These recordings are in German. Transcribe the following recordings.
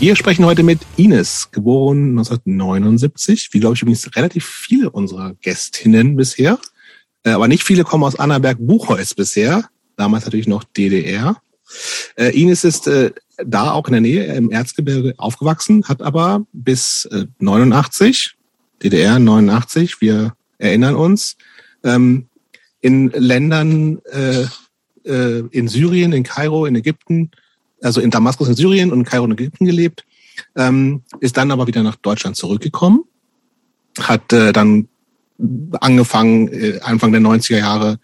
Wir sprechen heute mit Ines, geboren 1979, wie glaube ich übrigens relativ viele unserer Gästinnen bisher. Äh, aber nicht viele kommen aus Annaberg-Buchholz bisher, damals natürlich noch DDR. Äh, Ines ist äh, da auch in der Nähe im Erzgebirge aufgewachsen, hat aber bis äh, 89, DDR 89, wir erinnern uns, ähm, in Ländern in Syrien, in Kairo, in Ägypten, also in Damaskus in Syrien und in Kairo in Ägypten gelebt, ähm, ist dann aber wieder nach Deutschland zurückgekommen, hat äh, dann angefangen, äh, Anfang der 90er Jahre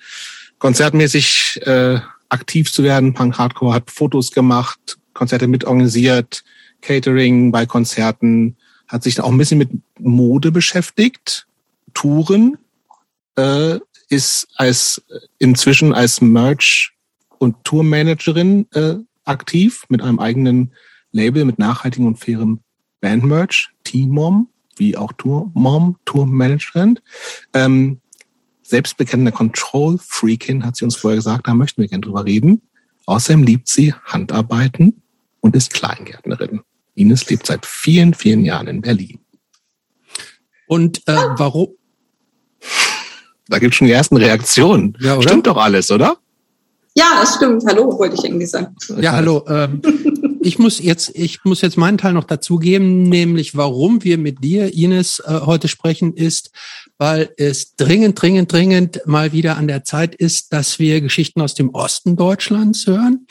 konzertmäßig äh, aktiv zu werden. Punk Hardcore hat Fotos gemacht, Konzerte mitorganisiert, Catering bei Konzerten, hat sich auch ein bisschen mit Mode beschäftigt, Touren, äh, ist als inzwischen als Merch und Tourmanagerin äh, aktiv mit einem eigenen Label mit nachhaltigem und fairem Bandmerch, Team-Mom, wie auch Tour-Mom, Tour-Management. Ähm, selbstbekennende Control-Freakin, hat sie uns vorher gesagt, da möchten wir gerne drüber reden. Außerdem liebt sie Handarbeiten und ist Kleingärtnerin. Ines lebt seit vielen, vielen Jahren in Berlin. Und äh, warum? Da gibt es schon die ersten Reaktionen. Ja? Stimmt doch alles, oder? Ja, das stimmt. Hallo, wollte ich irgendwie sagen. Ja, hallo. Ähm, ich muss jetzt, ich muss jetzt meinen Teil noch dazugeben, nämlich warum wir mit dir, Ines, äh, heute sprechen, ist, weil es dringend, dringend, dringend mal wieder an der Zeit ist, dass wir Geschichten aus dem Osten Deutschlands hören.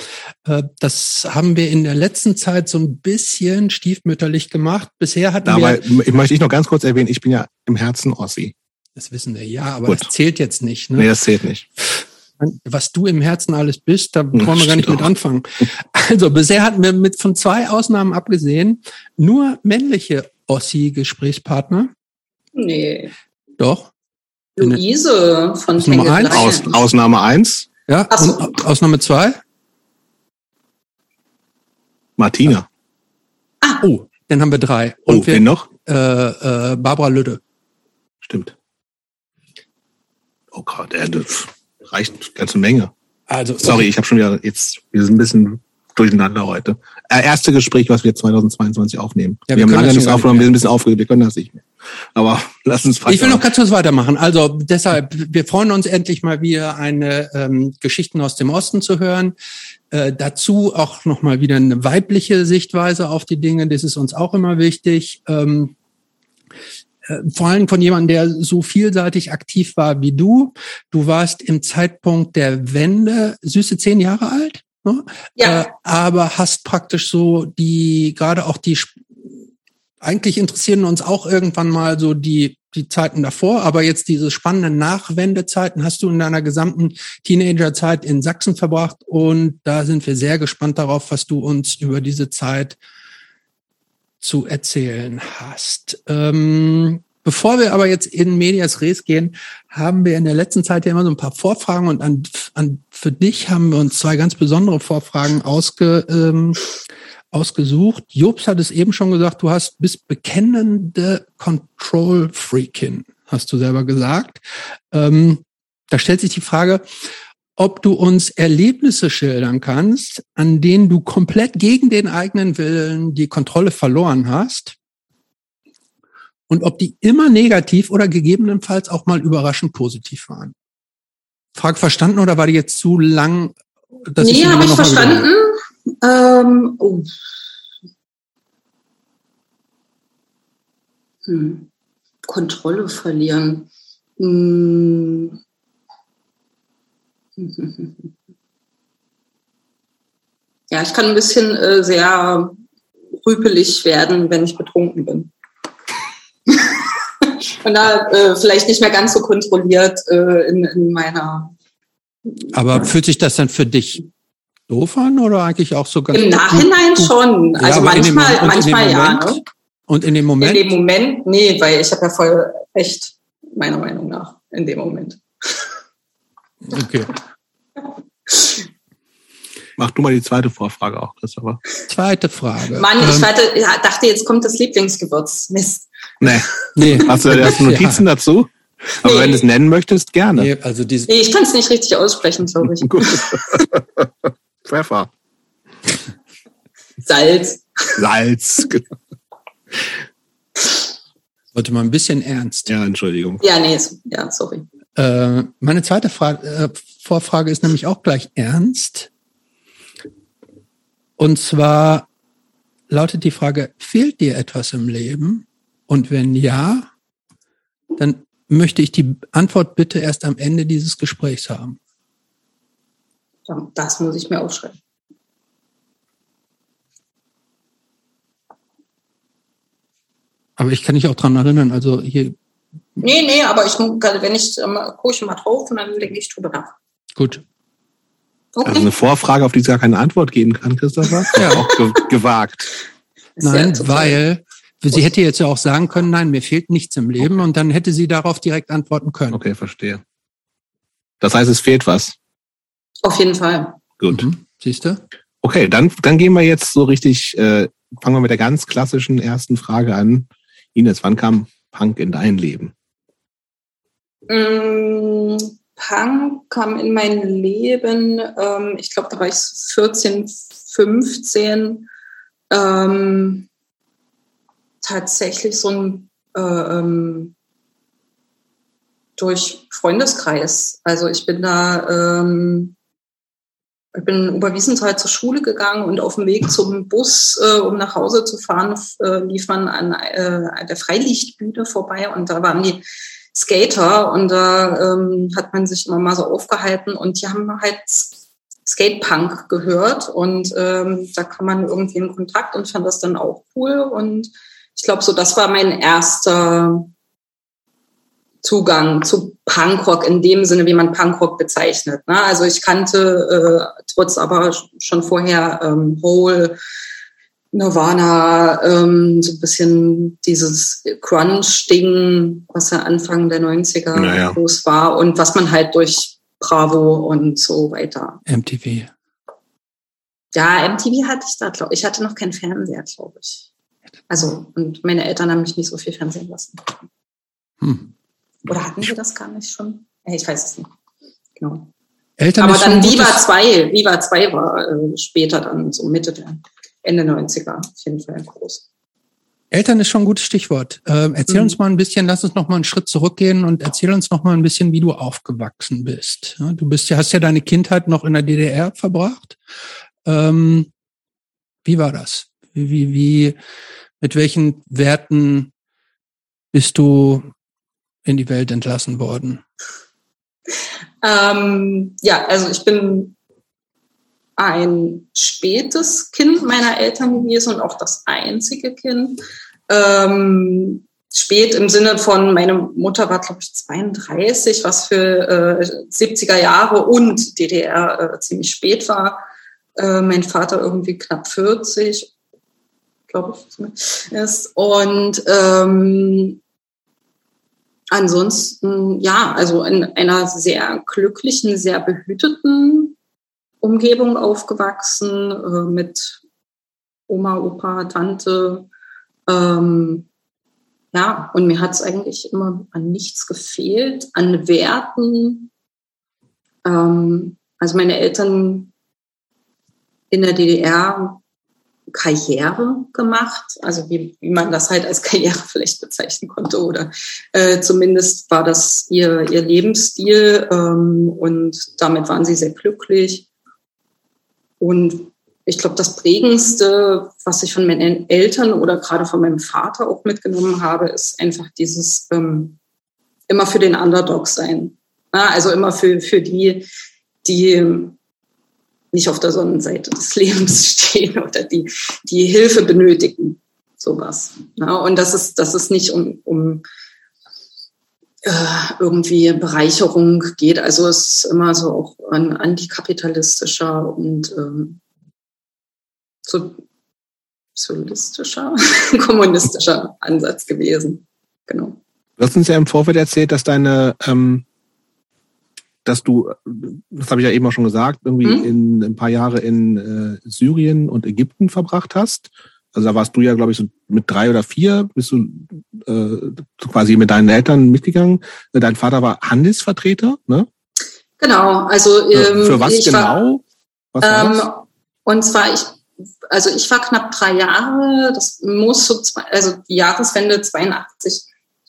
Äh, das haben wir in der letzten Zeit so ein bisschen stiefmütterlich gemacht. Bisher hatten Aber wir. Ich möchte ich noch ganz kurz erwähnen, ich bin ja im Herzen Ossi. Das wissen wir, ja, aber Gut. das zählt jetzt nicht. Ne? Nee, das zählt nicht was du im Herzen alles bist, da wollen wir gar nicht mit anfangen. Also bisher hatten wir mit von zwei Ausnahmen abgesehen nur männliche Ossi-Gesprächspartner. Nee. Doch. Luise von Nummer eins. Aus, Ausnahme eins. Ja. So. Und Ausnahme zwei. Martina. Ah. Oh, dann haben wir drei. Und oh, wir, wen noch? Äh, äh, Barbara Lütte. Stimmt. Oh Gott, er reicht eine ganze Menge. Also sorry, ich habe schon wieder jetzt wir sind ein bisschen durcheinander heute. Äh, erste Gespräch, was wir 2022 aufnehmen. Ja, wir, wir haben lange nichts aufgenommen, wir sind ein bisschen aufgeregt, wir können das nicht mehr. Aber lass uns Ich will noch ganz kurz weitermachen. Also deshalb, wir freuen uns endlich mal wieder eine ähm, Geschichten aus dem Osten zu hören. Äh, dazu auch nochmal wieder eine weibliche Sichtweise auf die Dinge. Das ist uns auch immer wichtig. Ähm, äh, vor allem von jemandem, der so vielseitig aktiv war wie du. Du warst im Zeitpunkt der Wende süße zehn Jahre alt, ne? ja. Äh, aber hast praktisch so die, gerade auch die, eigentlich interessieren uns auch irgendwann mal so die, die Zeiten davor, aber jetzt diese spannenden Nachwendezeiten hast du in deiner gesamten Teenagerzeit in Sachsen verbracht und da sind wir sehr gespannt darauf, was du uns über diese Zeit zu erzählen hast. Ähm, bevor wir aber jetzt in Medias Res gehen, haben wir in der letzten Zeit ja immer so ein paar Vorfragen und an, an für dich haben wir uns zwei ganz besondere Vorfragen ausge, ähm, ausgesucht. Jobs hat es eben schon gesagt, du hast bist bekennende Control Freakin, hast du selber gesagt. Ähm, da stellt sich die Frage, ob du uns Erlebnisse schildern kannst, an denen du komplett gegen den eigenen Willen die Kontrolle verloren hast und ob die immer negativ oder gegebenenfalls auch mal überraschend positiv waren. Frage verstanden oder war die jetzt zu lang? Dass nee, habe ich verstanden. Ähm, oh. hm. Kontrolle verlieren. Hm. Ja, ich kann ein bisschen äh, sehr rüpelig werden, wenn ich betrunken bin. Und da äh, vielleicht nicht mehr ganz so kontrolliert äh, in, in meiner. Aber fühlt sich das dann für dich doof an oder eigentlich auch so ganz Im Nachhinein gut? schon. Also ja, manchmal, dem, manchmal ja. Ne? Und in dem Moment? In dem Moment, nee, weil ich habe ja voll echt, meiner Meinung nach, in dem Moment. Okay. Mach du mal die zweite Vorfrage auch, Christopher. Zweite Frage. Mann, ich ähm, hatte, dachte, jetzt kommt das Lieblingsgewürz. Mist. Nee. nee. Hast du erst Notizen ja. dazu? Aber nee. wenn du es nennen möchtest, gerne. Nee, also diese nee ich kann es nicht richtig aussprechen, glaube ich. Gut. Pfeffer. Salz. Salz. genau. Wollte mal ein bisschen ernst. Ja, Entschuldigung. Ja, nee, so- ja, sorry. Äh, meine zweite Frage, äh, Vorfrage ist nämlich auch gleich ernst. Und zwar lautet die Frage, fehlt dir etwas im Leben? Und wenn ja, dann möchte ich die Antwort bitte erst am Ende dieses Gesprächs haben. Das muss ich mir aufschreiben. Aber ich kann mich auch dran erinnern, also hier, Nee, nee, aber ich, mu- wenn ich, ähm, gucke ich mal drauf und dann denke ich drüber nach. gut. Okay. Also eine Vorfrage, auf die sie gar keine Antwort geben kann, Christopher. Ja. Auch ge gewagt. Ja Nein, total- weil sie hätte jetzt ja auch sagen können, nein, mir fehlt nichts im Leben und dann hätte sie darauf direkt antworten können. Okay, verstehe. Das heißt, es fehlt was. Auf jeden Fall. Gut. Mhm. Siehst du? Okay, dann, dann gehen wir jetzt so richtig, äh, fangen wir mit der ganz klassischen ersten Frage an. Ines, wann kam Punk in dein Leben? Mm, Punk kam in mein Leben, ähm, ich glaube, da war ich so 14, 15. Ähm, tatsächlich so ein äh, ähm, durch Freundeskreis. Also ich bin da, ähm, ich bin über Wiesenthal zur Schule gegangen und auf dem Weg zum Bus, äh, um nach Hause zu fahren, äh, lief man an äh, der Freilichtbühne vorbei und da waren die Skater und da ähm, hat man sich immer mal so aufgehalten und die haben halt Skatepunk gehört und ähm, da kam man irgendwie in Kontakt und fand das dann auch cool und ich glaube so, das war mein erster Zugang zu Punkrock in dem Sinne, wie man Punkrock bezeichnet. Ne? Also ich kannte äh, trotz aber schon vorher ähm, Hole, Nirvana, ähm, so ein bisschen dieses Crunch-Ding, was ja Anfang der 90er Naja. groß war und was man halt durch Bravo und so weiter. MTV. Ja, MTV hatte ich da, glaube ich. hatte noch keinen Fernseher, glaube ich. Also, und meine Eltern haben mich nicht so viel Fernsehen lassen. Hm. Oder hatten wir das gar nicht schon? Ich weiß es nicht. Genau. Eltern Aber dann Viva gutes- 2, Viva 2 war äh, später dann so Mitte der Ende 90er auf jeden Fall groß. Eltern ist schon ein gutes Stichwort. Ähm, erzähl Mhm. uns mal ein bisschen, lass uns noch mal einen Schritt zurückgehen und erzähl uns noch mal ein bisschen, wie du aufgewachsen bist. Ja, du bist ja, hast ja deine Kindheit noch in der DDR verbracht. Ähm, wie war das? Wie, wie, wie, mit welchen Werten bist du in die Welt entlassen worden? Ähm, ja, also ich bin ein spätes Kind meiner Eltern gewesen und auch das einzige Kind. Ähm, spät im Sinne von, meine Mutter war, glaube ich, 32, was für äh, 70er Jahre und DDR äh, ziemlich spät war. Äh, mein Vater irgendwie knapp 40, glaube ich, ist. Und ähm, ansonsten, ja, also in einer sehr glücklichen, sehr behüteten Umgebung aufgewachsen, äh, mit Oma, Opa, Tante. Ähm, ja, und mir hat es eigentlich immer an nichts gefehlt, an Werten. Ähm, also meine Eltern in der DDR Karriere gemacht, also wie, wie man das halt als Karriere vielleicht bezeichnen konnte oder äh, zumindest war das ihr, ihr Lebensstil ähm, und damit waren sie sehr glücklich. Und ich glaube, das Prägendste, was ich von meinen Eltern oder gerade von meinem Vater auch mitgenommen habe, ist einfach dieses ähm, immer für den Underdog sein. Ja, also immer für, für die, die nicht auf der Sonnenseite des Lebens stehen oder die, die Hilfe benötigen. Sowas. Ja, und das ist, das ist nicht um, um irgendwie Bereicherung geht. Also es ist immer so auch ein antikapitalistischer und ähm, so sozialistischer, kommunistischer Ansatz gewesen. Genau. Du hast uns ja im Vorfeld erzählt, dass deine, ähm, dass du, das habe ich ja eben auch schon gesagt, irgendwie Mhm. in ein paar Jahre in äh, Syrien und Ägypten verbracht hast. Also da warst du ja, glaube ich, so mit drei oder vier, bist du äh, quasi mit deinen Eltern mitgegangen. Dein Vater war Handelsvertreter, ne? Genau, also ähm, Für was ich war, genau? Was war? Ähm, und zwar, ich also ich war knapp drei Jahre, das muss so, zwei, also die Jahreswende 82,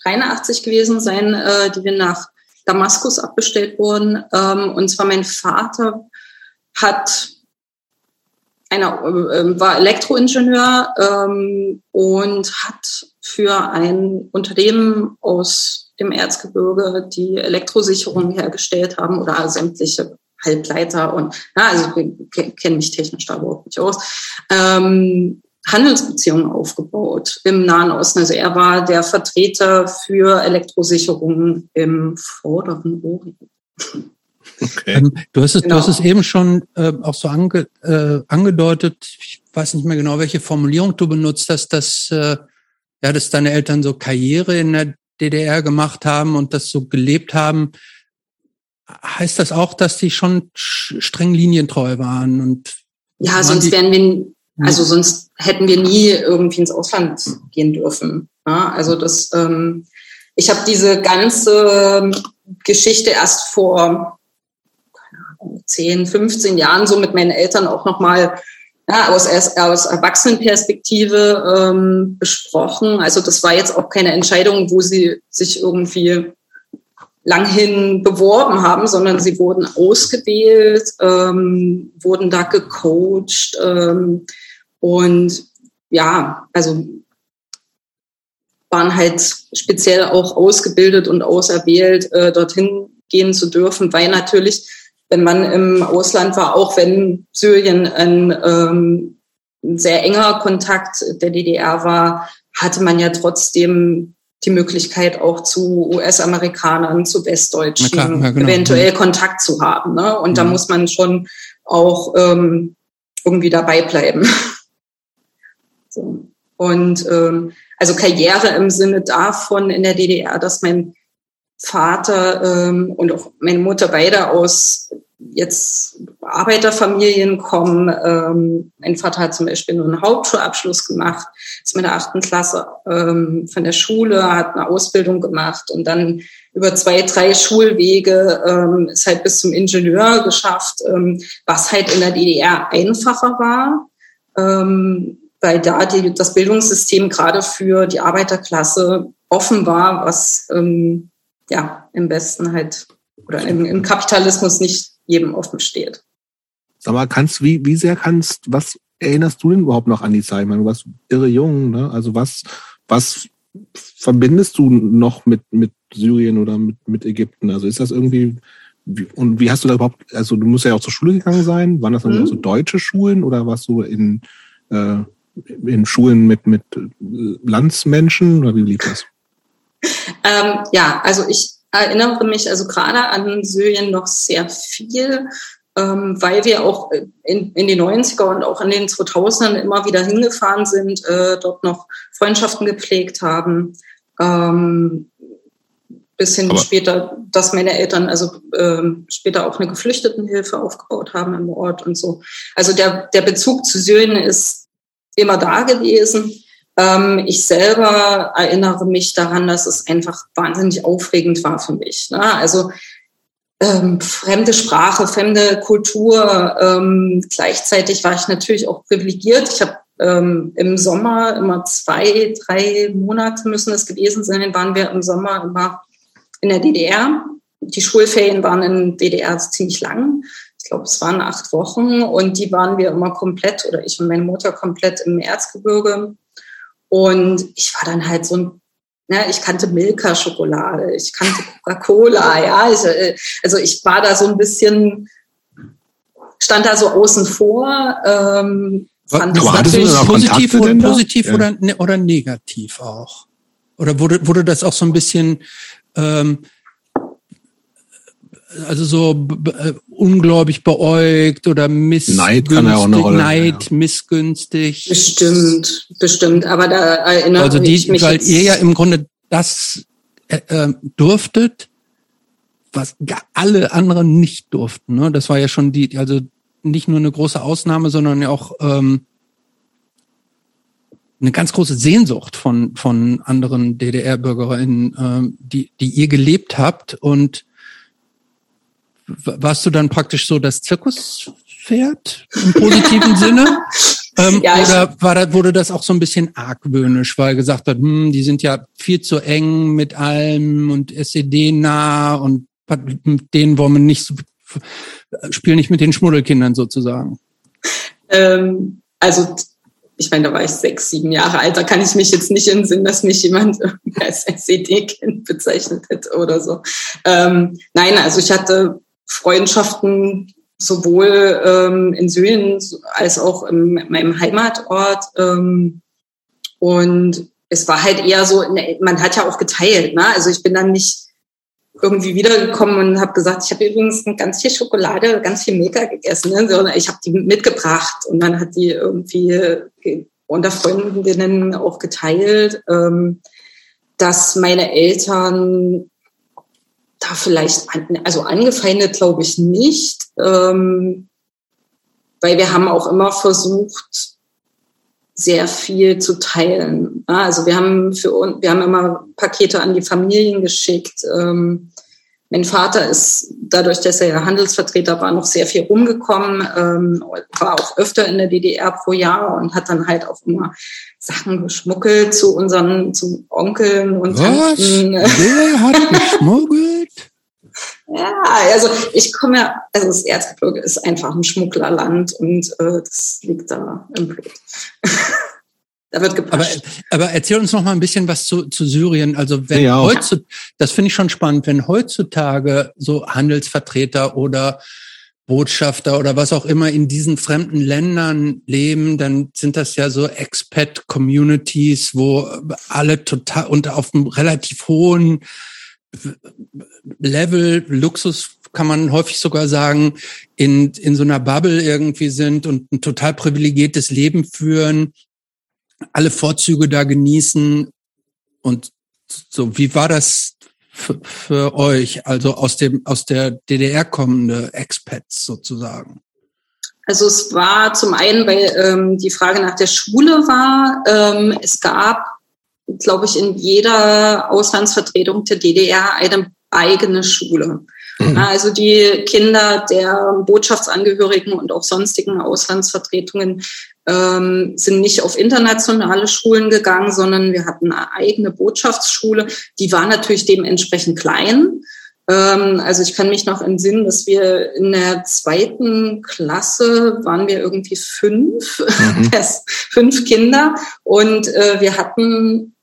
83 gewesen sein, äh, die wir nach Damaskus abbestellt wurden. Ähm, und zwar mein Vater hat einer äh, war Elektroingenieur ähm, und hat für ein Unternehmen aus dem Erzgebirge die Elektrosicherung hergestellt haben oder sämtliche Halbleiter und ja, also kenne mich technisch da überhaupt nicht aus. Ähm, Handelsbeziehungen aufgebaut im Nahen Osten. Also er war der Vertreter für Elektrosicherung im vorderen Orient. Okay. Ähm, du, hast es, genau. du hast es eben schon äh, auch so ange, äh, angedeutet, ich weiß nicht mehr genau, welche Formulierung du benutzt hast, dass, äh, ja, dass deine Eltern so Karriere in der DDR gemacht haben und das so gelebt haben. Heißt das auch, dass die schon streng linientreu waren? Und ja, sonst wären wir, also sonst hätten wir nie irgendwie ins Ausland gehen dürfen. Ja, also das, ähm, ich habe diese ganze Geschichte erst vor 10, 15 Jahren so mit meinen Eltern auch nochmal ja, aus, aus Erwachsenenperspektive ähm, besprochen. Also das war jetzt auch keine Entscheidung, wo sie sich irgendwie langhin beworben haben, sondern sie wurden ausgewählt, ähm, wurden da gecoacht ähm, und ja, also waren halt speziell auch ausgebildet und auserwählt, äh, dorthin gehen zu dürfen, weil natürlich wenn man im Ausland war, auch wenn Syrien ein, ähm, sehr enger Kontakt der DDR war, hatte man ja trotzdem die Möglichkeit auch zu US-Amerikanern, zu Westdeutschen klar, ja, genau. eventuell Kontakt zu haben. Ne? Und mhm. da muss man schon auch ähm, irgendwie dabei bleiben. so. Und ähm, also Karriere im Sinne davon in der DDR, dass mein Vater ähm, und auch meine Mutter beide aus jetzt Arbeiterfamilien kommen. Ähm, mein Vater hat zum Beispiel nur einen Hauptschulabschluss gemacht, ist mit der achten Klasse ähm, von der Schule, hat eine Ausbildung gemacht und dann über zwei, drei Schulwege ähm, ist halt bis zum Ingenieur geschafft, ähm, was halt in der DDR einfacher war. Ähm, weil da die, das Bildungssystem gerade für die Arbeiterklasse offen war, was ähm, ja, im Westen halt oder im, im Kapitalismus nicht jedem offen steht. Sag mal, kannst, wie, wie sehr kannst, was erinnerst du denn überhaupt noch an die Zeit? du warst irre jung, ne? Also was, was verbindest du noch mit, mit Syrien oder mit, mit Ägypten? Also ist das irgendwie, und wie hast du da überhaupt, also du musst ja auch zur Schule gegangen sein. Waren das dann mhm. so deutsche Schulen oder warst du in, äh, in Schulen mit, mit Landsmenschen oder wie lief das? Ähm, ja, also ich erinnere mich also gerade an Syrien noch sehr viel, ähm, weil wir auch in, in den 90er und auch in den 2000ern immer wieder hingefahren sind, äh, dort noch Freundschaften gepflegt haben. Ähm, bis hin Aber später, dass meine Eltern also ähm, später auch eine Geflüchtetenhilfe aufgebaut haben im Ort und so. Also der, der Bezug zu Syrien ist immer da gewesen. Ähm, ich selber erinnere mich daran, dass es einfach wahnsinnig aufregend war für mich. Ne? Also ähm, fremde Sprache, fremde Kultur. Ähm, gleichzeitig war ich natürlich auch privilegiert. Ich habe ähm, im Sommer immer zwei, drei Monate müssen es gewesen sein, waren wir im Sommer immer in der DDR. Die Schulferien waren in DDR ziemlich lang. Ich glaube, es waren acht Wochen und die waren wir immer komplett oder ich und meine Mutter komplett im Erzgebirge und ich war dann halt so ein, ne, ich kannte Milka-Schokolade, ich kannte Coca-Cola, ja. Ich, äh, also ich war da so ein bisschen, stand da so außen vor. Ähm, fand Aber das natürlich positiv, oder, positiv ja. oder, ne, oder negativ auch? Oder wurde, wurde das auch so ein bisschen ähm, also so äh, ungläubig beäugt oder missgünstig, Neid, kann ja auch eine Rolle, Neid ja. missgünstig. Bestimmt, bestimmt. Aber da erinnere also die, ich mich weil ihr ja im Grunde das äh, äh, durftet, was alle anderen nicht durften. Ne? Das war ja schon die, also nicht nur eine große Ausnahme, sondern ja auch ähm, eine ganz große Sehnsucht von von anderen DDR-Bürgerinnen, ähm, die die ihr gelebt habt und warst du dann praktisch so das Zirkuspferd im positiven Sinne? Ähm, ja, oder war das, wurde das auch so ein bisschen argwöhnisch, weil gesagt hat, hm, die sind ja viel zu eng mit allem und SED nah und mit denen wollen wir nicht so, spielen nicht mit den Schmuddelkindern sozusagen. Ähm, also ich meine, da war ich sechs, sieben Jahre alt, da kann ich mich jetzt nicht entsinnen, dass mich jemand als SED-Kind bezeichnet hätte oder so. Ähm, nein, also ich hatte Freundschaften sowohl ähm, in Syrien als auch in meinem Heimatort. Ähm, und es war halt eher so, ne, man hat ja auch geteilt. Ne? Also ich bin dann nicht irgendwie wiedergekommen und habe gesagt, ich habe übrigens ganz viel Schokolade, ganz viel Milka gegessen. Ne? So, ich habe die mitgebracht und dann hat die irgendwie unter Freundinnen auch geteilt, ähm, dass meine Eltern da vielleicht, also angefeindet glaube ich nicht, ähm, weil wir haben auch immer versucht, sehr viel zu teilen. Also wir haben für uns, wir haben immer Pakete an die Familien geschickt. Ähm, mein Vater ist dadurch, dass er ja Handelsvertreter war, noch sehr viel rumgekommen, ähm, war auch öfter in der DDR pro Jahr und hat dann halt auch immer Sachen geschmuggelt zu unseren, zu Onkeln und Was? Tanten. Wer hat geschmuggelt? Ja, also ich komme ja, also das Erzgebirge ist einfach ein Schmugglerland und äh, das liegt da im Blut. da wird gepasst. Aber, aber erzähl uns noch mal ein bisschen was zu, zu Syrien. Also wenn ja, heutzutage, das finde ich schon spannend, wenn heutzutage so Handelsvertreter oder Botschafter oder was auch immer in diesen fremden Ländern leben, dann sind das ja so Expat-Communities, wo alle total und auf einem relativ hohen Level, Luxus kann man häufig sogar sagen, in, in so einer Bubble irgendwie sind und ein total privilegiertes Leben führen, alle Vorzüge da genießen. Und so, wie war das für, für euch, also aus dem, aus der DDR kommende Expats sozusagen? Also es war zum einen, weil ähm, die Frage nach der Schule war, ähm, es gab glaube ich, in jeder Auslandsvertretung der DDR eine eigene Schule. Mhm. Also die Kinder der Botschaftsangehörigen und auch sonstigen Auslandsvertretungen ähm, sind nicht auf internationale Schulen gegangen, sondern wir hatten eine eigene Botschaftsschule. Die war natürlich dementsprechend klein. Ähm, also ich kann mich noch entsinnen, dass wir in der zweiten Klasse waren wir irgendwie fünf, mhm. fünf Kinder und äh, wir hatten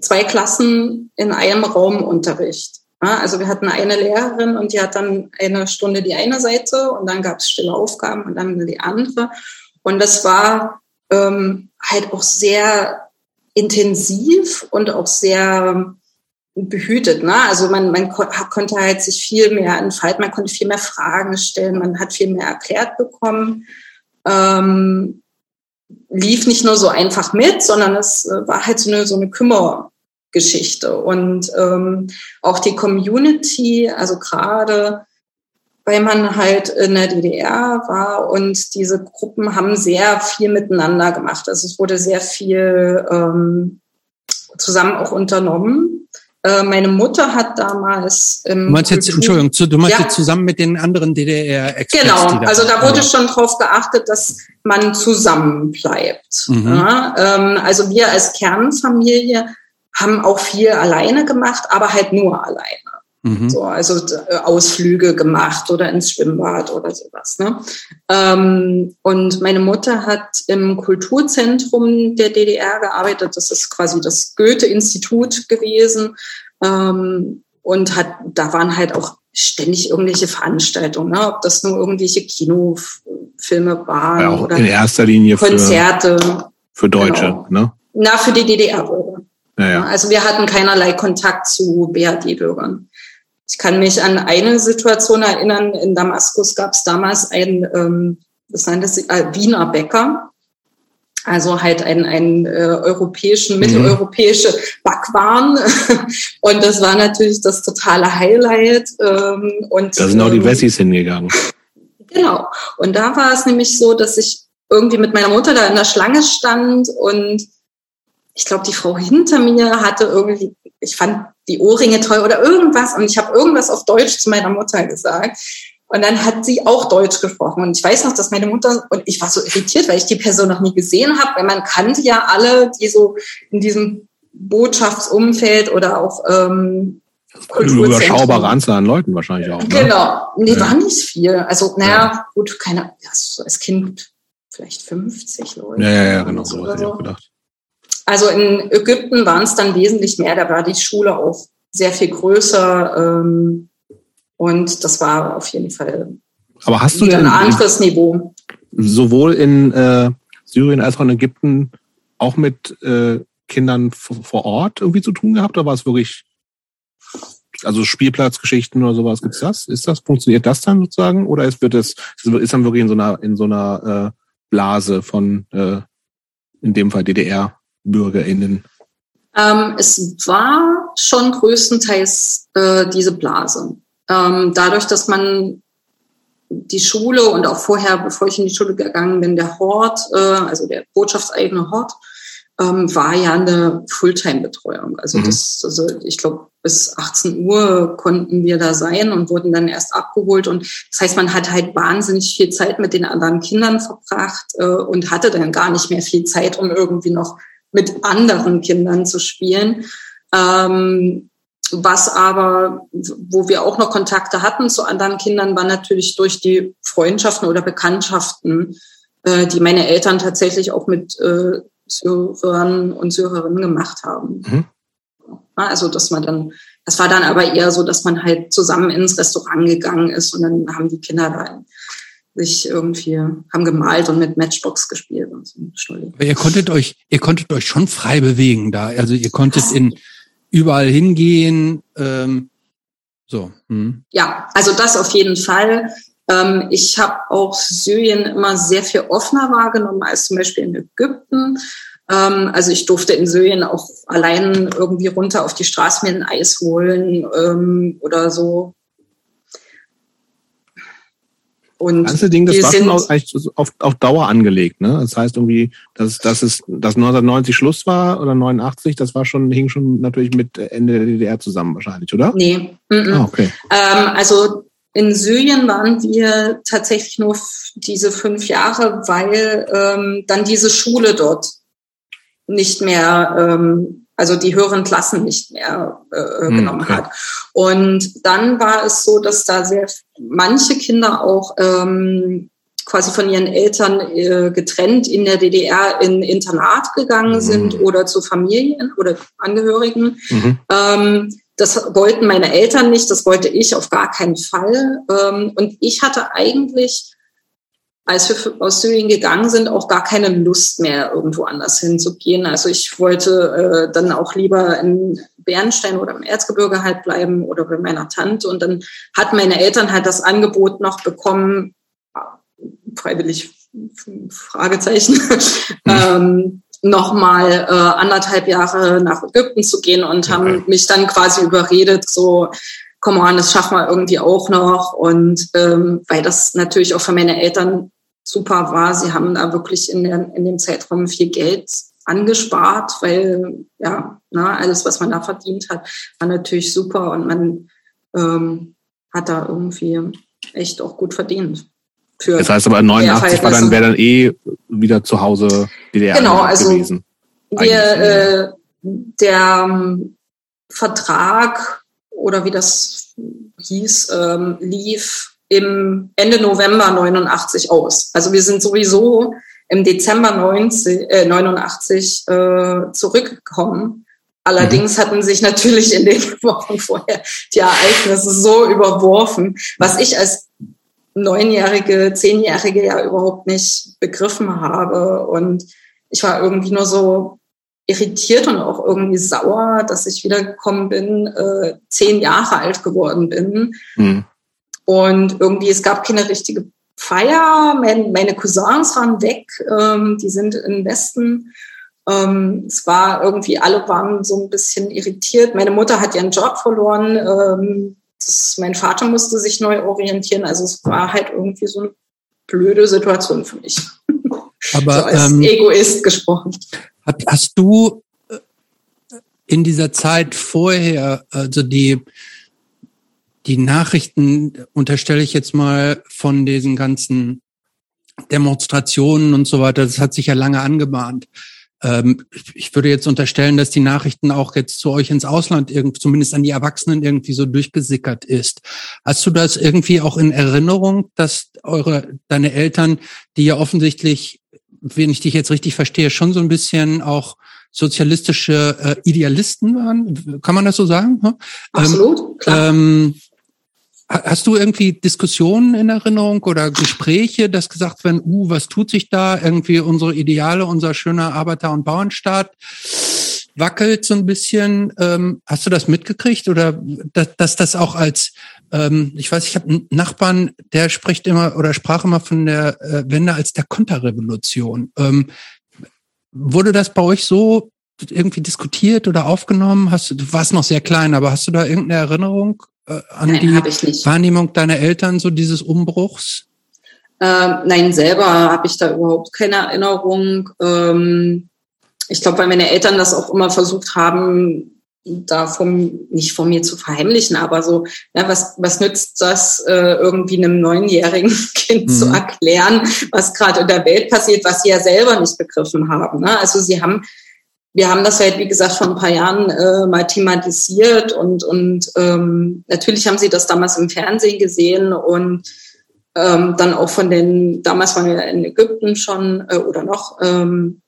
zwei Klassen in einem Raum Unterricht. Also wir hatten eine Lehrerin und die hat dann eine Stunde die eine Seite und dann gab es stille Aufgaben und dann die andere. Und das war ähm, halt auch sehr intensiv und auch sehr behütet. Ne? Also man, man konnte halt sich viel mehr entfalten, man konnte viel mehr Fragen stellen, man hat viel mehr erklärt bekommen. Ähm, lief nicht nur so einfach mit, sondern es äh, war halt so eine, so eine Kümmergeschichte. Und ähm, auch die Community, also gerade weil man halt in der DDR war und diese Gruppen haben sehr viel miteinander gemacht. Also es wurde sehr viel ähm, zusammen auch unternommen. Äh, meine Mutter hat damals im Du meinst jetzt, Entschuldigung, du meinst ja. jetzt zusammen mit den anderen DDR-Experten? Genau, also da wurde schon darauf geachtet, dass man zusammen bleibt. Mhm. Ja, ähm, also wir als Kernfamilie haben auch viel alleine gemacht, aber halt nur alleine. Mhm. So, also äh, Ausflüge gemacht oder ins Schwimmbad oder sowas. Ne? Ähm, und meine Mutter hat im Kulturzentrum der DDR gearbeitet. Das ist quasi das Goethe-Institut gewesen. Ähm, und hat, da waren halt auch ständig irgendwelche Veranstaltungen, ne? ob das nur irgendwelche Kinofilme waren ja, oder in erster Linie Konzerte. Für, für Deutsche, genau. ne? Na, für die DDR-Bürger. Ja, ja. Also wir hatten keinerlei Kontakt zu BRD-Bürgern. Ich kann mich an eine Situation erinnern, in Damaskus gab es damals ein, ähm, das nannte sich äh, Wiener Bäcker, also halt ein, ein äh, europäischen, mhm. mitteleuropäische Backwaren. Und das war natürlich das totale Highlight. Ähm, und, da sind auch die ähm, Wessis hingegangen. Genau. Und da war es nämlich so, dass ich irgendwie mit meiner Mutter da in der Schlange stand und ich glaube, die Frau hinter mir hatte irgendwie, ich fand die Ohrringe toll oder irgendwas und ich habe irgendwas auf Deutsch zu meiner Mutter gesagt. Und dann hat sie auch Deutsch gesprochen. Und ich weiß noch, dass meine Mutter, und ich war so irritiert, weil ich die Person noch nie gesehen habe, weil man kannte ja alle, die so in diesem Botschaftsumfeld oder auch ähm, überschaubare Anzahl an Leuten wahrscheinlich auch. Ne? Genau, nee, Ja. war nicht viel. Also, naja, Ja. gut, keine, ja, so als Kind vielleicht 50 Leute. Ja, ja, ja, genau, so so oder hätte ich so. auch gedacht. Also in Ägypten waren es dann wesentlich mehr, da war die Schule auch sehr viel größer ähm, und das war auf jeden Fall Aber hast du denn ein anderes Niveau. sowohl in äh, Syrien als auch in Ägypten auch mit äh, Kindern vor Ort irgendwie zu tun gehabt? Oder war es wirklich, also Spielplatzgeschichten oder sowas, gibt's das? Ist das, funktioniert das dann sozusagen? Oder ist, wird es, ist dann wirklich in so einer, in so einer äh, Blase von, äh, in dem Fall DDR-BürgerInnen? Ähm, es war schon größtenteils äh, diese Blase. Ähm, dadurch, dass man die Schule und auch vorher, bevor ich in die Schule gegangen bin, der Hort, äh, also der botschaftseigene Hort, ähm, war ja eine Fulltime-Betreuung. Also Mhm. das, also ich glaube, bis 18 Uhr konnten wir da sein und wurden dann erst abgeholt. Und das heißt, man hat halt wahnsinnig viel Zeit mit den anderen Kindern verbracht äh, und hatte dann gar nicht mehr viel Zeit, um irgendwie noch mit anderen Kindern zu spielen. Ähm, was aber, wo wir auch noch Kontakte hatten zu anderen Kindern, war natürlich durch die Freundschaften oder Bekanntschaften, äh, die meine Eltern tatsächlich auch mit äh, Syrern und Syrerinnen gemacht haben. Mhm. Also, dass man dann, das war dann aber eher so, dass man halt zusammen ins Restaurant gegangen ist und dann haben die Kinder da sich irgendwie, haben gemalt und mit Matchbox gespielt und so. Entschuldigung. Aber ihr konntet euch, ihr konntet euch schon frei bewegen da. Also ihr konntet in überall hingehen. Ähm, so. Hm. Ja, also das auf jeden Fall. Ähm, ich habe auch Syrien immer sehr viel offener wahrgenommen als zum Beispiel in Ägypten. Ähm, also ich durfte in Syrien auch allein irgendwie runter auf die Straße mir ein Eis holen ähm, oder so. Und Das ganze Ding, das war schon auf, auf, auf Dauer angelegt, ne? Das heißt irgendwie, dass, dass es, dass 1990 Schluss war oder 89, das war schon, hing schon natürlich mit Ende der DDR zusammen wahrscheinlich, oder? nee, -mm. Ah, okay. Ähm, also in Syrien waren wir tatsächlich nur diese fünf Jahre, weil ähm, dann diese Schule dort nicht mehr, ähm, also die höheren Klassen nicht mehr äh, Hm, genommen okay. hat. Und dann war es so, dass da sehr manche Kinder auch ähm, quasi von ihren Eltern äh, getrennt in der DDR in Internat gegangen Mhm. sind oder zu Familien oder Angehörigen. Mhm. Ähm, das wollten meine Eltern nicht, das wollte ich auf gar keinen Fall. Ähm, und ich hatte eigentlich, als wir aus Syrien gegangen sind, auch gar keine Lust mehr, irgendwo anders hinzugehen. Also ich wollte äh, dann auch lieber in Bernstein oder im Erzgebirge halt bleiben oder bei meiner Tante. Und dann hatten meine Eltern halt das Angebot noch bekommen, freiwillig Fragezeichen, ähm, nochmal äh, anderthalb Jahre nach Ägypten zu gehen und haben Okay. mich dann quasi überredet, so, komm on, das schaffen wir irgendwie auch noch. Und ähm, weil das natürlich auch für meine Eltern super war, sie haben da wirklich in, der, in dem Zeitraum viel Geld angespart, weil ja, na, alles, was man da verdient hat, war natürlich super und man ähm, hat da irgendwie echt auch gut verdient. Das heißt aber 89 war dann, wäre dann eh wieder zu Hause DDR Genau, also gewesen. wir, äh, der ähm, Vertrag oder wie das hieß, ähm, lief im Ende November 89 aus. Also wir sind sowieso im Dezember 90, äh, 89 äh, zurückgekommen. Allerdings hatten sich natürlich in den Wochen vorher die Ereignisse so überworfen, was ich als neunjährige, zehnjährige ja überhaupt nicht begriffen habe. Und ich war irgendwie nur so irritiert und auch irgendwie sauer, dass ich wiedergekommen bin, äh, zehn Jahre alt geworden bin. Hm. Und irgendwie, es gab keine richtige Feier. Mein, meine Cousins waren weg, ähm, die sind im Westen. Ähm, es war irgendwie, alle waren so ein bisschen irritiert. Meine Mutter hat ihren Job verloren. Ähm, das, mein Vater musste sich neu orientieren. Also es war halt irgendwie so eine blöde Situation für mich. Aber so als ähm, Egoist gesprochen. Hast du äh, in dieser Zeit vorher, also die, die Nachrichten, unterstelle ich jetzt mal, von diesen ganzen Demonstrationen und so weiter, das hat sich ja lange angebahnt. Ähm, ich würde jetzt unterstellen, dass die Nachrichten auch jetzt zu euch ins Ausland, irgend, zumindest an die Erwachsenen irgendwie so durchgesickert ist. Hast du das irgendwie auch in Erinnerung, dass eure, deine Eltern, die ja offensichtlich, wenn ich dich jetzt richtig verstehe, schon so ein bisschen auch sozialistische äh, Idealisten waren? Kann man das so sagen? Hm? Absolut, klar. Ähm, Hast du irgendwie Diskussionen in Erinnerung oder Gespräche, dass gesagt werden, uh, was tut sich da? Irgendwie unsere Ideale, unser schöner Arbeiter- und Bauernstaat wackelt so ein bisschen. Ähm, hast du das mitgekriegt oder dass, dass das auch als, ähm, ich weiß, ich habe einen Nachbarn, der spricht immer oder sprach immer von der äh, Wende als der Konterrevolution. Ähm, wurde das bei euch so irgendwie diskutiert oder aufgenommen? Hast du, du warst noch sehr klein, aber hast du da irgendeine Erinnerung äh, an nein, die Wahrnehmung deiner Eltern, so dieses Umbruchs? Ähm, nein, selber habe ich da überhaupt keine Erinnerung. Ähm, ich glaube, weil meine Eltern das auch immer versucht haben, da vom, nicht von mir zu verheimlichen, aber so, ja, was, was nützt das, äh, irgendwie einem neunjährigen Kind mhm. zu erklären, was gerade in der Welt passiert, was sie ja selber nicht begriffen haben. Ne? Also sie haben wir haben das halt, wie gesagt, vor ein paar Jahren äh, mal thematisiert und, und ähm, natürlich haben sie das damals im Fernsehen gesehen und ähm, dann auch von den, damals waren wir in Ägypten schon äh, oder noch, ähm,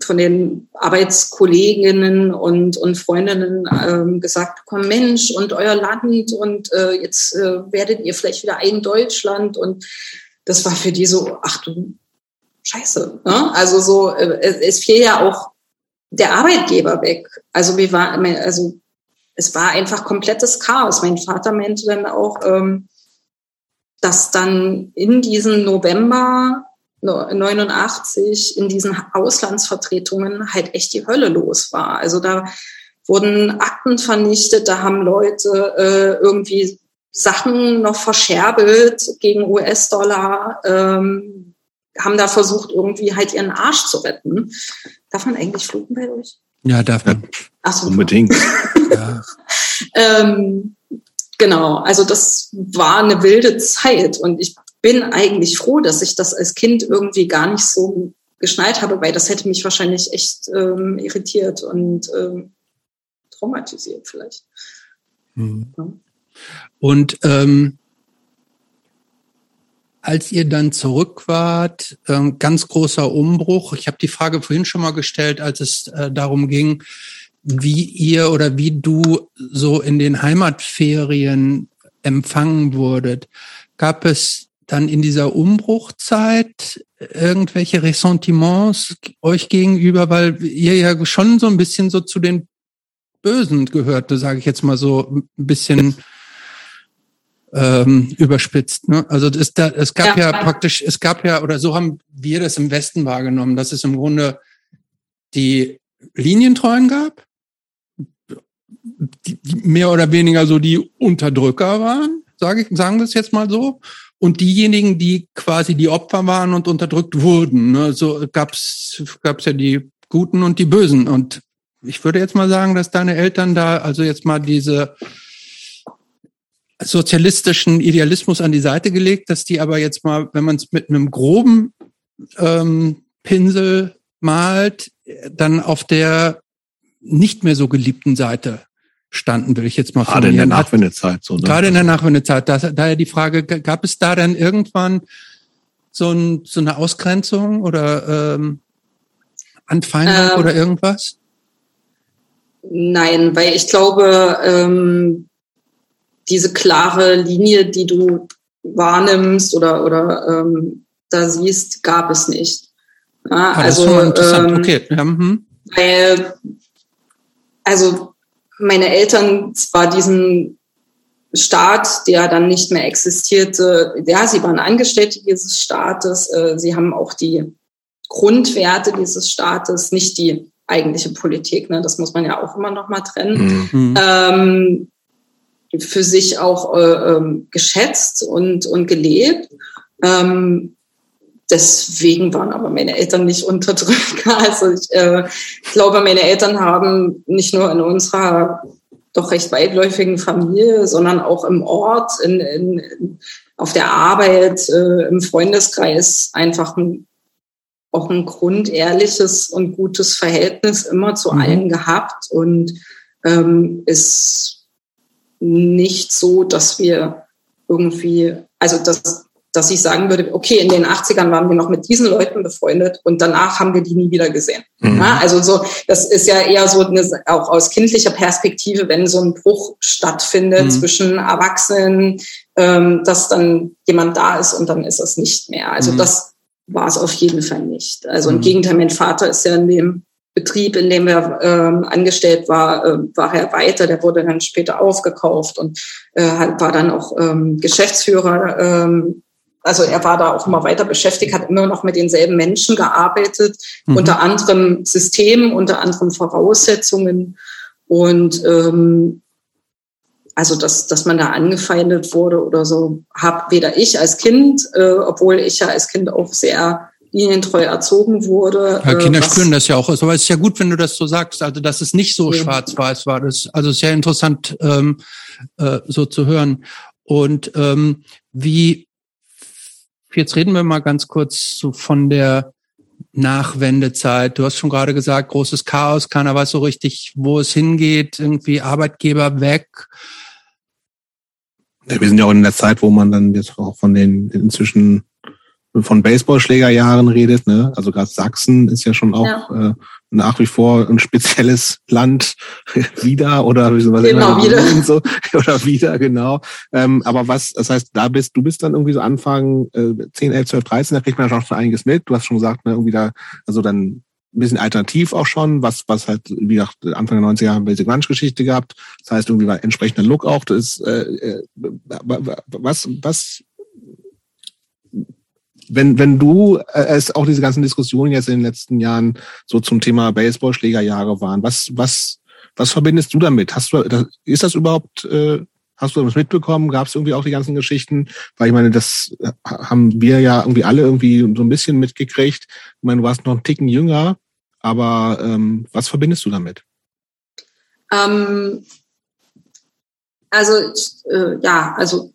von den Arbeitskolleginnen und, und Freundinnen ähm, gesagt, komm Mensch und euer Land und äh, jetzt äh, werdet ihr vielleicht wieder ein Deutschland und das war für die so, ach du Scheiße. Ne? Also so, äh, es fiel ja auch der Arbeitgeber weg. Also wir waren, also es war einfach komplettes Chaos. Mein Vater meinte dann auch, ähm, dass dann in diesem November 89 in diesen Auslandsvertretungen halt echt die Hölle los war. Also da wurden Akten vernichtet, da haben Leute äh, irgendwie Sachen noch verscherbelt gegen US-Dollar, ähm, haben da versucht, irgendwie halt ihren Arsch zu retten. Darf man eigentlich fluchen bei euch? Ja, darf man. Ach so, Unbedingt. ja. ähm, genau, also das war eine wilde Zeit und ich bin eigentlich froh, dass ich das als Kind irgendwie gar nicht so geschnallt habe, weil das hätte mich wahrscheinlich echt ähm, irritiert und ähm, traumatisiert vielleicht. Mhm. Ja. Und ähm, als ihr dann zurück wart, äh, ganz großer Umbruch. Ich habe die Frage vorhin schon mal gestellt, als es äh, darum ging, wie ihr oder wie du so in den Heimatferien empfangen wurdet. Gab es dann in dieser Umbruchzeit irgendwelche Ressentiments euch gegenüber, weil ihr ja schon so ein bisschen so zu den Bösen gehörte, sage ich jetzt mal so ein bisschen ähm, überspitzt. Ne? Also es, da, es gab ja. ja praktisch, es gab ja, oder so haben wir das im Westen wahrgenommen, dass es im Grunde die Linientreuen gab, die, die mehr oder weniger so die Unterdrücker waren, sage ich, sagen wir es jetzt mal so, und diejenigen, die quasi die Opfer waren und unterdrückt wurden. Ne? So gab's gab's ja die Guten und die Bösen. Und ich würde jetzt mal sagen, dass deine Eltern da, also jetzt mal diese sozialistischen Idealismus an die Seite gelegt, dass die aber jetzt mal, wenn man es mit einem groben ähm, Pinsel malt, dann auf der nicht mehr so geliebten Seite standen, will ich jetzt mal Gerade in der Nachwendezeit. So, ne? Gerade in der Nachwendezeit. Da, daher die Frage, gab es da dann irgendwann so, ein, so eine Ausgrenzung oder ähm, Anfeindung ähm, oder irgendwas? Nein, weil ich glaube, ähm, diese klare Linie, die du wahrnimmst oder, oder ähm, da siehst, gab es nicht. Ja, ah, also, ähm, okay. Ja, hm. weil, also meine Eltern zwar diesen Staat, der dann nicht mehr existierte, ja, sie waren Angestellte dieses Staates, äh, sie haben auch die Grundwerte dieses Staates, nicht die eigentliche Politik, ne, das muss man ja auch immer noch mal trennen. Mhm. Ähm, für sich auch äh, ähm, geschätzt und, und gelebt. Ähm, deswegen waren aber meine Eltern nicht Unterdrücker. Also ich äh, glaube, meine Eltern haben nicht nur in unserer doch recht weitläufigen Familie, sondern auch im Ort, in, in, auf der Arbeit, äh, im Freundeskreis einfach ein, auch ein grundehrliches und gutes Verhältnis immer zu mhm. allen gehabt und ähm, ist nicht so, dass wir irgendwie, also das dass ich sagen würde, okay, in den 80ern waren wir noch mit diesen Leuten befreundet und danach haben wir die nie wieder gesehen. Mhm. Ja, also so, das ist ja eher so eine, auch aus kindlicher Perspektive, wenn so ein Bruch stattfindet mhm. zwischen Erwachsenen, ähm, dass dann jemand da ist und dann ist es nicht mehr. Also mhm. das war es auf jeden Fall nicht. Also im mhm. Gegenteil, mein Vater ist ja in dem Betrieb, in dem er ähm, angestellt war, äh, war er weiter. Der wurde dann später aufgekauft und äh, war dann auch ähm, Geschäftsführer ähm, also er war da auch immer weiter beschäftigt, hat immer noch mit denselben Menschen gearbeitet, mhm. unter anderem Systemen, unter anderem Voraussetzungen. Und ähm, also dass, dass man da angefeindet wurde oder so, habe weder ich als Kind, äh, obwohl ich ja als Kind auch sehr linientreu erzogen wurde. Ja, Kinder äh, spüren das ja auch. Aber es ist ja gut, wenn du das so sagst, also dass es nicht so ja. schwarz-weiß war. Das, also sehr interessant ähm, äh, so zu hören. Und ähm, wie Jetzt reden wir mal ganz kurz so von der Nachwendezeit. Du hast schon gerade gesagt, großes Chaos, keiner weiß so richtig, wo es hingeht, irgendwie Arbeitgeber weg. Ja, wir sind ja auch in der Zeit, wo man dann jetzt auch von den inzwischen von Baseballschlägerjahren redet, ne? Also gerade Sachsen ist ja schon auch ja. Äh, nach wie vor ein spezielles Land wieder oder soll genau, wieder. So, oder wieder, genau. Ähm, aber was, das heißt, da bist, du bist dann irgendwie so Anfang äh, 10, 11, 12, 13, da kriegt man ja schon einiges mit. Du hast schon gesagt, ne, irgendwie da, also dann ein bisschen alternativ auch schon, was, was halt, wie gesagt, Anfang der 90er Jahre Basic Lunch Geschichte gehabt. Das heißt, irgendwie war entsprechender Look auch. Das ist, äh, äh was, was wenn, wenn du äh, es auch diese ganzen Diskussionen jetzt in den letzten Jahren so zum Thema Baseballschlägerjahre waren, was, was, was verbindest du damit? Hast du, ist das überhaupt, äh, hast du das mitbekommen? Gab es irgendwie auch die ganzen Geschichten? Weil ich meine, das äh, haben wir ja irgendwie alle irgendwie so ein bisschen mitgekriegt. Ich meine, du warst noch einen Ticken jünger, aber ähm, was verbindest du damit? Ähm, also äh, ja, also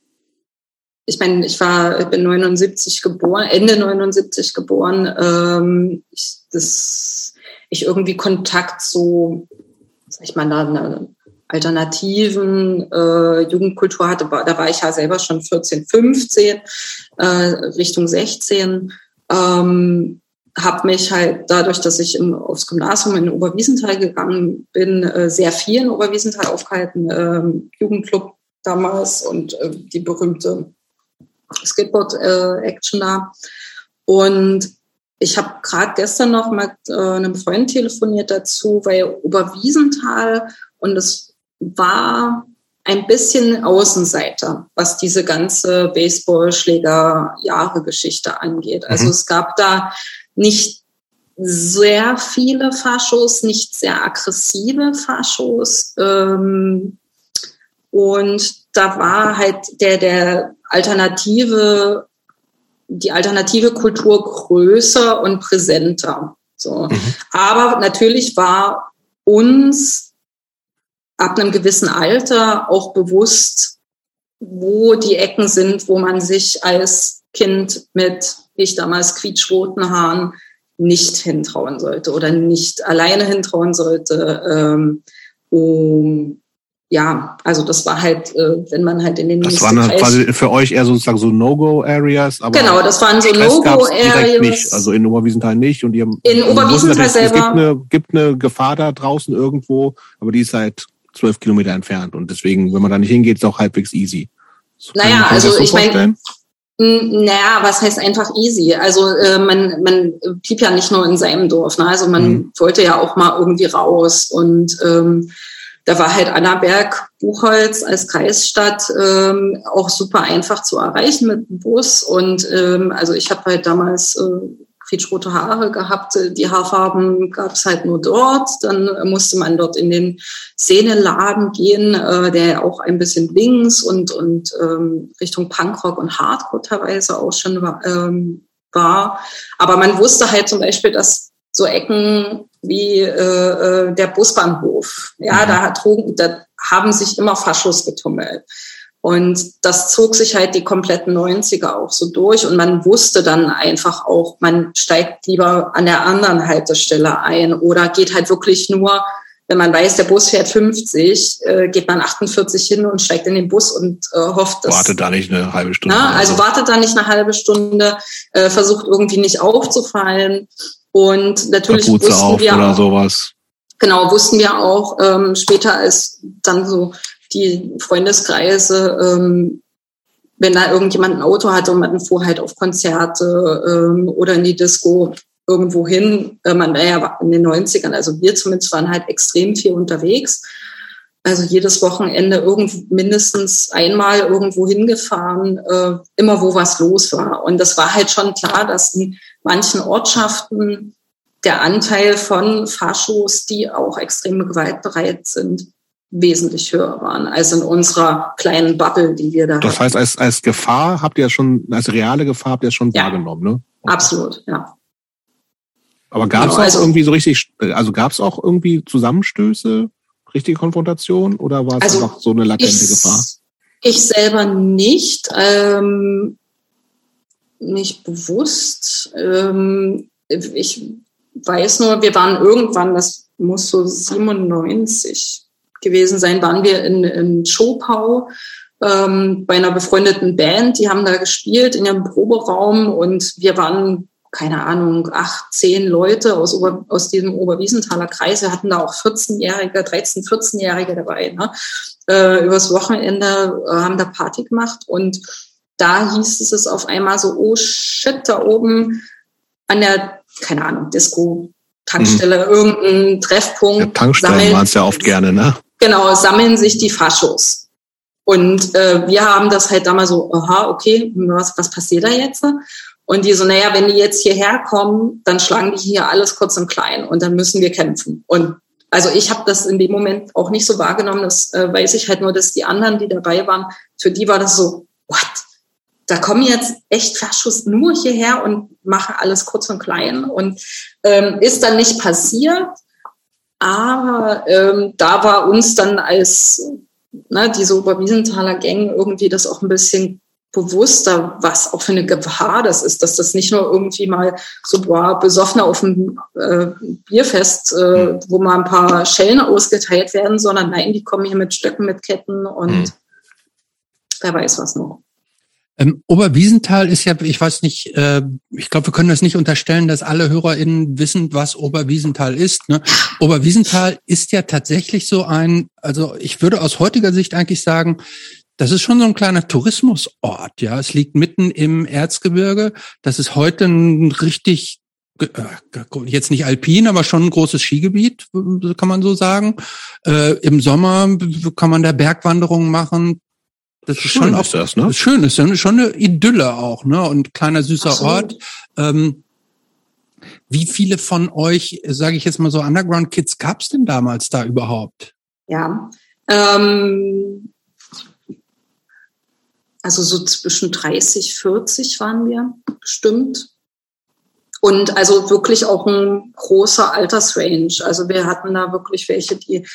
ich meine, ich war, ich bin 79 geboren, Ende 79 geboren. Ähm, ich, das, ich irgendwie Kontakt zu, sag ich mal, da eine alternativen äh, Jugendkultur hatte. Da war ich ja selber schon 14, 15, äh, Richtung 16. Ähm, habe mich halt dadurch, dass ich im, aufs Gymnasium in Oberwiesenthal gegangen bin, äh, sehr viel in Oberwiesenthal aufgehalten, ähm, Jugendclub damals und äh, die berühmte Skateboard-Action äh, da. Und ich habe gerade gestern noch mit äh, einem Freund telefoniert dazu, weil Oberwiesenthal und es war ein bisschen Außenseiter, was diese ganze Baseballschläger-Jahre-Geschichte angeht. Also mhm. es gab da nicht sehr viele Faschos, nicht sehr aggressive Faschos. Ähm, und da war halt der, der alternative, die alternative Kultur größer und präsenter. So. Mhm. Aber natürlich war uns ab einem gewissen Alter auch bewusst, wo die Ecken sind, wo man sich als Kind mit, ich damals quietschroten Haaren, nicht hintrauen sollte oder nicht alleine hintrauen sollte, ähm, um ja, also das war halt, äh, wenn man halt in den Das waren dann quasi für euch eher sozusagen so No-Go-Areas, aber genau, das waren so No-Go-Areas. nicht, also in Oberwiesenthal nicht und haben in Oberwiesenthal selber. Es gibt eine, gibt eine Gefahr da draußen irgendwo, aber die ist halt zwölf Kilometer entfernt und deswegen, wenn man da nicht hingeht, ist auch halbwegs easy. So naja, also so ich meine, naja, was heißt einfach easy? Also äh, man, man blieb ja nicht nur in seinem Dorf, ne? also man mhm. wollte ja auch mal irgendwie raus und ähm, da war halt Annaberg, Buchholz als Kreisstadt ähm, auch super einfach zu erreichen mit dem Bus. Und ähm, also ich habe halt damals äh, quietschrote Haare gehabt. Die Haarfarben gab es halt nur dort. Dann musste man dort in den Szeneladen gehen, äh, der auch ein bisschen links und, und ähm, Richtung Punkrock und Hardcore teilweise auch schon war, ähm, war. Aber man wusste halt zum Beispiel, dass so Ecken wie äh, äh, der Busbahnhof. Ja, mhm. da, trugen, da haben sich immer Faschos getummelt. Und das zog sich halt die kompletten 90er auch so durch. Und man wusste dann einfach auch, man steigt lieber an der anderen Haltestelle ein oder geht halt wirklich nur, wenn man weiß, der Bus fährt 50, äh, geht man 48 hin und steigt in den Bus und äh, hofft, dass... Wartet da nicht eine halbe Stunde. Na, also wartet da nicht eine halbe Stunde, äh, versucht irgendwie nicht aufzufallen. Und natürlich Kapuze wussten auf wir oder auch, sowas. Genau, wussten wir auch ähm, später, als dann so die Freundeskreise, ähm, wenn da irgendjemand ein Auto hatte und man fuhr halt auf Konzerte ähm, oder in die Disco irgendwo hin. Äh, man war ja in den 90ern, also wir zumindest waren halt extrem viel unterwegs. Also jedes Wochenende irgend, mindestens einmal irgendwo hingefahren, äh, immer wo was los war. Und das war halt schon klar, dass in manchen Ortschaften der Anteil von Faschos, die auch extrem gewaltbereit sind, wesentlich höher waren als in unserer kleinen Bubble, die wir da Das heißt, als, als Gefahr habt ihr schon, als reale Gefahr habt ihr schon ja, wahrgenommen, ne? Okay. Absolut, ja. Aber gab es genau, auch also, irgendwie so richtig, also gab es auch irgendwie Zusammenstöße, richtige Konfrontation oder war es also einfach so eine latente ich, Gefahr? Ich selber nicht, ähm, nicht bewusst. Ähm, ich weiß nur, wir waren irgendwann, das muss so 97 gewesen sein, waren wir in, in Schopau ähm, bei einer befreundeten Band. Die haben da gespielt in ihrem Proberaum und wir waren, keine Ahnung, acht, zehn Leute aus, Ober, aus diesem Oberwiesenthaler Kreis. Wir hatten da auch 14-Jährige, 13, 14-Jährige dabei. Ne? Äh, übers Wochenende äh, haben da Party gemacht und da hieß es auf einmal so, oh shit, da oben an der, keine Ahnung, Disco, Tankstelle, mhm. irgendein Treffpunkt. Ja, Tankstellen waren es ja oft gerne, ne? Genau, sammeln sich die Faschos. Und äh, wir haben das halt damals so, aha, okay, was, was passiert da jetzt? Und die so, naja, wenn die jetzt hierher kommen, dann schlagen die hier alles kurz und klein und dann müssen wir kämpfen. Und also ich habe das in dem Moment auch nicht so wahrgenommen, das äh, weiß ich halt nur, dass die anderen, die dabei waren, für die war das so, what? Da kommen jetzt echt Faschos nur hierher und machen alles kurz und klein und ähm, ist dann nicht passiert. Aber ähm, da war uns dann als ne, diese Oberwiesenthaler Gang irgendwie das auch ein bisschen bewusster, was auch für eine Gefahr das ist, dass das nicht nur irgendwie mal so boah, besoffen auf dem äh, Bierfest, äh, mhm. wo mal ein paar Schellen ausgeteilt werden, sondern nein, die kommen hier mit Stöcken, mit Ketten und mhm. wer weiß was noch. Ähm, Oberwiesenthal ist ja, ich weiß nicht, äh, ich glaube, wir können das nicht unterstellen, dass alle HörerInnen wissen, was Oberwiesenthal ist. Ne? Oberwiesenthal ist ja tatsächlich so ein, also ich würde aus heutiger Sicht eigentlich sagen, das ist schon so ein kleiner Tourismusort. Ja, es liegt mitten im Erzgebirge. Das ist heute ein richtig äh, jetzt nicht alpin, aber schon ein großes Skigebiet, kann man so sagen. Äh, Im Sommer kann man da Bergwanderungen machen, das ist schön schon auch ist das, ne? schön ist ja schon eine Idylle auch, ne? Und kleiner süßer Absolut. Ort. Ähm, wie viele von euch, sage ich jetzt mal so, Underground Kids gab's denn damals da überhaupt? Ja, ähm, also so zwischen 30, 40 waren wir bestimmt. Und also wirklich auch ein großer Altersrange. Also wir hatten da wirklich welche, die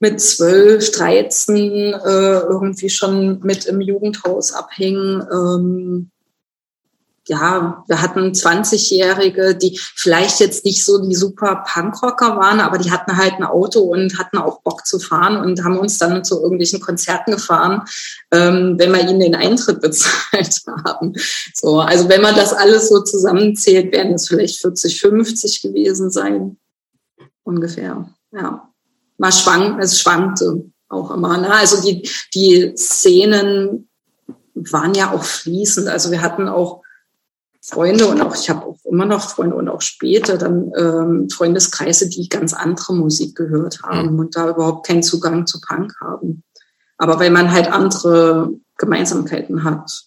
mit zwölf, dreizehn äh, irgendwie schon mit im Jugendhaus abhängen. Ähm, ja, wir hatten 20-Jährige, die vielleicht jetzt nicht so die super Punkrocker waren, aber die hatten halt ein Auto und hatten auch Bock zu fahren und haben uns dann zu irgendwelchen Konzerten gefahren, ähm, wenn wir ihnen den Eintritt bezahlt haben. So, also wenn man das alles so zusammenzählt, werden es vielleicht 40, 50 gewesen sein. Ungefähr, ja mal schwank, es schwankte auch immer. Ne? Also die, die Szenen waren ja auch fließend. Also wir hatten auch Freunde und auch ich habe auch immer noch Freunde und auch später dann ähm, Freundeskreise, die ganz andere Musik gehört haben mhm. und da überhaupt keinen Zugang zu Punk haben. Aber weil man halt andere Gemeinsamkeiten hat,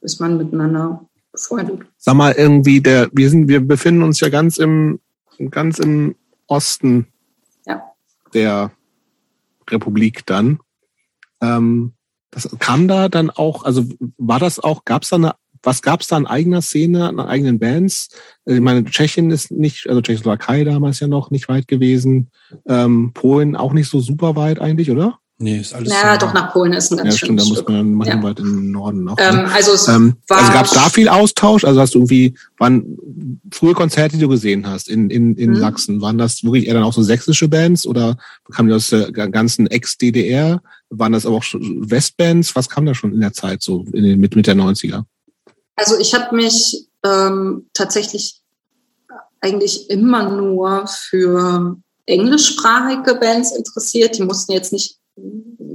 ist man miteinander befreundet. Sag mal irgendwie der, wir sind, wir befinden uns ja ganz im, ganz im Osten der Republik dann. Ähm, das kam da dann auch, also war das auch, gab es da eine was gab es da an eigener Szene, an eigenen Bands? Ich meine, Tschechien ist nicht, also Tschechoslowakei damals ja noch nicht weit gewesen. Ähm, Polen auch nicht so super weit eigentlich, oder? Nee, ist alles. Naja, doch nach Polen ist ein ganz ja, stimmt, da muss man manchmal ja. weit im Norden noch. Ähm, ne? also es ähm, war also gab es da viel Austausch? Also hast du irgendwie, wann frühe Konzerte, die du gesehen hast in, in, in mhm. Sachsen, waren das wirklich eher dann auch so sächsische Bands oder kamen die aus der ganzen Ex-DDR? Waren das aber auch Westbands? Was kam da schon in der Zeit, so in den, mit, mit der 90er? Also ich habe mich ähm, tatsächlich eigentlich immer nur für englischsprachige Bands interessiert. Die mussten jetzt nicht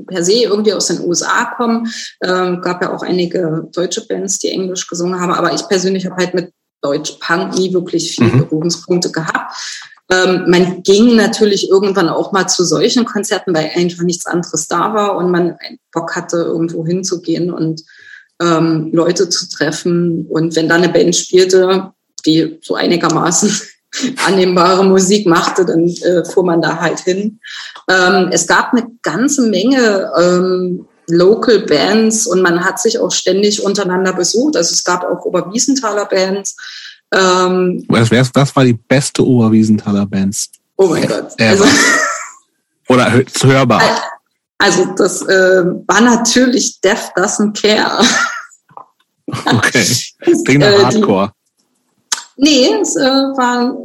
per se irgendwie aus den USA kommen. Ähm, gab ja auch einige deutsche Bands, die Englisch gesungen haben, aber ich persönlich habe halt mit Deutsch Punk nie wirklich viele mhm. Berührungspunkte gehabt. Ähm, man ging natürlich irgendwann auch mal zu solchen Konzerten, weil einfach nichts anderes da war und man Bock hatte, irgendwo hinzugehen und ähm, Leute zu treffen. Und wenn da eine Band spielte, die so einigermaßen annehmbare Musik machte, dann äh, fuhr man da halt hin. Ähm, es gab eine ganze Menge ähm, Local Bands und man hat sich auch ständig untereinander besucht. Also es gab auch Oberwiesenthaler Bands. Ähm, was, was war die beste Oberwiesenthaler Bands? Oh mein Gott. Also, Oder hörbar. Also das äh, war natürlich Death Doesn't Care. Okay. Klingt nach äh, Hardcore. Nee, es äh, war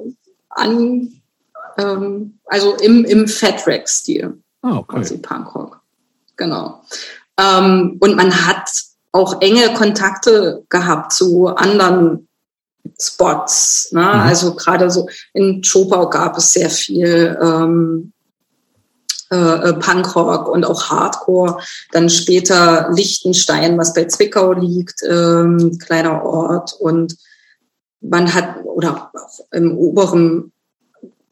an, ähm, also im, im Fat Rack Stil. Ah, okay. Also Punkrock. Genau. Ähm, und man hat auch enge Kontakte gehabt zu anderen Spots. Ne? Mhm. Also gerade so in Chopau gab es sehr viel ähm, äh, Punkrock und auch Hardcore. Dann später Lichtenstein, was bei Zwickau liegt, ähm, kleiner Ort. Und man hat, oder im oberen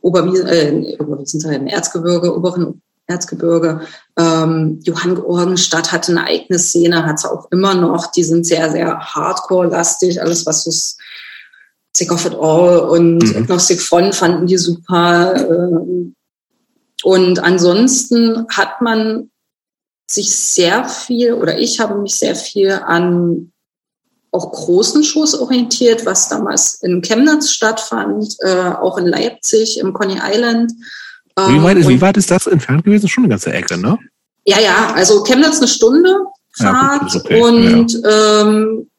Oberwiesen, äh, Oberwiesenthal, im Erzgebirge, oberen Erzgebirge, ähm, Johann Georgenstadt hatte eine eigene Szene, hat es auch immer noch. Die sind sehr, sehr hardcore-lastig. Alles, was so Sick of It All und mhm. Agnostic Front fanden die super. Äh, und ansonsten hat man sich sehr viel, oder ich habe mich sehr viel an auch großen Shows orientiert, was damals in Chemnitz stattfand, äh, auch in Leipzig, im Coney Island. Ähm, wie, weit ist, wie weit ist das entfernt gewesen? Schon eine ganze Ecke, ne? Ja, ja, also Chemnitz eine Stunde Fahrt ja, okay. und ja. ähm,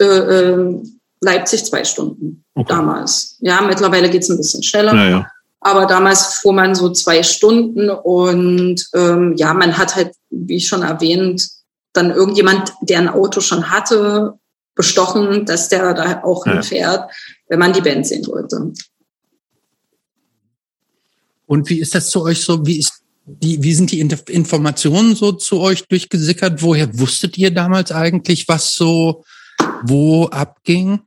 äh, äh, Leipzig zwei Stunden okay. damals. Ja, mittlerweile geht's ein bisschen schneller. Ja. Aber damals fuhr man so zwei Stunden und ähm, ja, man hat halt, wie schon erwähnt, dann irgendjemand, der ein Auto schon hatte, bestochen, dass der da auch ja. hinfährt, wenn man die Band sehen wollte. Und wie ist das zu euch so? Wie ist die, wie sind die Informationen so zu euch durchgesickert? Woher wusstet ihr damals eigentlich, was so wo abging?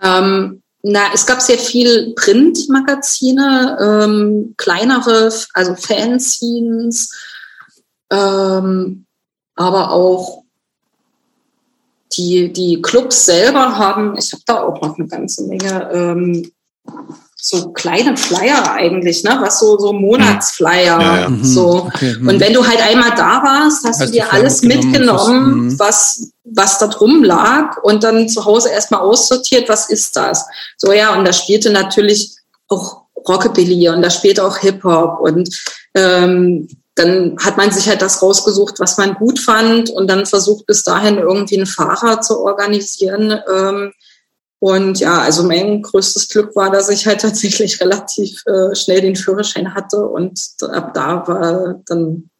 Ähm, na, es gab sehr viel Printmagazine, ähm, kleinere, also Fanzines, ähm, aber auch die, die Clubs selber haben, ich habe da auch noch eine ganze Menge ähm, so kleine Flyer eigentlich, ne? Was so so Monatsflyer, ja, ja. Mhm. so. Okay. Mhm. Und wenn du halt einmal da warst, hast, hast du dir alles mitgenommen, mhm. was was da drum lag und dann zu Hause erstmal aussortiert, was ist das? So ja, und da spielte natürlich auch Rockabilly und da spielte auch Hip Hop und ähm, dann hat man sich halt das rausgesucht, was man gut fand und dann versucht bis dahin irgendwie einen Fahrer zu organisieren. Ähm, und ja, also mein größtes Glück war, dass ich halt tatsächlich relativ äh, schnell den Führerschein hatte und ab da war dann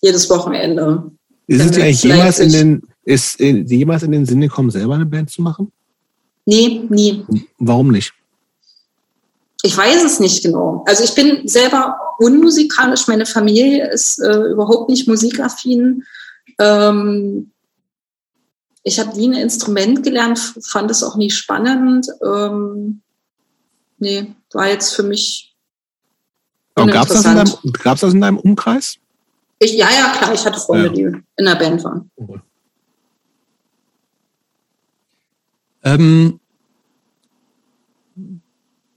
jedes Wochenende. Ist es eigentlich jemals in den, ist jemals in den Sinn gekommen, selber eine Band zu machen? Nee, nie. Warum nicht? Ich weiß es nicht genau. Also ich bin selber unmusikalisch. Meine Familie ist äh, überhaupt nicht musikaffin. Ähm, ich habe nie ein Instrument gelernt, fand es auch nie spannend. Ähm, nee, war jetzt für mich. Gab es das, das, in deinem Umkreis? Ich, ja, ja, klar. Ich hatte Freunde, ja. die in der Band waren. Okay. Ähm,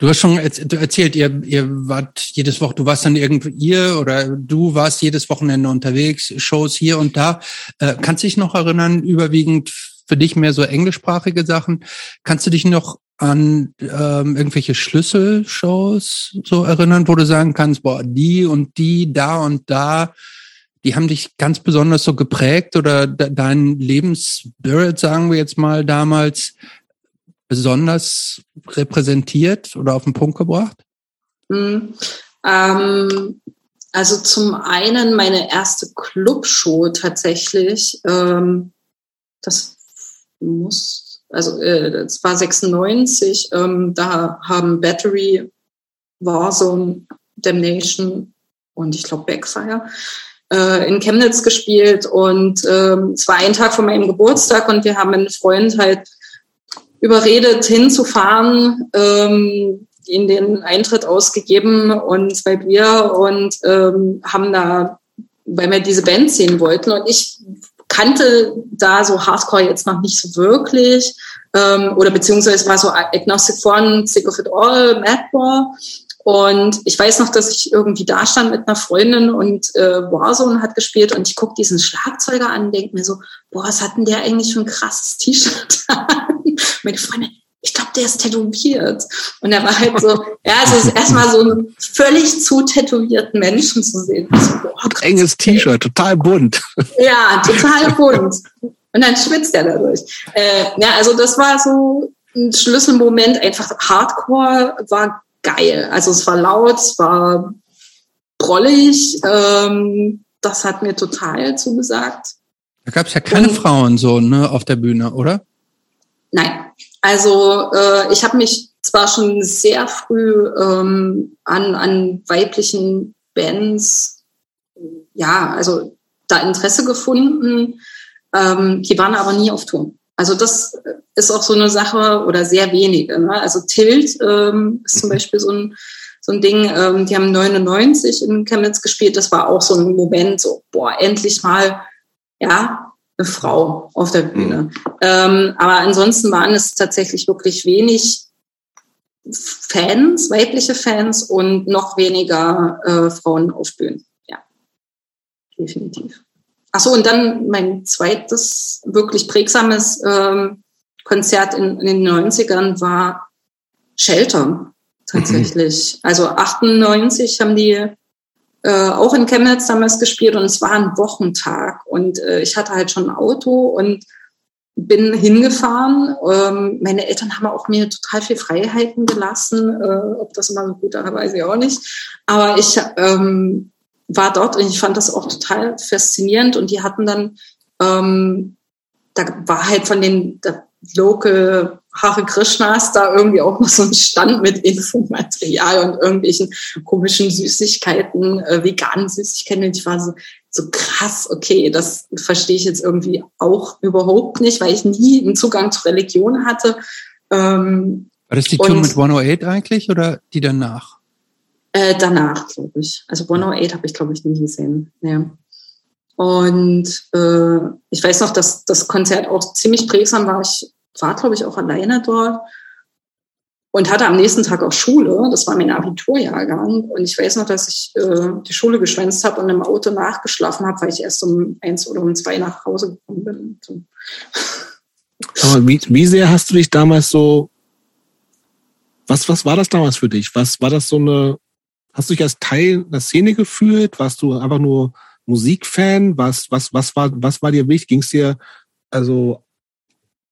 Du hast schon erzählt, ihr, ihr wart jedes Woche, du warst dann irgendwie ihr oder du warst jedes Wochenende unterwegs, Shows hier und da. Äh, kannst dich noch erinnern, überwiegend für dich mehr so englischsprachige Sachen. Kannst du dich noch an ähm, irgendwelche Schlüsselshows so erinnern, wo du sagen kannst, boah, die und die, da und da, die haben dich ganz besonders so geprägt oder de dein Lebensspirit, sagen wir jetzt mal, damals besonders repräsentiert oder auf den Punkt gebracht? Mhm. Ähm, also zum einen meine erste Clubshow tatsächlich. Ähm, das muss, also äh, das war 96. Ähm, da haben Battery, Warzone, Damnation und ich glaube Backfire äh, in Chemnitz gespielt. Und ähm, es war ein Tag vor meinem Geburtstag und wir haben einen Freund halt überredet, hinzufahren. Ähm, ihnen den Eintritt ausgegeben und zwei Bier und ähm, haben da, weil wir diese Band sehen wollten. Und ich kannte da so Hardcore jetzt noch nicht so wirklich. Ähm, oder beziehungsweise war so Agnostic Front, Sick of It All, Madball. Und ich weiß noch, dass ich irgendwie da stand mit einer Freundin und äh, Warzone hat gespielt und ich guck diesen Schlagzeuger an und denke mir so, boah, was hat denn der eigentlich für ein krasses T-Shirt an? Meine Freundin, ich glaube, der ist tätowiert. Und er war halt so, ja, also erstmal so einen völlig zu tätowierten Menschen zu sehen. So, boah, Enges T-Shirt, total bunt. Ja, total bunt. Und dann schwitzt er dadurch. Äh, ja, also das war so ein Schlüsselmoment, einfach Hardcore war geil. Also es war laut, es war brollig. Ähm, das hat mir total zugesagt. Da gab es ja keine Und, Frauen so ne, auf der Bühne, oder? Nein, also äh, ich habe mich zwar schon sehr früh ähm, an, an weiblichen Bands, ja, also da Interesse gefunden. Ähm, die waren aber nie auf Tour. Also das ist auch so eine Sache oder sehr wenige. Ne? Also Tilt ähm, ist zum mhm. Beispiel so ein, so ein Ding, ähm, die haben 99 in Chemnitz gespielt. Das war auch so ein Moment, so, boah, endlich mal, ja, eine Frau auf der Bühne. Mhm. Ähm, aber ansonsten waren es tatsächlich wirklich wenig Fans, weibliche Fans und noch weniger äh, Frauen auf Bühnen. Ja, definitiv. Achso, und dann mein zweites wirklich prägsames ähm, Konzert in, in, den 90ern war Shelter tatsächlich. Mhm. Also 98 haben die äh, auch in Chemnitz damals gespielt und es war ein Wochentag und äh, ich hatte halt schon ein Auto und bin hingefahren. Ähm, meine Eltern haben auch mir total viel Freiheiten gelassen. Äh, ob das immer so gut war, weiß ich auch nicht. Aber ich ähm, war dort und ich fand das auch total faszinierend und die hatten dann, ähm, da war halt von den Local Hare Krishnas da irgendwie auch noch so ein Stand mit Infomaterial und irgendwelchen komischen Süßigkeiten, äh, veganen Süßigkeiten. Und ich war so, so krass, okay, das verstehe ich jetzt irgendwie auch überhaupt nicht, weil ich nie einen Zugang zur Religion hatte. Ähm, war das die Tour mit 108 eigentlich oder die danach? Äh, danach, glaube ich. Also 108 habe ich, glaube ich, nie gesehen. Ja. Und äh, ich weiß noch, dass das Konzert auch ziemlich prägsam war. Ich war, glaube ich, auch alleine dort und hatte am nächsten Tag auch Schule. Das war mein Abiturjahrgang. Und ich weiß noch, dass ich äh, die Schule geschwänzt habe und im Auto nachgeschlafen habe, weil ich erst um eins oder um zwei nach Hause gekommen bin. Aber wie, wie sehr hast du dich damals so, was, was war das damals für dich? Was war das so eine, hast du dich als Teil der Szene gefühlt? Warst du einfach nur Musikfan? Was, was, was war, was war dir wichtig? Ging es dir also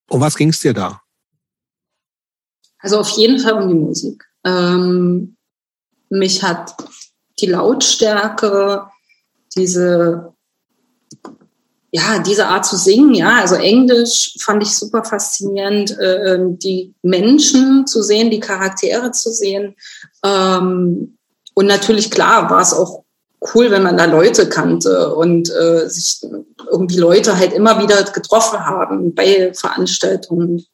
um was ging es dir da? Also auf jeden Fall um die Musik. Ähm, mich hat die Lautstärke, diese, ja, diese Art zu singen, ja, also Englisch fand ich super faszinierend, äh, die Menschen zu sehen, die Charaktere zu sehen. Ähm, und natürlich, klar, war es auch cool, wenn man da Leute kannte und äh, sich irgendwie Leute halt immer wieder getroffen haben bei Veranstaltungen.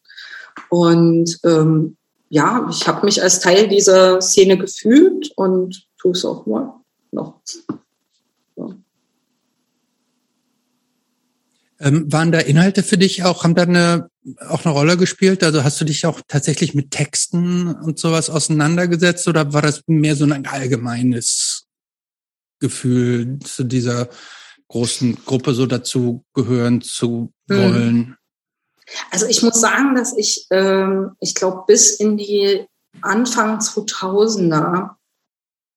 Und ähm, ja, ich habe mich als Teil dieser Szene gefühlt und tue es auch mal noch. So. Ähm, waren da Inhalte für dich auch, haben da eine, auch eine Rolle gespielt? Also hast du dich auch tatsächlich mit Texten und sowas auseinandergesetzt oder war das mehr so ein allgemeines Gefühl, zu dieser großen Gruppe so dazu gehören zu hm. wollen? Also ich muss sagen, dass ich, ähm, ich glaube, bis in die Anfang 2000er,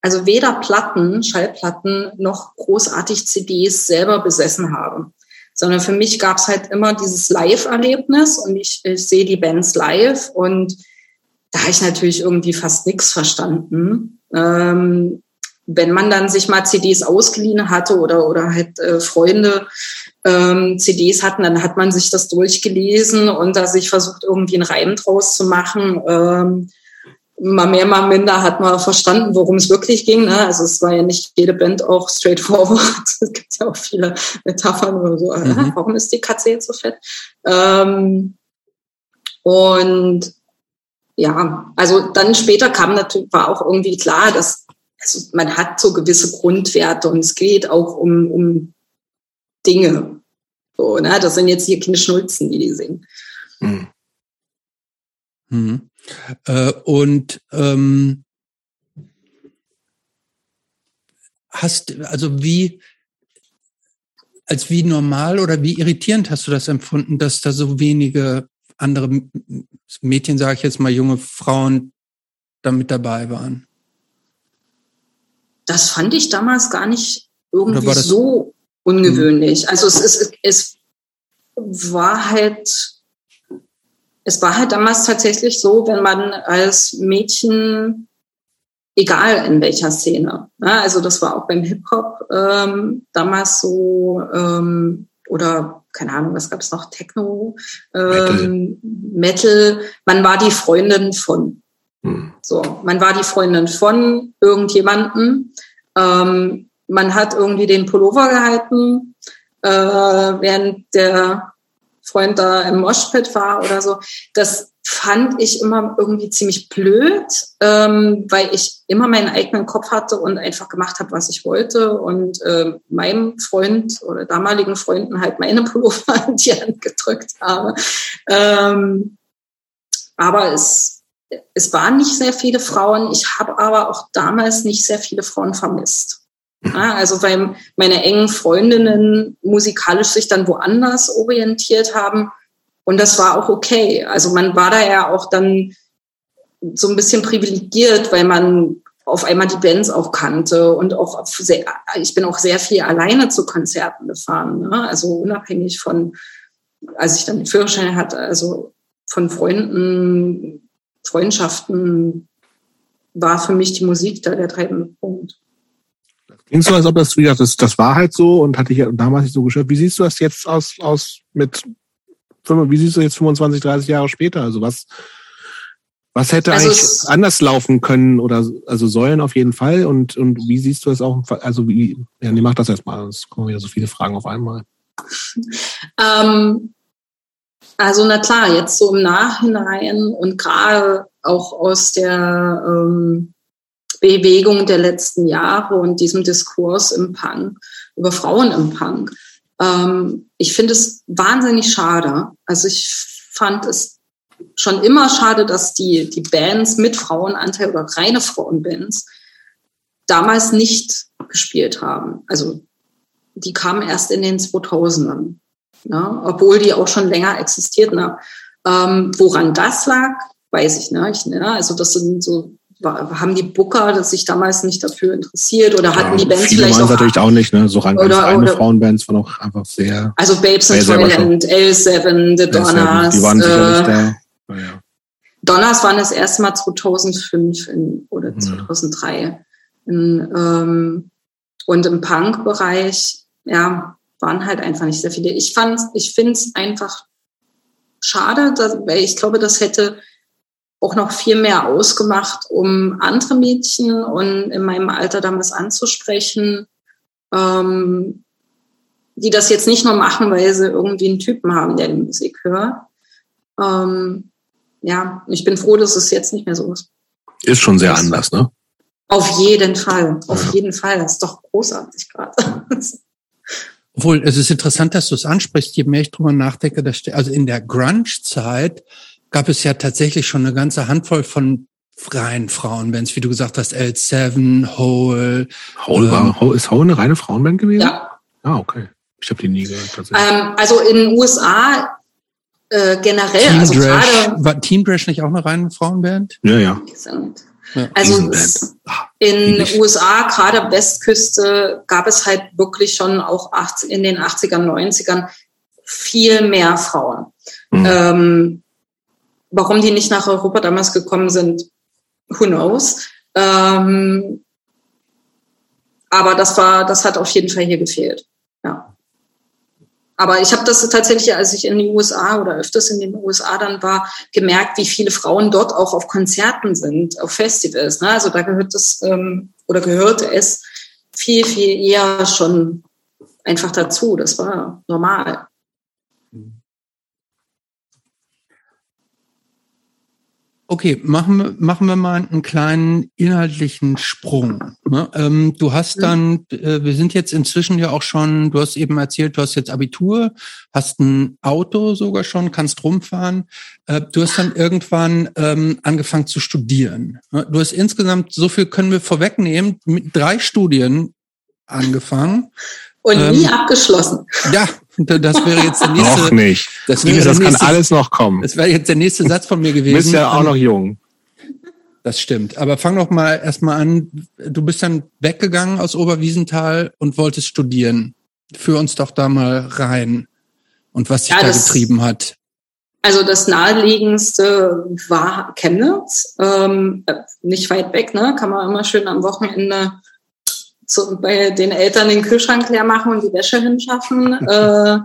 also weder Platten, Schallplatten noch großartig CDs selber besessen habe, sondern für mich gab es halt immer dieses Live-Erlebnis und ich, ich sehe die Bands live und da habe ich natürlich irgendwie fast nichts verstanden. Ähm, wenn man dann sich mal CDs ausgeliehen hatte oder, oder halt äh, Freunde ähm, CDs hatten, dann hat man sich das durchgelesen und da sich versucht, irgendwie einen Reim draus zu machen. Ähm, mal mehr, mal minder hat man verstanden, worum es wirklich ging. Ne? Also es war ja nicht jede Band auch straightforward. es gibt ja auch viele Metaphern oder so. Mhm. Warum ist die Katze jetzt so fett? Ähm, und ja, also dann später kam natürlich, war auch irgendwie klar, dass also man hat so gewisse Grundwerte und es geht auch um, um Dinge. So, ne? Das sind jetzt hier keine Schnulzen, die die singen. Mhm. Mhm. Äh, und ähm, hast, also wie, als wie normal oder wie irritierend hast du das empfunden, dass da so wenige andere Mädchen, sage ich jetzt mal, junge Frauen da mit dabei waren? Das fand ich damals gar nicht irgendwie so ungewöhnlich. Also es ist, es war halt, es war halt damals tatsächlich so, wenn man als Mädchen, egal in welcher Szene, ne, also das war auch beim Hip-Hop ähm, damals so, ähm, oder keine Ahnung, was gab es noch, Techno, ähm, Metal. Metal, man war die Freundin von. Hm. So, man war die Freundin von irgendjemanden. Ähm, man hat irgendwie den Pullover gehalten, äh, während der Freund da im Moshpit war oder so. Das fand ich immer irgendwie ziemlich blöd, ähm, weil ich immer meinen eigenen Kopf hatte und einfach gemacht habe, was ich wollte und äh, meinem Freund oder damaligen Freunden halt meine Pullover in die Hand gedrückt habe. Ähm, aber es, es waren nicht sehr viele Frauen. Ich habe aber auch damals nicht sehr viele Frauen vermisst. Ja, also weil meine engen Freundinnen musikalisch sich dann woanders orientiert haben. Und das war auch okay. Also man war da ja auch dann so ein bisschen privilegiert, weil man auf einmal die Bands auch kannte und auch sehr, ich bin auch sehr viel alleine zu Konzerten gefahren. Ne? Also unabhängig von, als ich dann den Führerschein hatte, also von Freunden, Freundschaften war für mich die Musik da der treibende Punkt. Klingt so, als ob das, wie gesagt, das, das war halt so und hatte ich damals nicht so geschafft. Wie siehst du das jetzt aus, aus mit, wie siehst du jetzt 25, 30 Jahre später? Also was, was hätte also eigentlich anders laufen können oder, also sollen auf jeden Fall und, und wie siehst du das auch, also wie, ja, nee, mach das erstmal, sonst kommen wieder so viele Fragen auf einmal. Ähm, also na klar, jetzt so im Nachhinein und gerade auch aus der, ähm, Bewegung der letzten Jahre und diesem Diskurs im Punk, über Frauen im Punk. Ähm, ich finde es wahnsinnig schade. Also ich fand es schon immer schade, dass die, die Bands mit Frauenanteil oder reine Frauenbands damals nicht gespielt haben. Also die kamen erst in den 2000ern, ne? obwohl die auch schon länger existierten. Ähm, woran das lag, weiß ich nicht. Ne? Also das sind so haben die Booker sich damals nicht dafür interessiert oder hatten ja, die Bands viele vielleicht auch natürlich auch nicht, ne? So rein oder, reine oder, Frauenbands waren auch einfach sehr. Also Babes in Toyland, L7, The Donners. Die waren sicherlich äh, da. Ja. Donners waren das erste Mal 2005 in, oder 2003. Ja. In, ähm, und im Punk-Bereich, ja, waren halt einfach nicht sehr viele. Ich fand, ich finde es einfach schade, dass, weil ich glaube, das hätte auch noch viel mehr ausgemacht, um andere Mädchen und in meinem Alter damals anzusprechen, ähm, die das jetzt nicht nur machen, weil sie irgendwie einen Typen haben, der die Musik hört. Ähm, ja, ich bin froh, dass es jetzt nicht mehr so ist. Ist schon sehr das anders, ne? Auf jeden Fall, auf ja. jeden Fall. Das ist doch großartig gerade. Obwohl, es ist interessant, dass du es ansprichst. Je mehr ich drüber nachdenke, dass, also in der Grunge-Zeit gab es ja tatsächlich schon eine ganze Handvoll von freien Frauenbands, wie du gesagt hast, L7, Hole. Hole war, ähm, ist Hole eine reine Frauenband gewesen? Ja. Ah, okay. Ich habe die nie gehört tatsächlich. Ähm, also in den USA äh, generell, Team also Drash, gerade war Team Drash nicht auch eine reine Frauenband? Ja, ja. Ja. Also Ah, in ähnlich. USA, gerade Westküste, gab es halt wirklich schon auch 80, in den 80ern, 90ern viel mehr Frauen. Mhm. Ähm, warum die nicht nach Europa damals gekommen sind, who knows. Ähm, aber das war, das hat auf jeden Fall hier gefehlt. Ja. Aber ich habe das tatsächlich, als ich in die USA oder öfters in den USA dann war, gemerkt, wie viele Frauen dort auch auf Konzerten sind, auf Festivals. Ne? Also da gehört das ähm, oder gehörte es viel, viel eher schon einfach dazu. Das war normal. Okay, machen wir, machen wir mal einen kleinen inhaltlichen Sprung. Ne? Ähm, du hast Mhm. dann, äh, wir sind jetzt inzwischen ja auch schon, du hast eben erzählt, du hast jetzt Abitur, hast ein Auto sogar schon, kannst rumfahren. Äh, du hast dann irgendwann ähm, angefangen zu studieren. Ne? Du hast insgesamt, so viel können wir vorwegnehmen, mit drei Studien angefangen. Und nie Ähm, abgeschlossen. Ja, das wäre jetzt der Noch nächste, nicht. das wäre das kann nächste, alles noch kommen. das wäre jetzt der nächste Satz von mir Du gewesen. bist ja auch noch jung. Das stimmt. Aber fang doch mal erstmal an. Du bist dann weggegangen aus Oberwiesenthal und wolltest studieren. Führ uns doch da mal rein. Und was dich Ja, da das- getrieben hat. Also das naheliegendste war Chemnitz, ähm, äh, nicht weit weg, ne? Kann man immer schön am Wochenende zu, bei den Eltern den Kühlschrank leer machen und die Wäsche hinschaffen. äh,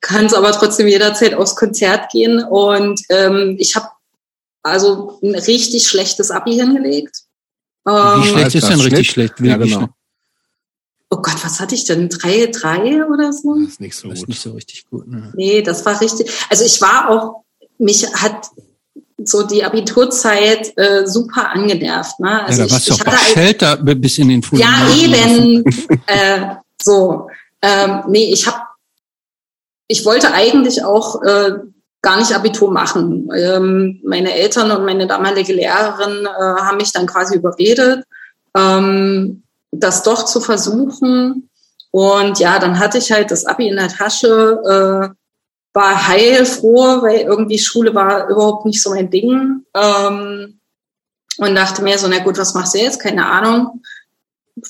Kann es aber trotzdem jederzeit aufs Konzert gehen. Und ähm, ich habe also ein richtig schlechtes Abi hingelegt. Wie Ähm, schlecht ist denn richtig Schnitt? schlecht? Ja, genau. oh Gott, was hatte ich denn? Drei, drei oder so? Das ist nicht so Das ist gut. nicht so richtig gut. Ne? Nee, das war richtig. Also ich war auch, mich hat so die Abiturzeit äh, super angenervt. Ne? Also ja, da warst ich, ich halt- Shelter bis in den Fuß. ja eben äh, so. Ähm, nee, ich habe, ich wollte eigentlich auch äh, gar nicht Abitur machen. Ähm, meine Eltern und meine damalige Lehrerin äh, haben mich dann quasi überredet, ähm, das doch zu versuchen. Und ja, dann hatte ich halt das Abi in der Tasche, äh, war heilfroh, weil irgendwie Schule war überhaupt nicht so mein Ding. Ähm, und dachte mir so, na gut, was machst du jetzt? Keine Ahnung.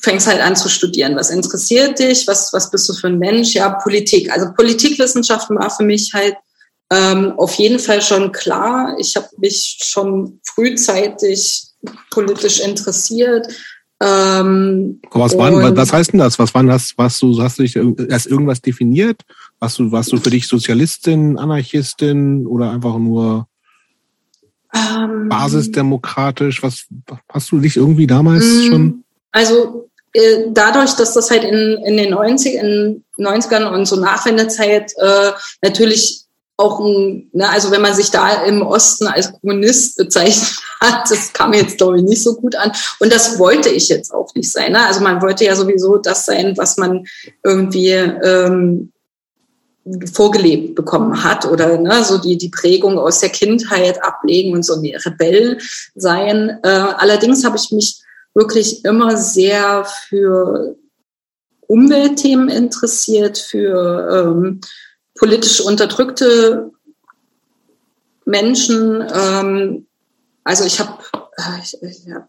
Fängst halt an zu studieren. Was interessiert dich? Was, was bist du für ein Mensch? Ja, Politik. Also Politikwissenschaften war für mich halt ähm, auf jeden Fall schon klar. Ich habe mich schon frühzeitig politisch interessiert. Ähm, Was, waren, was heißt denn das? Was waren das? Was du, hast du dich erst irgendwas definiert? Warst du, warst du für dich Sozialistin, Anarchistin oder einfach nur ähm, basisdemokratisch? Was hast du dich irgendwie damals Mm, schon? Also äh, dadurch, dass das halt in, in den 90, in 90ern und so Nachwendezeit äh, natürlich auch ein, ne, also wenn man sich da im Osten als Kommunist bezeichnet hat, das kam jetzt glaube ich nicht so gut an. Und das wollte ich jetzt auch nicht sein. Ne? Also man wollte ja sowieso das sein, was man irgendwie ähm, vorgelebt bekommen hat oder ne, so die, die Prägung aus der Kindheit ablegen und so ein Rebell sein. Äh, allerdings habe ich mich wirklich immer sehr für Umweltthemen interessiert, für ähm, politisch unterdrückte Menschen. Ähm, also ich habe, äh,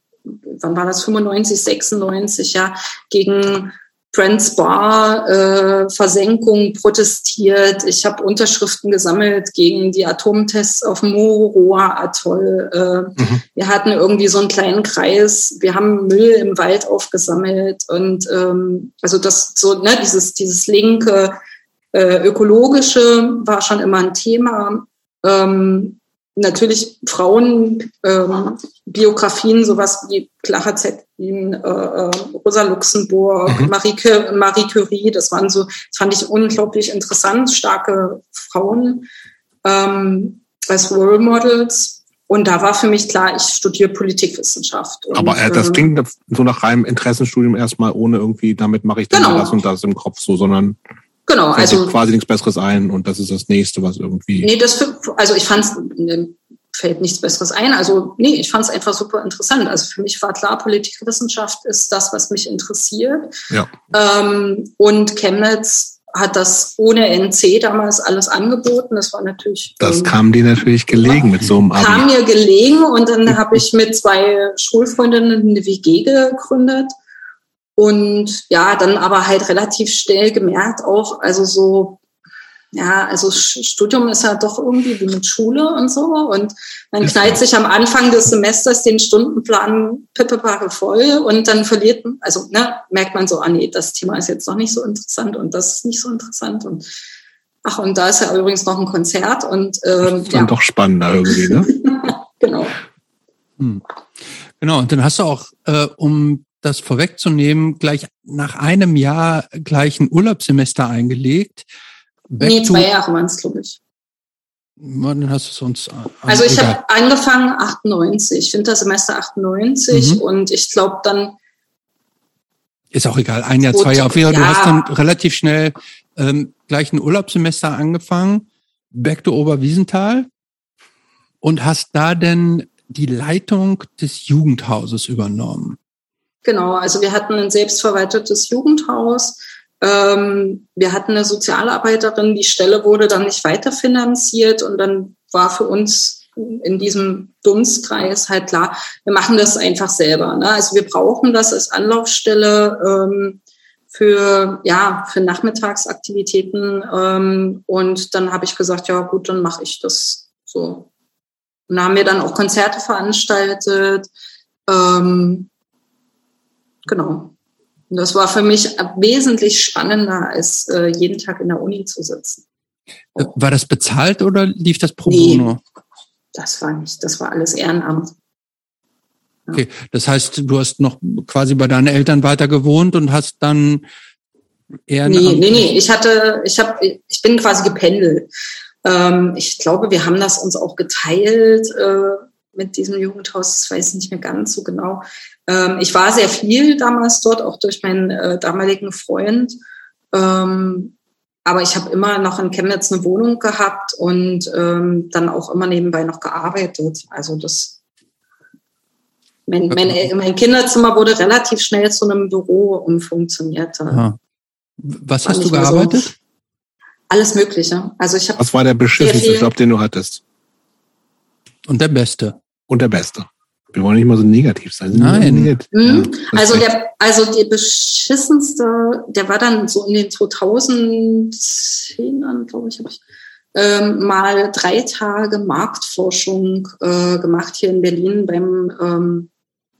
wann war das, 95, 96, ja, gegen Friends Bar äh, Versenkung protestiert. Ich habe Unterschriften gesammelt gegen die Atomtests auf Mururoa Atoll. Äh, Mhm. Wir hatten irgendwie so einen kleinen Kreis. Wir haben Müll im Wald aufgesammelt und ähm, also das so ne dieses dieses linke äh, ökologische war schon immer ein Thema. Ähm, natürlich Frauen, ähm, Biografien, sowas wie Clara Zetkin, äh, äh, Rosa Luxemburg, Mhm. Marie, Marie Curie, das waren so, das fand ich unglaublich interessant, starke Frauen ähm, als Role Models. Und da war für mich klar, ich studiere Politikwissenschaft. Und, Aber äh, das ähm, klingt so nach reinem Interessenstudium erstmal, ohne irgendwie, damit mache ich dann Genau. das und das im Kopf so, sondern Genau, fällt also quasi nichts Besseres ein und das ist das nächste, was irgendwie. Nee, das also ich fand es fällt nichts Besseres ein. Also nee, ich fand es einfach super interessant. Also für mich war klar, Politikwissenschaft ist das, was mich interessiert. Ja. Ähm, und Chemnitz hat das ohne NC damals alles angeboten. Das war natürlich. Das ähm, kam dir natürlich gelegen mit so einem Abi. Kam mir gelegen und dann habe ich mit zwei Schulfreundinnen eine WG gegründet. Und ja, dann aber halt relativ schnell gemerkt auch, also so ja, also Studium ist ja doch irgendwie wie mit Schule und so. Und man knallt sich am Anfang des Semesters den Stundenplan pippepacke voll und dann verliert, also ne, merkt man so, ah nee, das Thema ist jetzt noch nicht so interessant und das ist nicht so interessant. Und ach, und da ist ja übrigens noch ein Konzert und ähm, das ist dann ja. doch spannender irgendwie, ne? genau. Hm. Genau, und dann hast du auch, äh, um das vorwegzunehmen, gleich nach einem Jahr gleich ein Urlaubssemester eingelegt Back nee, zwei Jahre waren es, glaube ich. Wann hast du es uns? Also ich habe angefangen 98, Wintersemester 98 mhm. und ich glaube dann. Ist auch egal, ein Jahr, zwei Jahre. Ja. Du hast dann relativ schnell ähm, gleich ein Urlaubssemester angefangen, back to Oberwiesenthal und hast da denn die Leitung des Jugendhauses übernommen. Genau, also wir hatten ein selbstverwaltetes Jugendhaus ähm, wir hatten eine Sozialarbeiterin, die Stelle wurde dann nicht weiterfinanziert und dann war für uns in diesem Dunstkreis halt klar, wir machen das einfach selber. Ne? Also wir brauchen das als Anlaufstelle ähm, für ja für Nachmittagsaktivitäten ähm, und dann habe ich gesagt, ja gut, dann mache ich das so. Und haben wir dann auch Konzerte veranstaltet. Ähm, genau. Und das war für mich wesentlich spannender, als äh, jeden Tag in der Uni zu sitzen. Äh, war das bezahlt oder lief das pro nee, bono? Das war nicht, das war alles Ehrenamt. Ja. Okay, das heißt, du hast noch quasi bei deinen Eltern weiter gewohnt und hast dann Ehrenamt. Nee, nee, nee, ich hatte, ich habe, ich bin quasi gependelt. Ähm, ich glaube, wir haben das uns auch geteilt äh, mit diesem Jugendhaus, das weiß ich nicht mehr ganz so genau. Ähm, ich war sehr viel damals dort, auch durch meinen äh, damaligen Freund. Ähm, aber ich habe immer noch in Chemnitz eine Wohnung gehabt und ähm, dann auch immer nebenbei noch gearbeitet. Also das mein, mein, mein Kinderzimmer wurde relativ schnell zu einem Büro umfunktioniert. Was hast du gearbeitet? So alles Mögliche. Also ich habe. Was war der beschissenste Job, den du hattest? Und der beste. Und der beste. Wir wollen nicht mal so negativ sein. Nein. Negativ. Mhm. Ja, also der, also der beschissenste, der war dann so in den 2010ern, glaube ich, habe ich ähm, mal drei Tage Marktforschung äh, gemacht hier in Berlin beim ähm,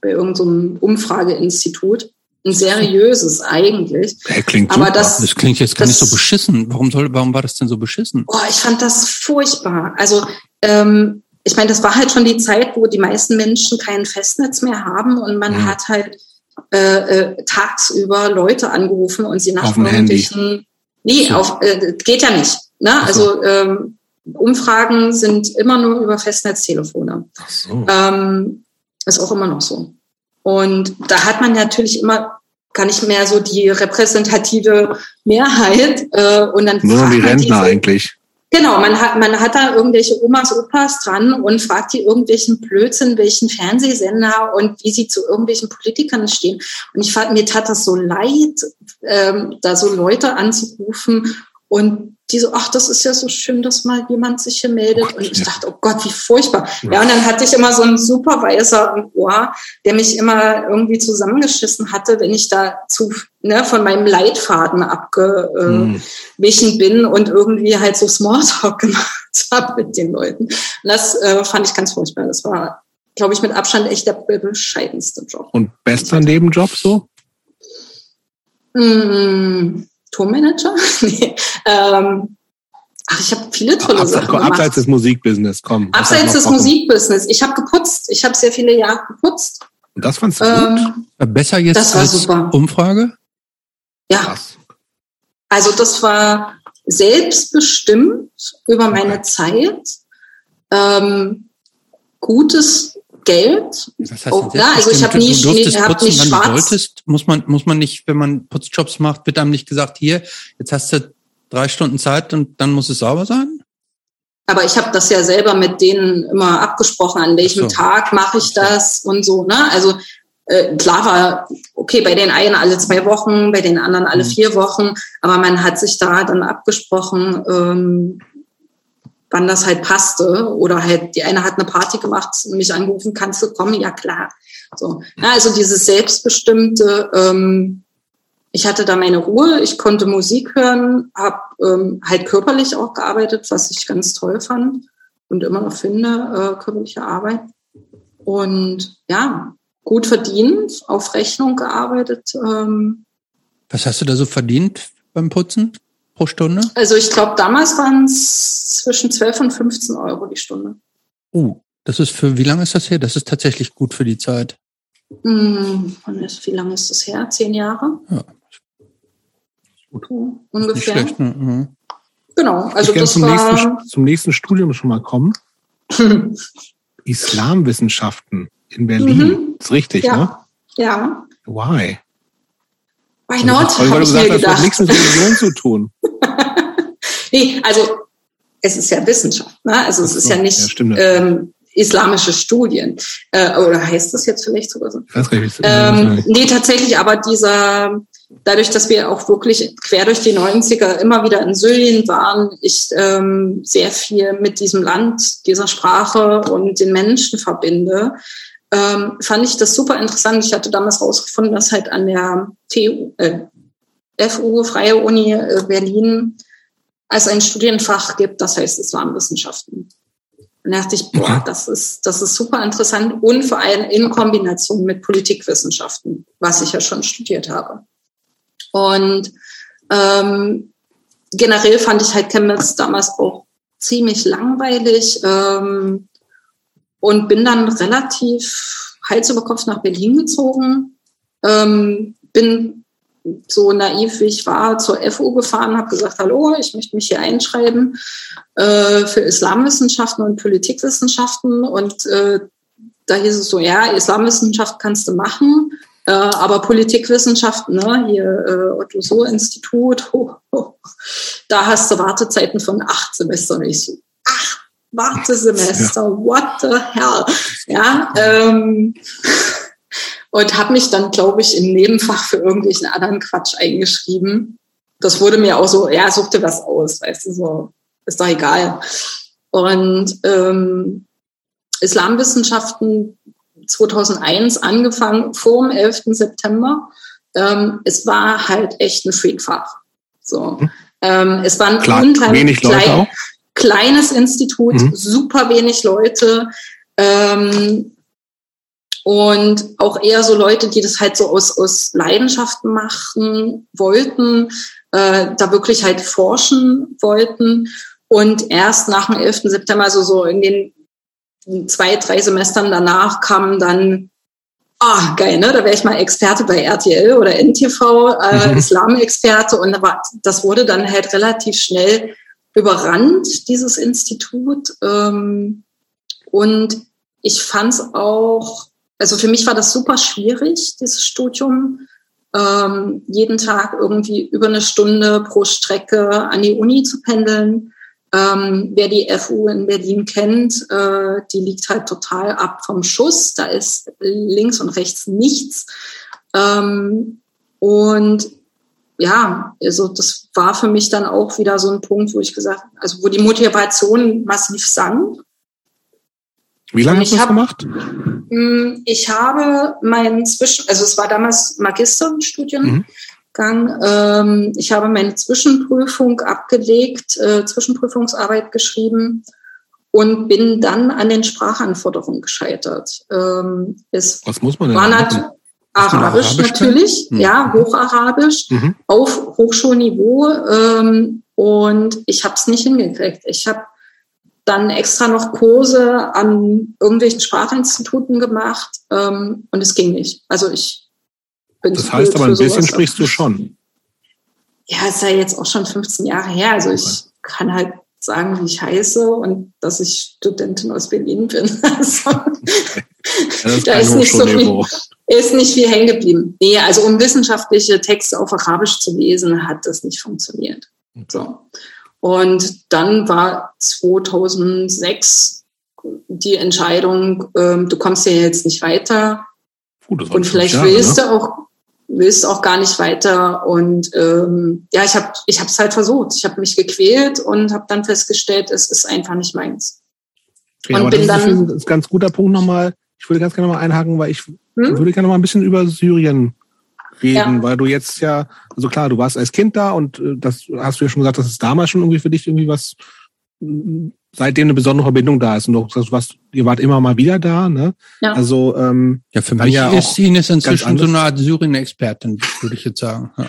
bei irgendeinem so Umfrageinstitut. Ein seriöses eigentlich. Der klingt Aber das, das klingt jetzt gar nicht so beschissen. Warum soll, warum war das denn so beschissen? Oh, ich fand das furchtbar. Also ähm, ich meine, das war halt schon die Zeit, wo die meisten Menschen kein Festnetz mehr haben und man mhm. hat halt äh, äh, tagsüber Leute angerufen und sie nach irgendwelchen. Nee, so. auf, äh, geht ja nicht. Ne? So. Also ähm, Umfragen sind immer nur über Festnetztelefone. Ach so. Ähm, ist auch immer noch so. Und da hat man natürlich immer gar nicht mehr so die repräsentative Mehrheit. Äh, und dann nur die Rentner eigentlich. Genau, man hat, man hat da irgendwelche Omas, Opas dran und fragt die irgendwelchen Blödsinn, welchen Fernsehsender und wie sie zu irgendwelchen Politikern stehen. Und ich fand, mir tat das so leid, ähm, da so Leute anzurufen und die so, ach, das ist ja so schön, dass mal jemand sich hier meldet. Oh und ich dachte, oh Gott, wie furchtbar. Ja, und dann hatte ich immer so einen Supervisor im Ohr, der mich immer irgendwie zusammengeschissen hatte, wenn ich da zu, ne, von meinem Leitfaden abgewichen hm. bin und irgendwie halt so Smalltalk gemacht habe mit den Leuten. Und das äh, fand ich ganz furchtbar. Das war, glaube ich, mit Abstand echt der bescheidenste Job. Und bester Nebenjob so? Mmh Tourmanager? nee. ähm, ach, ich habe viele tolle Abseits, Sachen gemacht. Abseits des Musikbusiness, komm. Abseits des Musikbusiness. Ich habe geputzt. Ich habe sehr viele Jahre geputzt. Und das fandst du ähm, gut? Besser jetzt das als super. Umfrage? Ja. Krass. Also das war selbstbestimmt über meine Zeit. Ähm, gutes Geld. Was heißt oh, ja, also ich habe nie, du durftest hab putzen, nicht schwarz. du wolltest. Muss man, muss man nicht, wenn man Putzjobs macht, wird einem nicht gesagt, hier, jetzt hast du drei Stunden Zeit und dann muss es sauber sein? Aber ich habe das ja selber mit denen immer abgesprochen, an welchem so. Tag mache ich das und so. Ne? Also äh, klar war, okay, bei den einen alle zwei Wochen, bei den anderen alle mhm. vier Wochen, aber man hat sich da dann abgesprochen, ähm, wann das halt passte. Oder halt, die eine hat eine Party gemacht, mich angerufen, kannst du kommen? Ja, klar. So. Ja, also dieses selbstbestimmte, ähm, ich hatte da meine Ruhe, ich konnte Musik hören, habe ähm, halt körperlich auch gearbeitet, was ich ganz toll fand und immer noch finde, äh, körperliche Arbeit. Und ja, gut verdient, auf Rechnung gearbeitet. Ähm, Was hast du da so verdient beim Putzen pro Stunde? Also ich glaube, damals waren es zwischen 12 und 15 Euro die Stunde. Uh, das ist für, wie lange ist das her? Das ist tatsächlich gut für die Zeit. Hm, wie lange ist das her? Zehn Jahre? Ja. Gut. ungefähr. Schlecht, ne? mhm. Genau, also ich das zum war... Nächsten, zum nächsten Studium schon mal kommen. Islamwissenschaften in Berlin. Mhm. Ist richtig, ja. ne? Ja. Why? Why not? Also, weil du gesagt hast, das hat nichts mit Religion zu tun. nee, also es ist ja Wissenschaft. Ne? Also es ist ja nicht ja, ähm, islamische Studien. Äh, oder heißt das jetzt vielleicht sogar so? Ich weiß gar nicht. Ähm, nee, tatsächlich, aber dieser, dadurch, dass wir auch wirklich quer durch die 90er immer wieder in Syrien waren, ich ähm, sehr viel mit diesem Land, dieser Sprache und den Menschen verbinde, ähm, fand ich das super interessant. Ich hatte damals rausgefunden, dass halt an der TU, äh, FU, Freie Uni äh, Berlin, es ein Studienfach gibt, das heißt Islamwissenschaften. Und da dachte ich, boah, das ist, das ist super interessant und vor allem in Kombination mit Politikwissenschaften, was ich ja schon studiert habe. Und ähm, generell fand ich halt Chemnitz damals auch ziemlich langweilig. Ähm, und bin dann relativ Hals über Kopf nach Berlin gezogen. Ähm, bin so naiv wie ich war zur FU gefahren, habe gesagt, hallo, ich möchte mich hier einschreiben äh, für Islamwissenschaften und Politikwissenschaften. Und äh, da hieß es so, ja, Islamwissenschaft kannst du machen, äh, aber Politikwissenschaften, ne, hier äh, Otto So Institut, ho, ho, da hast du Wartezeiten von acht Semestern. Und ich so, acht Wartesemester, ja. what the hell? Ja, ähm, und habe mich dann, glaube ich, im Nebenfach für irgendwelchen anderen Quatsch eingeschrieben. Das wurde mir auch so, ja, such dir was aus, weißt du, so, ist doch egal. Und ähm, Islamwissenschaften 2001 angefangen, vor dem 11. September. Ähm, es war halt echt ein Freakfach. So. Mhm. Ähm, es waren Klar, wenig Leute klein, auch kleines Institut, mhm. super wenig Leute. Ähm, und auch eher so Leute, die das halt so aus, aus Leidenschaft machen wollten, äh, da wirklich halt forschen wollten. Und erst nach dem 11. September, also so in den zwei, drei Semestern danach, kamen dann, ah, geil, ne? Da wäre ich mal Experte bei RTL oder NTV, äh, mhm. Islam-Experte. Und das wurde dann halt relativ schnell überrannt, dieses Institut. Ähm, und ich fand es auch, also für mich war das super schwierig, dieses Studium. Ähm, jeden Tag irgendwie über eine Stunde pro Strecke an die Uni zu pendeln. Ähm, wer die FU in Berlin kennt, äh, die liegt halt total ab vom Schuss. Da ist links und rechts nichts. Ähm, und ja, also das war für mich dann auch wieder so ein Punkt, wo ich gesagt, also wo die Motivation massiv sank. Wie lange hast du das gemacht? Hm, ich habe meinen Zwischen, also es war damals Magisterstudiengang. Mhm. Ähm, ich habe meine Zwischenprüfung abgelegt, äh, Zwischenprüfungsarbeit geschrieben und bin dann an den Sprachanforderungen gescheitert. Ähm, es Was muss man denn? Arabisch, Arabisch natürlich, mhm. ja, Hocharabisch mhm. auf Hochschulniveau. Ähm, und ich habe es nicht hingekriegt. Ich habe dann extra noch Kurse an irgendwelchen Sprachinstituten gemacht ähm, und es ging nicht. Also ich bin Das heißt aber ein bisschen sprichst du schon. Ja, es ist ja jetzt auch schon 15 Jahre her. Also ich kann halt sagen, wie ich heiße und dass ich Studentin aus Berlin bin. Also, ist da ist nicht so viel, ist nicht viel hängen geblieben. Nee, also um wissenschaftliche Texte auf Arabisch zu lesen, hat das nicht funktioniert. So. Und dann war 2006 die Entscheidung, ähm, du kommst ja jetzt nicht weiter. Das und vielleicht Jahre, willst ne? du auch willst auch gar nicht weiter und ähm, ja, ich habe ich habe es halt versucht. Ich habe mich gequält und habe dann festgestellt, es ist einfach nicht meins. Ja, und bin das dann ist ein ganz guter Punkt nochmal. Ich würde ganz gerne mal einhaken, weil ich hm? würde gerne mal ein bisschen über Syrien reden, ja. weil du jetzt ja, also klar, du warst als Kind da und äh, das hast du ja schon gesagt, dass es damals schon irgendwie für dich irgendwie was seitdem eine besondere Verbindung da ist. Und du sagst, was, ihr wart immer mal wieder da, ne? Ja. Also ähm, ja, für mich ja ist Ines inzwischen so eine Art Syrien-Expertin, würde ich jetzt sagen. Ja.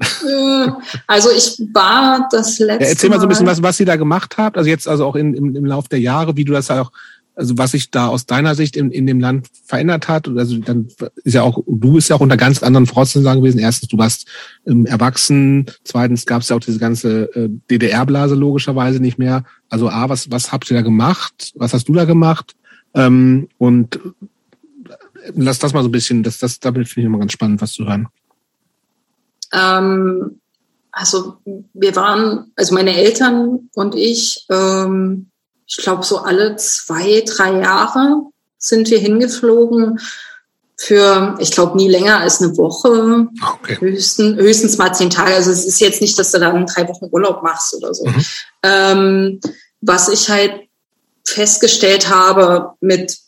Äh, also ich war das letzte. Ja, erzähl mal so ein bisschen was, was ihr da gemacht habt. Also jetzt also auch in, im, im Lauf der Jahre, wie du das ja auch also was sich da aus deiner Sicht in, in dem Land verändert hat, also dann ist ja auch, du bist ja auch unter ganz anderen Voraussetzungen gewesen. Erstens, du warst ähm, erwachsen, zweitens gab es ja auch diese ganze äh, DDR-Blase logischerweise nicht mehr. Also A, was, was habt ihr da gemacht? Was hast du da gemacht? Ähm, und äh, lass das mal so ein bisschen, das, das damit finde ich immer ganz spannend, was zu hören. Ähm, also wir waren, also meine Eltern und ich, ähm, ich glaube, so alle zwei, drei Jahre sind wir hingeflogen für, ich glaube, nie länger als eine Woche, okay. höchstens, höchstens mal zehn Tage. Also es ist jetzt nicht, dass du dann drei Wochen Urlaub machst oder so. Mhm. Ähm, was ich halt festgestellt habe mit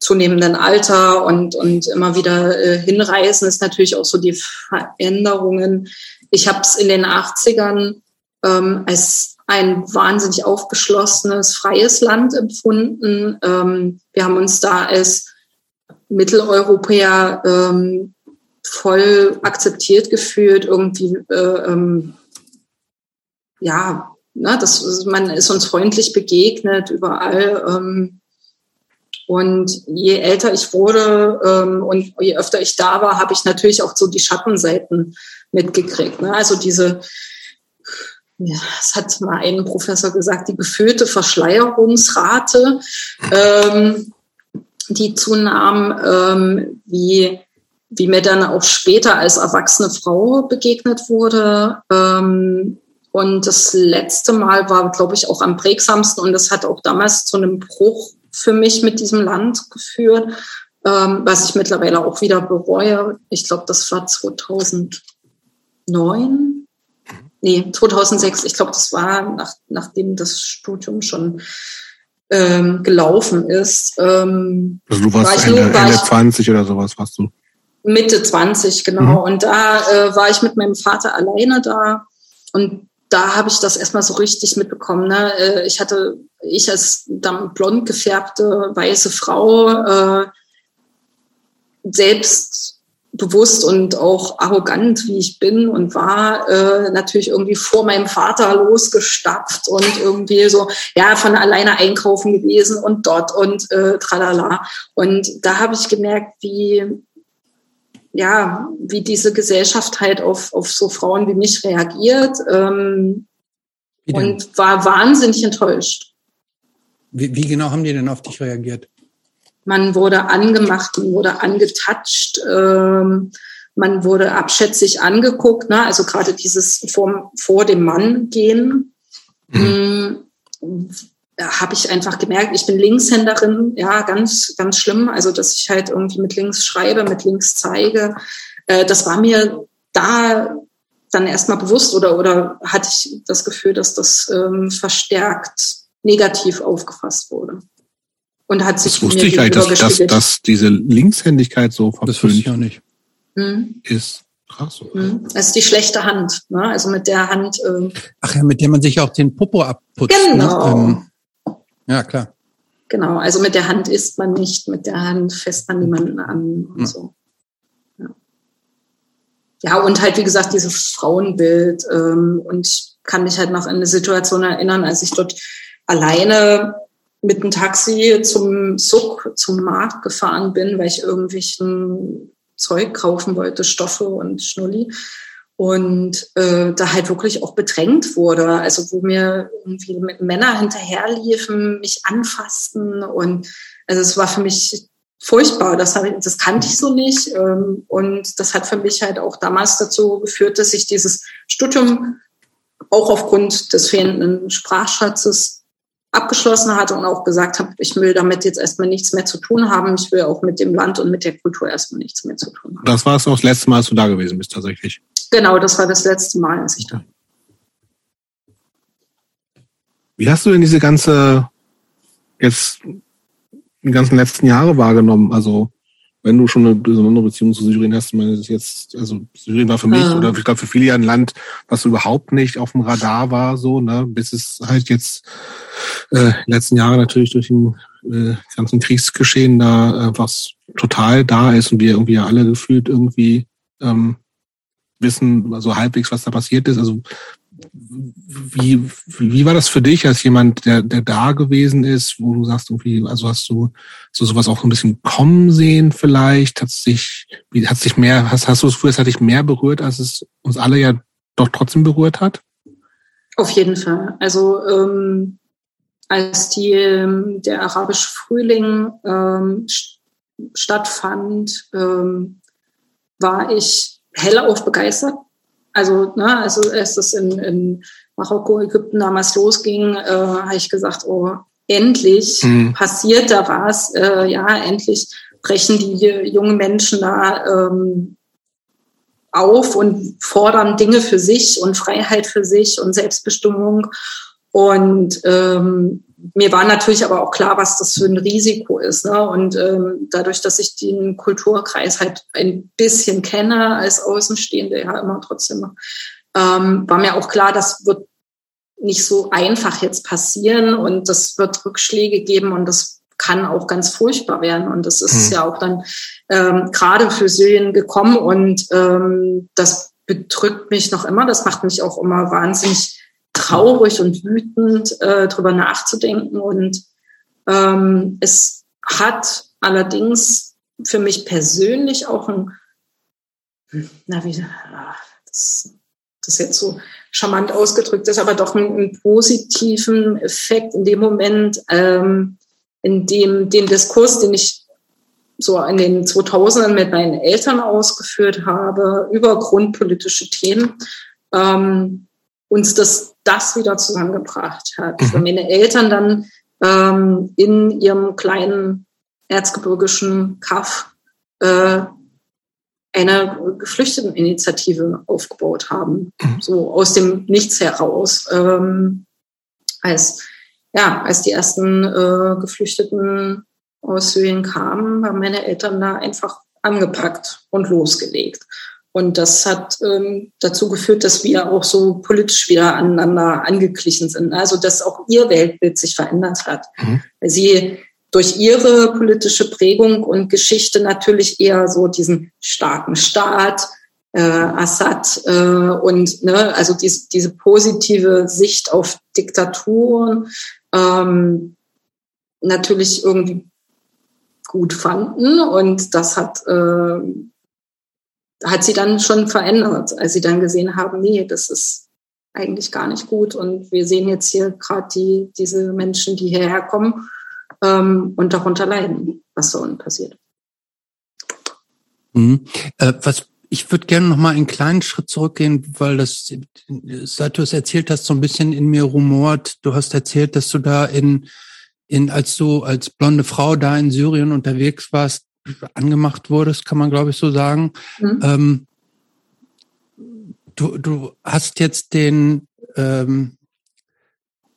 zunehmendem Alter und, und immer wieder äh, hinreisen, ist natürlich auch so die Veränderungen. Ich habe es in den 80ern ähm, als ein wahnsinnig aufgeschlossenes, freies Land empfunden. Ähm, wir haben uns da als Mitteleuropäer ähm, voll akzeptiert gefühlt, irgendwie, äh, ähm, ja, ne, das, man ist uns freundlich begegnet überall. Ähm, und je älter ich wurde ähm, und je öfter ich da war, habe ich natürlich auch so die Schattenseiten mitgekriegt. Ne? Also diese ja, es hat mal ein Professor gesagt, die gefühlte Verschleierungsrate, ähm, die zunahm, ähm, wie, wie mir dann auch später als erwachsene Frau begegnet wurde. Ähm, und das letzte Mal war, glaube ich, auch am prägsamsten und das hat auch damals zu einem Bruch für mich mit diesem Land geführt, ähm, was ich mittlerweile auch wieder bereue. Ich glaube, das war 2009 nee, 2006, ich glaube, das war nach, nachdem das Studium schon ähm, gelaufen ist. Ähm, also du warst war ich Ende, nur, war Ende 20 oder sowas, warst du? Mitte 20, genau. Mhm. Und da äh, war ich mit meinem Vater alleine da und da habe ich das erstmal so richtig mitbekommen. Ne? Äh, ich hatte, ich als dann blond gefärbte weiße Frau, äh, selbst bewusst und auch arrogant, wie ich bin und war, äh, natürlich irgendwie vor meinem Vater losgestapft und irgendwie so, ja, von alleine einkaufen gewesen und dort und äh, tralala. Und da habe ich gemerkt, wie, ja, wie diese Gesellschaft halt auf, auf so Frauen wie mich reagiert ähm, und war wahnsinnig enttäuscht. Wie, wie genau haben die denn auf dich reagiert? Man wurde angemacht, man wurde angetatscht, ähm, man wurde abschätzig angeguckt, ne? also gerade dieses vor, vor dem Mann gehen. Mhm. Ähm, habe ich einfach gemerkt, ich bin Linkshänderin, ja, ganz, ganz schlimm. Also, dass ich halt irgendwie mit links schreibe, mit links zeige. Äh, das war mir da dann erstmal bewusst oder, oder hatte ich das Gefühl, dass das ähm, verstärkt negativ aufgefasst wurde und hat sich das wusste ich halt, dass, dass, dass diese Linkshändigkeit so verpönt ja nicht. Hm. ist. Krass. Oder? Hm. Das ist die schlechte Hand, ne? also mit der Hand. Ähm, Ach ja, mit der man sich auch den Popo abputzt. Ne? Genau. Ne? Ähm, ja, klar. Genau, also mit der Hand isst man nicht, mit der Hand fässt man niemanden an und ja. so. Ja. ja, und halt, wie gesagt, dieses Frauenbild. Ähm, und ich kann mich halt noch an eine Situation erinnern, als ich dort alleine mit dem Taxi zum Suck, zum Markt gefahren bin, weil ich irgendwelchen Zeug kaufen wollte, Stoffe und Schnulli. Und äh, da halt wirklich auch bedrängt wurde. Also wo mir irgendwie Männer hinterherliefen, mich anfassten. Und also es war für mich furchtbar. Das, ich, das kannte ich so nicht. Ähm, und das hat für mich halt auch damals dazu geführt, dass ich dieses Studium auch aufgrund des fehlenden Sprachschatzes abgeschlossen hatte und auch gesagt habe, ich will damit jetzt erstmal nichts mehr zu tun haben. Ich will auch mit dem Land und mit der Kultur erstmal nichts mehr zu tun haben. Das war es auch das letzte Mal, als du da gewesen bist, tatsächlich. Genau, das war das letzte Mal, als ich da. Wie hast du denn diese ganze jetzt die ganzen letzten Jahre wahrgenommen? Also wenn du schon eine besondere Beziehung zu Syrien hast, meine, das ist jetzt, also Syrien war für mich ja. oder ich glaube für viele ja ein Land, was überhaupt nicht auf dem Radar war, so, ne, bis es halt jetzt äh, letzten Jahre natürlich durch den äh, ganzen Kriegsgeschehen da äh, was total da ist und wir irgendwie ja alle gefühlt irgendwie ähm, wissen, also halbwegs, was da passiert ist. Also wie, wie war das für dich als jemand, der, der da gewesen ist, wo du sagst, irgendwie, also hast du so sowas auch ein bisschen kommen sehen vielleicht? Hat sich, wie, hat sich mehr, hast, hast du das Gefühl, es hat dich mehr berührt, als es uns alle ja doch trotzdem berührt hat? Auf jeden Fall. Also ähm, als die, ähm, der arabische Frühling ähm, stattfand, ähm, war ich hellauf begeistert also, ne, also als das in, in Marokko, Ägypten damals losging, äh, habe ich gesagt, oh, endlich mhm. passiert da was. Äh, ja, endlich brechen die jungen Menschen da ähm, auf und fordern Dinge für sich und Freiheit für sich und Selbstbestimmung. Und ähm, mir war natürlich aber auch klar, was das für ein Risiko ist. Ne? Und ähm, dadurch, dass ich den Kulturkreis halt ein bisschen kenne als Außenstehende, ja immer trotzdem, ähm, war mir auch klar, das wird nicht so einfach jetzt passieren und das wird Rückschläge geben und das kann auch ganz furchtbar werden. Und das ist mhm. ja auch dann ähm, gerade für Syrien gekommen und ähm, das bedrückt mich noch immer. Das macht mich auch immer wahnsinnig traurig und wütend, äh, drüber nachzudenken. Und ähm, es hat allerdings für mich persönlich auch ein, na wie, das, das jetzt so charmant ausgedrückt ist, aber doch einen, einen positiven Effekt in dem Moment, ähm, in dem den Diskurs, den ich so in den 2000ern mit meinen Eltern ausgeführt habe über grundpolitische Themen, ähm, uns das, das wieder zusammengebracht hat. Mhm. Meine Eltern dann ähm, in ihrem kleinen erzgebirgischen Kaff äh, eine Geflüchteteninitiative aufgebaut haben, mhm. so aus dem Nichts heraus, ähm, als ja, als die ersten äh, Geflüchteten aus Syrien kamen, haben meine Eltern da einfach angepackt und losgelegt. Und das hat ähm, dazu geführt, dass wir auch so politisch wieder aneinander angeglichen sind. Also dass auch ihr Weltbild sich verändert hat. Mhm. Weil sie durch ihre politische Prägung und Geschichte natürlich eher so diesen starken Staat, äh, Assad äh, und ne, also dies, diese positive Sicht auf Diktaturen ähm, natürlich irgendwie gut fanden und das hat äh, hat sie dann schon verändert, als sie dann gesehen haben, nee, das ist eigentlich gar nicht gut. Und wir sehen jetzt hier gerade die, diese Menschen, die hierher kommen ähm, und darunter leiden, was so passiert. Mhm. Äh, was ich würde gerne noch mal einen kleinen Schritt zurückgehen, weil das, seit du es erzählt hast, so ein bisschen in mir rumort. Du hast erzählt, dass du da in, in, als du als blonde Frau da in Syrien unterwegs warst, angemacht wurdest, kann man glaube ich so sagen. Mhm. Ähm, du, du hast jetzt den ähm,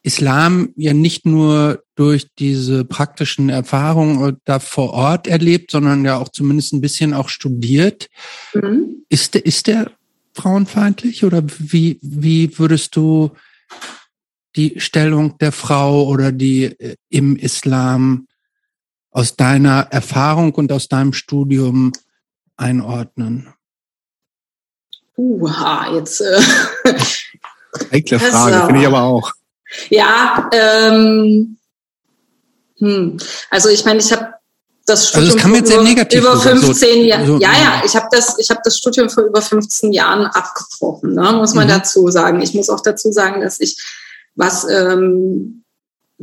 Islam ja nicht nur durch diese praktischen Erfahrungen da vor Ort erlebt, sondern ja auch zumindest ein bisschen auch studiert. Mhm. Ist, der, ist der frauenfeindlich oder wie, wie würdest du die Stellung der Frau oder die äh, im Islam aus deiner Erfahrung und aus deinem Studium einordnen? Uha, jetzt. Äh, Heikle Frage, also, finde ich aber auch. Ja, ähm, hm. also ich meine, ich habe das Studium also das über, negativ über 15 Jahre. So, ja, ja, ich habe das, ich habe das Studium vor über 15 Jahren abgebrochen, ne, muss man mhm. dazu sagen. Ich muss auch dazu sagen, dass ich was ähm,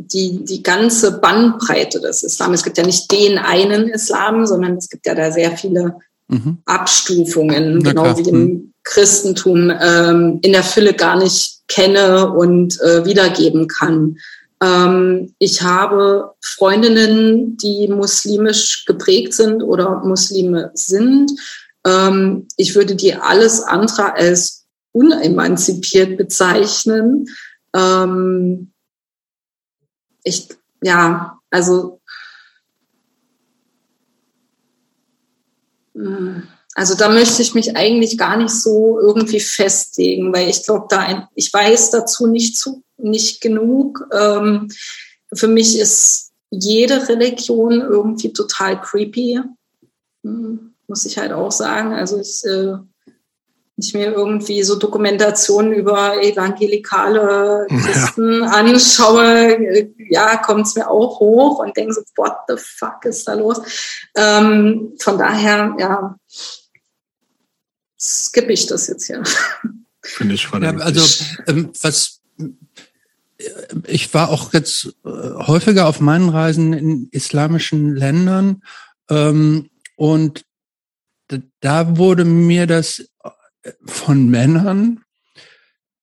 die, die ganze Bandbreite des Islam. Es gibt ja nicht den einen Islam, sondern es gibt ja da sehr viele mhm. Abstufungen, Na genau klar. wie im mhm. Christentum, ähm, in der Fülle gar nicht kenne und äh, wiedergeben kann. Ähm, ich habe Freundinnen, die muslimisch geprägt sind oder Muslime sind. Ähm, ich würde die alles andere als unemanzipiert bezeichnen. Ähm, ich, ja, also, also da möchte ich mich eigentlich gar nicht so irgendwie festlegen, weil ich glaube, da ich weiß dazu nicht zu, nicht genug. Ähm, für mich ist jede Religion irgendwie total creepy, hm, muss ich halt auch sagen. Also ich äh, ich mir irgendwie so Dokumentationen über evangelikale Christen ja. anschaue, ja, kommt es mir auch hoch und denke so, what the fuck ist da los? Ähm, von daher, ja, skippe ich das jetzt hier. Finde ich ja, Also, ähm, was ich war auch jetzt äh, häufiger auf meinen Reisen in islamischen Ländern ähm, und da wurde mir das von Männern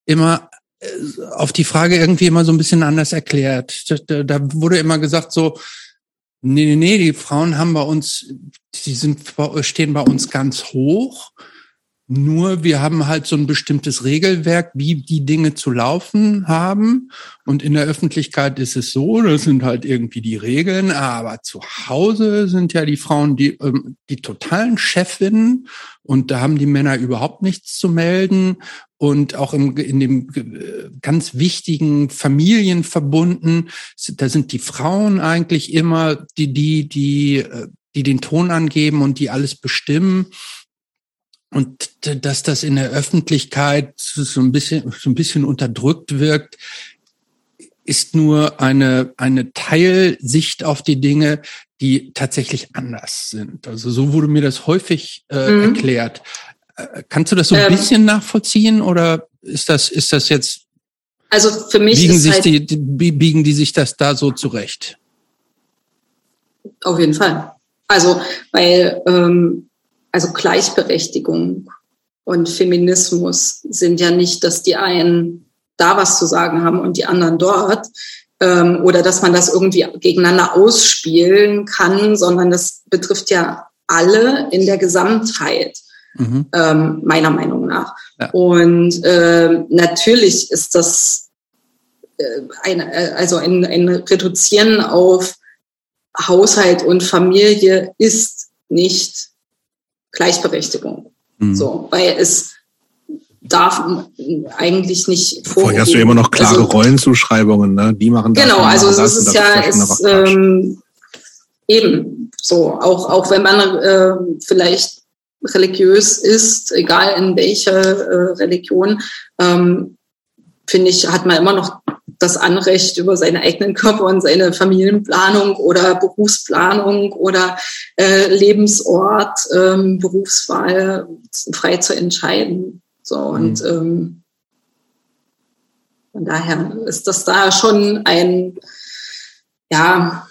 immer äh, auf die Frage irgendwie immer so ein bisschen anders erklärt. Da, da wurde immer gesagt so, nee, nee, nee, die Frauen haben bei uns, die sind, stehen bei uns ganz hoch. Nur wir haben halt so ein bestimmtes Regelwerk, wie die Dinge zu laufen haben. Und in der Öffentlichkeit ist es so, das sind halt irgendwie die Regeln. Aber zu Hause sind ja die Frauen die, ähm, die totalen Chefinnen. Und da haben die Männer überhaupt nichts zu melden. Und auch im, in dem äh, ganz wichtigen Familienverbunden, da sind die Frauen eigentlich immer die, die, die, äh, die den Ton angeben und die alles bestimmen. Und dass das in der Öffentlichkeit so ein bisschen, so ein bisschen unterdrückt wirkt, ist nur eine, eine Teilsicht auf die Dinge, die tatsächlich anders sind. Also so wurde mir das häufig äh, mhm. erklärt. Äh, kannst du das so ein ähm, bisschen nachvollziehen oder ist das, ist das jetzt, also für mich biegen, sich halt die, biegen die sich das da so zurecht? Auf jeden Fall. Also, weil ähm, also Gleichberechtigung und Feminismus sind ja nicht, dass die einen da was zu sagen haben und die anderen dort ähm, oder dass man das irgendwie gegeneinander ausspielen kann, sondern das betrifft ja alle in der Gesamtheit. Mhm. Ähm, meiner Meinung nach. Ja. Und äh, natürlich ist das äh, eine, äh, also ein, ein Reduzieren auf Haushalt und Familie ist nicht Gleichberechtigung. Mhm. So, weil es darf eigentlich nicht vor. Vorher hast du immer noch klare also, Rollenzuschreibungen, ne? Die machen das. Genau, also es ist ja ist, ähm, eben so, auch, auch wenn man äh, vielleicht religiös ist, egal in welcher äh, Religion, ähm, finde ich, hat man immer noch das Anrecht über seinen eigenen Körper und seine Familienplanung oder Berufsplanung oder äh, Lebensort, ähm, Berufswahl frei zu entscheiden. So und mhm. ähm, von daher ist das da schon ein, ja,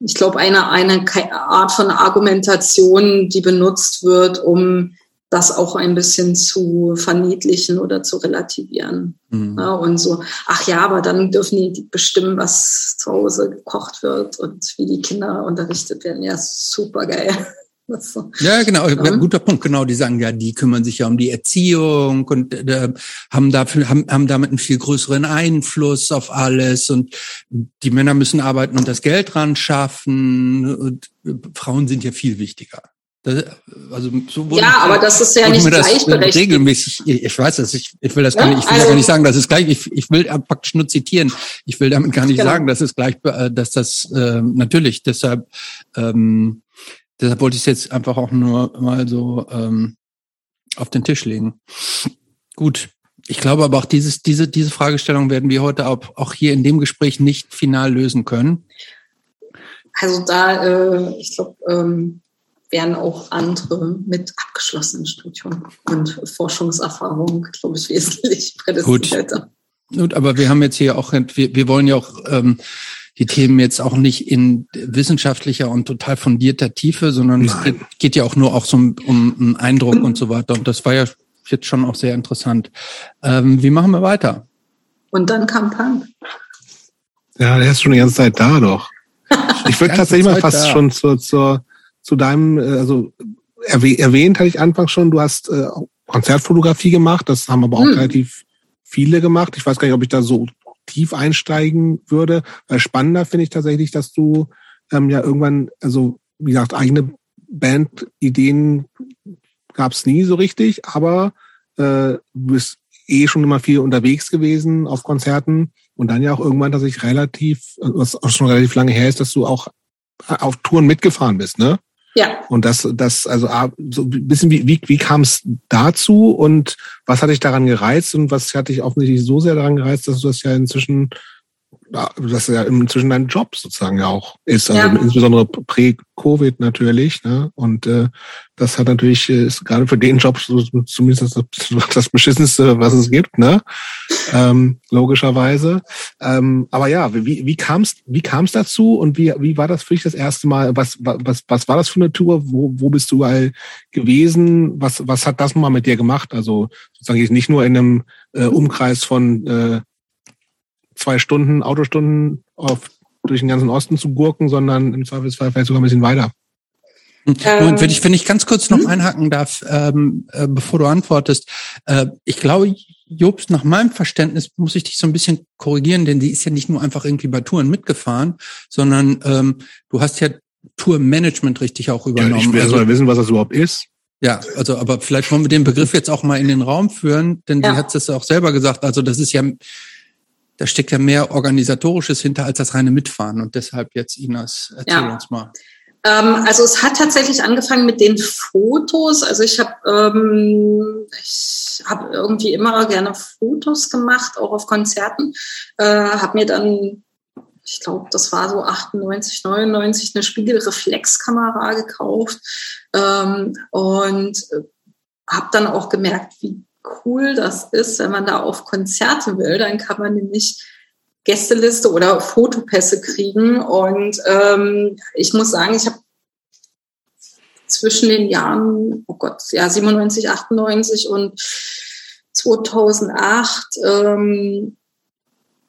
ich glaube, eine, eine Art von Argumentation, die benutzt wird, um das auch ein bisschen zu verniedlichen oder zu relativieren. Mhm. Ja, und so, ach ja, aber dann dürfen die bestimmen, was zu Hause gekocht wird und wie die Kinder unterrichtet werden. Ja, super geil. So. Ja, genau, ja. guter Punkt. Genau, die sagen ja, die kümmern sich ja um die Erziehung und äh, haben dafür haben, haben damit einen viel größeren Einfluss auf alles und die Männer müssen arbeiten und das Geld ran schaffen und Frauen sind ja viel wichtiger. Das, also so wurde ja, aber das ist ja nicht gleichberechtigt. Regelmäßig, ich weiß das, ich, ich will das gar nicht, ich will also, gar nicht sagen, dass es gleich, ich, ich will praktisch nur zitieren. Ich will damit gar nicht genau. sagen, dass es gleich, äh, dass das äh, natürlich, deshalb, ähm, deshalb wollte ich es jetzt einfach auch nur mal so ähm, auf den Tisch legen. Gut. Ich glaube aber auch dieses, diese, diese Fragestellung werden wir heute auch, auch hier in dem Gespräch nicht final lösen können. Also da, äh, ich glaube, ähm, wären auch andere mit abgeschlossenem Studium und Forschungserfahrung, glaube ich, wesentlich prädestinierter. Gut. Gut, aber wir haben jetzt hier auch, wir, wir wollen ja auch ähm, die Themen jetzt auch nicht in wissenschaftlicher und total fundierter Tiefe, sondern Nein. es geht, geht, ja auch nur auch so um, um einen Eindruck und so weiter. Und das war ja jetzt schon auch sehr interessant. Ähm, wie machen wir weiter? Und dann kam Punk. Ja, der ist schon die ganze Zeit da doch. Ich würde tatsächlich mal fast da. schon zur, zur, zu deinem, äh, also erwähnt hatte ich anfangs schon, du hast äh, Konzertfotografie gemacht, das haben aber auch hm. relativ viele gemacht. Ich weiß gar nicht, ob ich da so tief einsteigen würde, weil spannender finde ich tatsächlich, dass du ähm, ja irgendwann, also wie gesagt, eigene Bandideen gab es nie so richtig, aber äh, du bist eh schon immer viel unterwegs gewesen auf Konzerten und dann ja auch irgendwann, dass ich relativ, was auch schon relativ lange her ist, dass du auch auf Touren mitgefahren bist, ne? Ja. Und das, das, also so ein bisschen, wie, wie, wie kam es dazu und was hat dich daran gereizt und was hat dich offensichtlich so sehr daran gereizt, dass du das ja inzwischen das ja inzwischen ein Job sozusagen ja auch ist, also ja. insbesondere prä-Covid natürlich. Ne? Und äh, das hat natürlich, äh, ist gerade für den Job so, zumindest das, das Beschissenste, was es gibt, ne? Ähm, logischerweise. Ähm, aber ja, wie, wie kam es wie kam's dazu und wie, wie war das für dich das erste Mal? Was, was, was war das für eine Tour? Wo, wo bist du all gewesen? Was, was hat das mal mit dir gemacht? Also sozusagen nicht nur in einem äh, Umkreis von äh, zwei Stunden, Autostunden auf, durch den ganzen Osten zu gurken, sondern im Zweifelsfall vielleicht sogar ein bisschen weiter. Ähm, und wenn ich, wenn ich ganz kurz noch hm? einhaken darf, ähm, äh, bevor du antwortest, äh, ich glaube, Jobst, nach meinem Verständnis muss ich dich so ein bisschen korrigieren, denn die ist ja nicht nur einfach irgendwie bei Touren mitgefahren, sondern ähm, du hast ja Tourmanagement richtig auch übernommen. Ja, ich will also, wissen, was das überhaupt ist. Ja, also aber vielleicht wollen wir den Begriff jetzt auch mal in den Raum führen, denn ja. die hat es auch selber gesagt. Also das ist ja da steckt ja mehr Organisatorisches hinter als das reine Mitfahren. Und deshalb jetzt, Inas, erzähl ja. uns mal. Ähm, also es hat tatsächlich angefangen mit den Fotos. Also ich habe ähm, ich hab irgendwie immer gerne Fotos gemacht, auch auf Konzerten. Äh, habe mir dann, ich glaube, das war so 98, 99, eine Spiegelreflexkamera gekauft ähm, und äh, habe dann auch gemerkt, wie cool das ist, wenn man da auf Konzerte will. Dann kann man nämlich Gästeliste oder Fotopässe kriegen. Und ähm, ich muss sagen, ich habe zwischen den Jahren, oh Gott, ja, 97, 98 und 2008 ähm,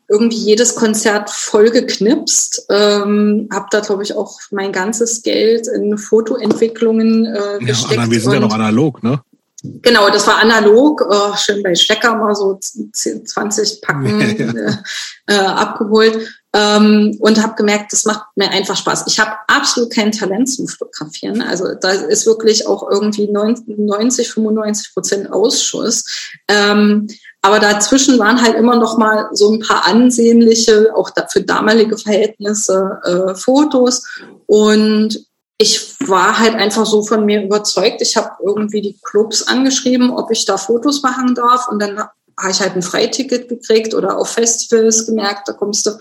irgendwie jedes Konzert voll geknipst. Ähm, habe da, glaube ich, auch mein ganzes Geld in Fotoentwicklungen äh, gesteckt. Ja, wir sind ja noch analog, ne? Genau, das war analog, oh, schön bei Stecker mal so 20 Packen ja. äh, abgeholt ähm, und habe gemerkt, das macht mir einfach Spaß. Ich habe absolut kein Talent zum Fotografieren. Also da ist wirklich auch irgendwie 90, 95 Prozent Ausschuss. Ähm, aber dazwischen waren halt immer noch mal so ein paar ansehnliche, auch für damalige Verhältnisse, äh, Fotos. Und ich war halt einfach so von mir überzeugt. Ich habe irgendwie die Clubs angeschrieben, ob ich da Fotos machen darf. Und dann habe ich halt ein Freiticket gekriegt oder auf Festivals gemerkt, da kommst du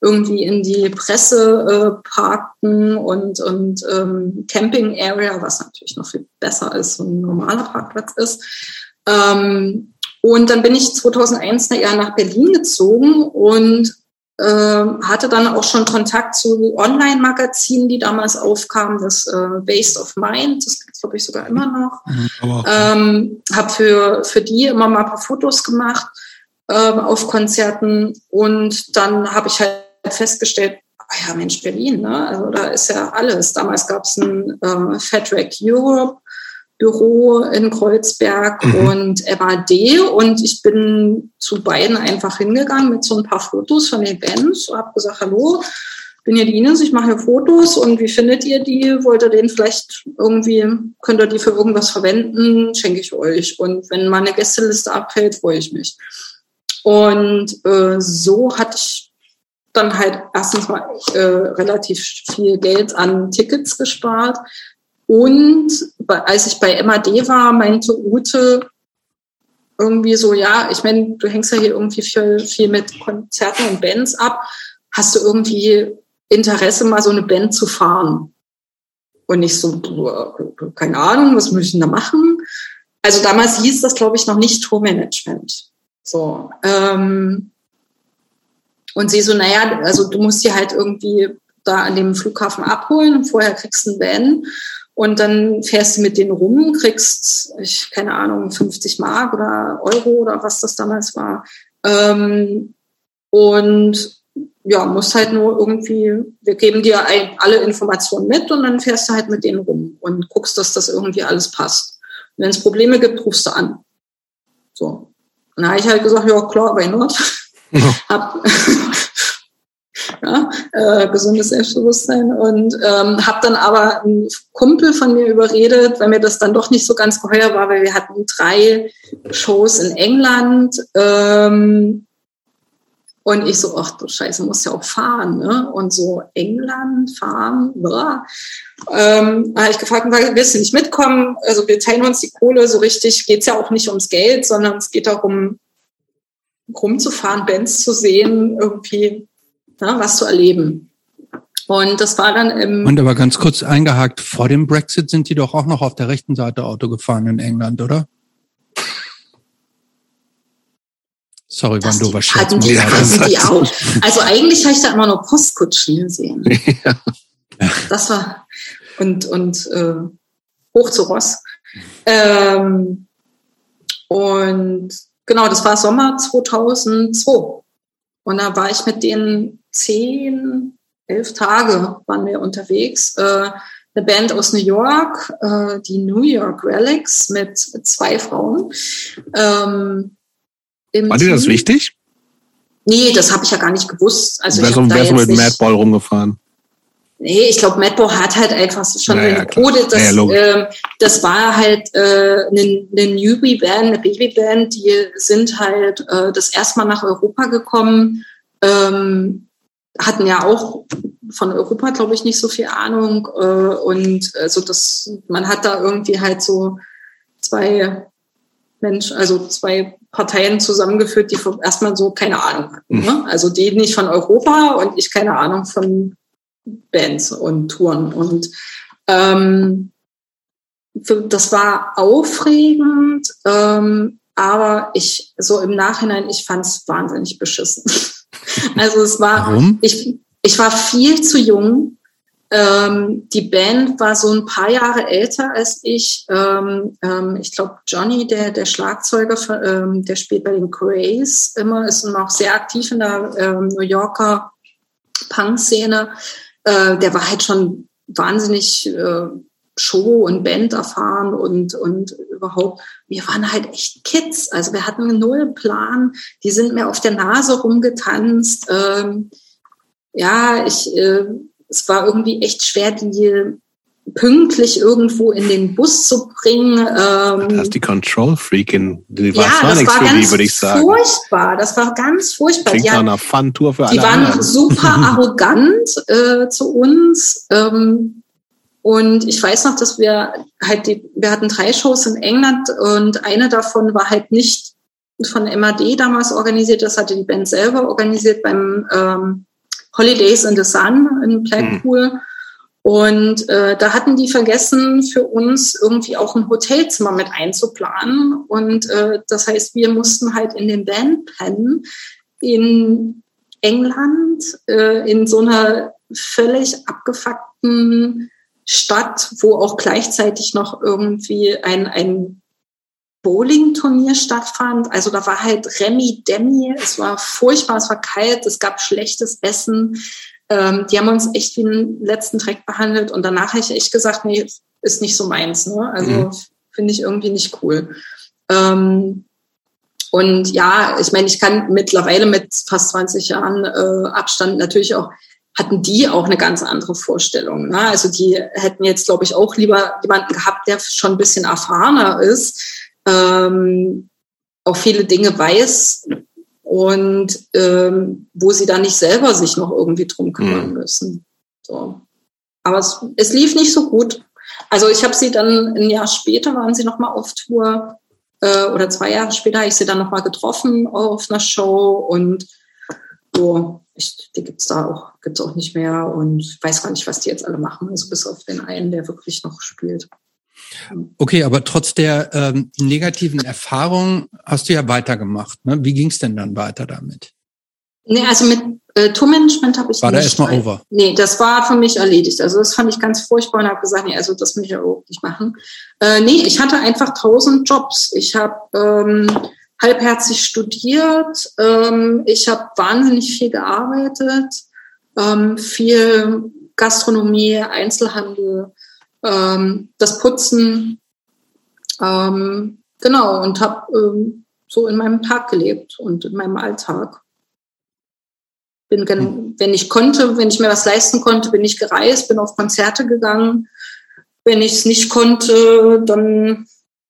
irgendwie in die Presseparken äh, und, und ähm, Camping Area, was natürlich noch viel besser als so ein normaler Parkplatz ist. Ähm, und dann bin ich 2001 Jahr nach Berlin gezogen und hatte dann auch schon Kontakt zu Online-Magazinen, die damals aufkamen, das äh, Based of Mind, das gibt es, glaube ich, sogar immer noch. Mhm, ähm, habe für, für die immer mal ein paar Fotos gemacht ähm, auf Konzerten und dann habe ich halt festgestellt, ah ja, Mensch, Berlin, ne? Also da ist ja alles. Damals gab es ein äh, Fatrack Europe, Büro in Kreuzberg mhm. und MAD und ich bin zu beiden einfach hingegangen mit so ein paar Fotos von den Bands und habe gesagt, hallo, bin hier die Ines, ich mache hier Fotos und wie findet ihr die? Wollt ihr den vielleicht irgendwie, könnt ihr die für irgendwas verwenden? Schenke ich euch. Und wenn meine Gästeliste abfällt, freue ich mich. Und äh, so hatte ich dann halt erstens mal äh, relativ viel Geld an Tickets gespart und als ich bei MAD war, meinte Ute irgendwie so, ja, ich meine, du hängst ja hier irgendwie viel, viel mit Konzerten und Bands ab. Hast du irgendwie Interesse, mal so eine Band zu fahren? Und ich so, keine Ahnung, was muss ich denn da machen? Also damals hieß das, glaube ich, noch nicht Tourmanagement. So. Ähm, und sie so, naja, also du musst die halt irgendwie da an dem Flughafen abholen und vorher kriegst du einen Van und dann fährst du mit denen rum, kriegst, ich keine Ahnung, 50 Mark oder Euro oder was das damals war. Ähm, und ja, musst halt nur irgendwie, wir geben dir ein, alle Informationen mit und dann fährst du halt mit denen rum und guckst, dass das irgendwie alles passt. Wenn es Probleme gibt, rufst du an. So. Und da habe ich halt gesagt, ja klar, why not? Ja. Hab, ja, äh, gesundes Selbstbewusstsein und ähm, habe dann aber einen Kumpel von mir überredet, weil mir das dann doch nicht so ganz geheuer war, weil wir hatten drei Shows in England ähm, und ich so, ach du Scheiße, muss ja auch fahren, ne? Und so England fahren, blah. Ähm, habe ich gefragt, willst du nicht mitkommen? Also wir teilen uns die Kohle, so richtig geht's ja auch nicht ums Geld, sondern es geht darum, rumzufahren, Bands zu sehen, irgendwie ne, was zu erleben. Und das war dann im. Und aber ganz kurz eingehakt, vor dem Brexit sind die doch auch noch auf der rechten Seite Auto gefahren in England, oder? Sorry, wann du was hatten die, hatten die auch. Also eigentlich habe ich da immer nur Postkutschen gesehen. Ja. Das war und und äh, hoch zu Ross. Ähm, und genau, das war Sommer 2002. Und da war ich mit denen zehn, elf Tage waren wir unterwegs. Äh, eine Band aus New York, äh, die New York Relics mit zwei Frauen. Ähm, war dir das wichtig? Nee, das habe ich ja gar nicht gewusst. Also wärst du wär mit Madball rumgefahren? Nee, ich glaube, Madball hat halt einfach schon naja, Code. Das, naja, äh, das war halt äh, eine, eine Newbie-Band, eine Baby-Band, die sind halt äh, das erste Mal nach Europa gekommen, ähm, hatten ja auch von Europa, glaube ich, nicht so viel Ahnung. Äh, und also das, man hat da irgendwie halt so zwei Mensch, also zwei Parteien zusammengeführt, die erstmal so keine Ahnung hatten. Mhm. Ne? Also die nicht von Europa und ich keine Ahnung von Bands und Touren. Und ähm, das war aufregend, ähm, aber ich so im Nachhinein, ich fand es wahnsinnig beschissen. Also es war, Warum? ich, ich war viel zu jung ähm, die Band war so ein paar Jahre älter als ich. Ähm, ähm, ich glaube, Johnny, der, der Schlagzeuger, ähm, der spielt bei den Craze immer, ist noch sehr aktiv in der ähm, New Yorker Punk-Szene. Äh, der war halt schon wahnsinnig äh, Show- und Band erfahren und, und überhaupt, wir waren halt echt Kids. Also wir hatten einen Nullplan. Die sind mir auf der Nase rumgetanzt. Ähm, ja, ich, äh, es war irgendwie echt schwer, die pünktlich irgendwo in den Bus zu bringen. Ähm, das ist die Control Freakin. Die war ja, das war ganz würde ich sagen. furchtbar. Das war ganz furchtbar. Klingt die, nach einer Fun-Tour für alle Die waren anderen. super arrogant äh, zu uns. Ähm, und ich weiß noch, dass wir halt die, wir hatten drei Shows in England und eine davon war halt nicht von MAD damals organisiert, das hatte die Band selber organisiert beim ähm, Holidays in the Sun in Blackpool. Mhm. Und äh, da hatten die vergessen, für uns irgendwie auch ein Hotelzimmer mit einzuplanen. Und äh, das heißt, wir mussten halt in den Band pennen in England, äh, in so einer völlig abgefuckten Stadt, wo auch gleichzeitig noch irgendwie ein, ein Bowling-Turnier stattfand. Also da war halt Remi Demi, es war furchtbar, es war kalt, es gab schlechtes Essen. Ähm, die haben uns echt wie einen letzten Dreck behandelt und danach habe ich echt gesagt, nee, ist nicht so meins. Ne? Also mhm. finde ich irgendwie nicht cool. Ähm, und ja, ich meine, ich kann mittlerweile mit fast 20 Jahren äh, Abstand natürlich auch hatten die auch eine ganz andere Vorstellung. Ne? Also die hätten jetzt, glaube ich, auch lieber jemanden gehabt, der schon ein bisschen erfahrener ist, ähm, auch viele Dinge weiß und ähm, wo sie dann nicht selber sich noch irgendwie drum kümmern mhm. müssen. So. Aber es, es lief nicht so gut. Also ich habe sie dann ein Jahr später waren sie noch mal auf Tour äh, oder zwei Jahre später habe ich sie dann noch mal getroffen auf einer Show und so, ich, die gibt's da auch, gibt's auch nicht mehr und weiß gar nicht, was die jetzt alle machen, also bis auf den einen, der wirklich noch spielt. Okay, aber trotz der ähm, negativen Erfahrung hast du ja weitergemacht. Ne? Wie ging es denn dann weiter damit? Nee, also mit äh, Tourmanagement habe ich War nicht. War da erstmal over? Nee, das war für mich erledigt. Also das fand ich ganz furchtbar und habe gesagt, nee, also das will ich ja überhaupt nicht machen. Äh, nee, ich hatte einfach tausend Jobs. Ich habe ähm, halbherzig studiert. Ähm, ich habe wahnsinnig viel gearbeitet, ähm, viel Gastronomie, Einzelhandel, ähm, das Putzen, ähm, genau, und habe ähm, so in meinem Tag gelebt und in meinem Alltag. Bin, hm. wenn ich konnte, wenn ich mir was leisten konnte, bin ich gereist, bin auf Konzerte gegangen. Wenn ich es nicht konnte, dann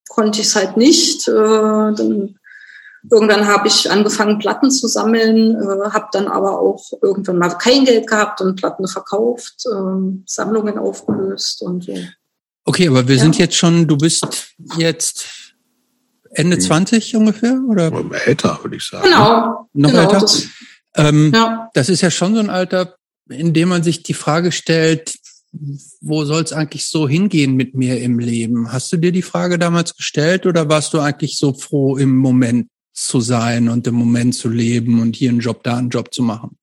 konnte ich es halt nicht. Äh, dann irgendwann habe ich angefangen, Platten zu sammeln, äh, habe dann aber auch irgendwann mal kein Geld gehabt und Platten verkauft, äh, Sammlungen aufgelöst und so. Okay, aber wir ja. sind jetzt schon, du bist jetzt Ende 20 hm. ungefähr oder? Älter, würde ich sagen. Genau. Noch genau, älter? Das, ähm, ja. das ist ja schon so ein Alter, in dem man sich die Frage stellt, wo soll es eigentlich so hingehen mit mir im Leben? Hast du dir die Frage damals gestellt oder warst du eigentlich so froh, im Moment zu sein und im Moment zu leben und hier einen Job, da einen Job zu machen?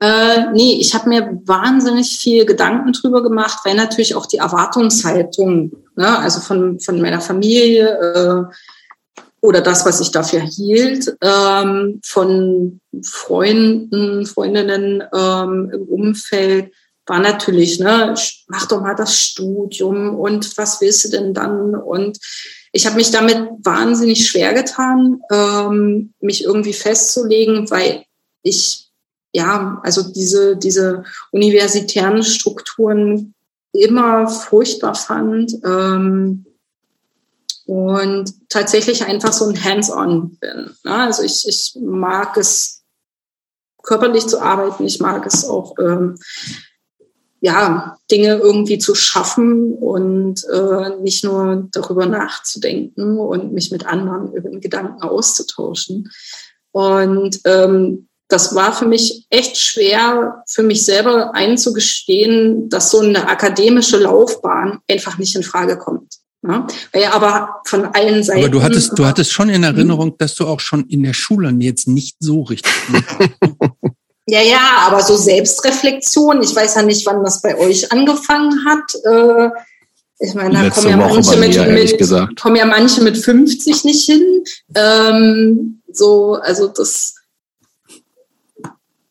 Äh, nee, ich habe mir wahnsinnig viel Gedanken drüber gemacht, weil natürlich auch die Erwartungshaltung, ne, also von, von meiner Familie äh, oder das, was ich dafür hielt, ähm, von Freunden, Freundinnen ähm, im Umfeld, war natürlich, ne, mach doch mal das Studium und was willst du denn dann? Und ich habe mich damit wahnsinnig schwer getan, ähm, mich irgendwie festzulegen, weil ich ja, also diese, diese universitären Strukturen immer furchtbar fand ähm, und tatsächlich einfach so ein Hands-on bin. Ne? Also ich, ich mag es körperlich zu arbeiten, ich mag es auch ähm, ja, Dinge irgendwie zu schaffen und äh, nicht nur darüber nachzudenken und mich mit anderen über den Gedanken auszutauschen. Und ähm, das war für mich echt schwer, für mich selber einzugestehen, dass so eine akademische Laufbahn einfach nicht in Frage kommt. Ja, aber von allen Seiten. Aber du hattest, du hattest schon in Erinnerung, dass du auch schon in der Schule jetzt nicht so richtig. Ja, ja, aber so Selbstreflexion, ich weiß ja nicht, wann das bei euch angefangen hat. Äh, ich meine, da kommen ja, manche mit, mir, mit kommen ja manche mit 50 nicht hin. Ähm, so, also das,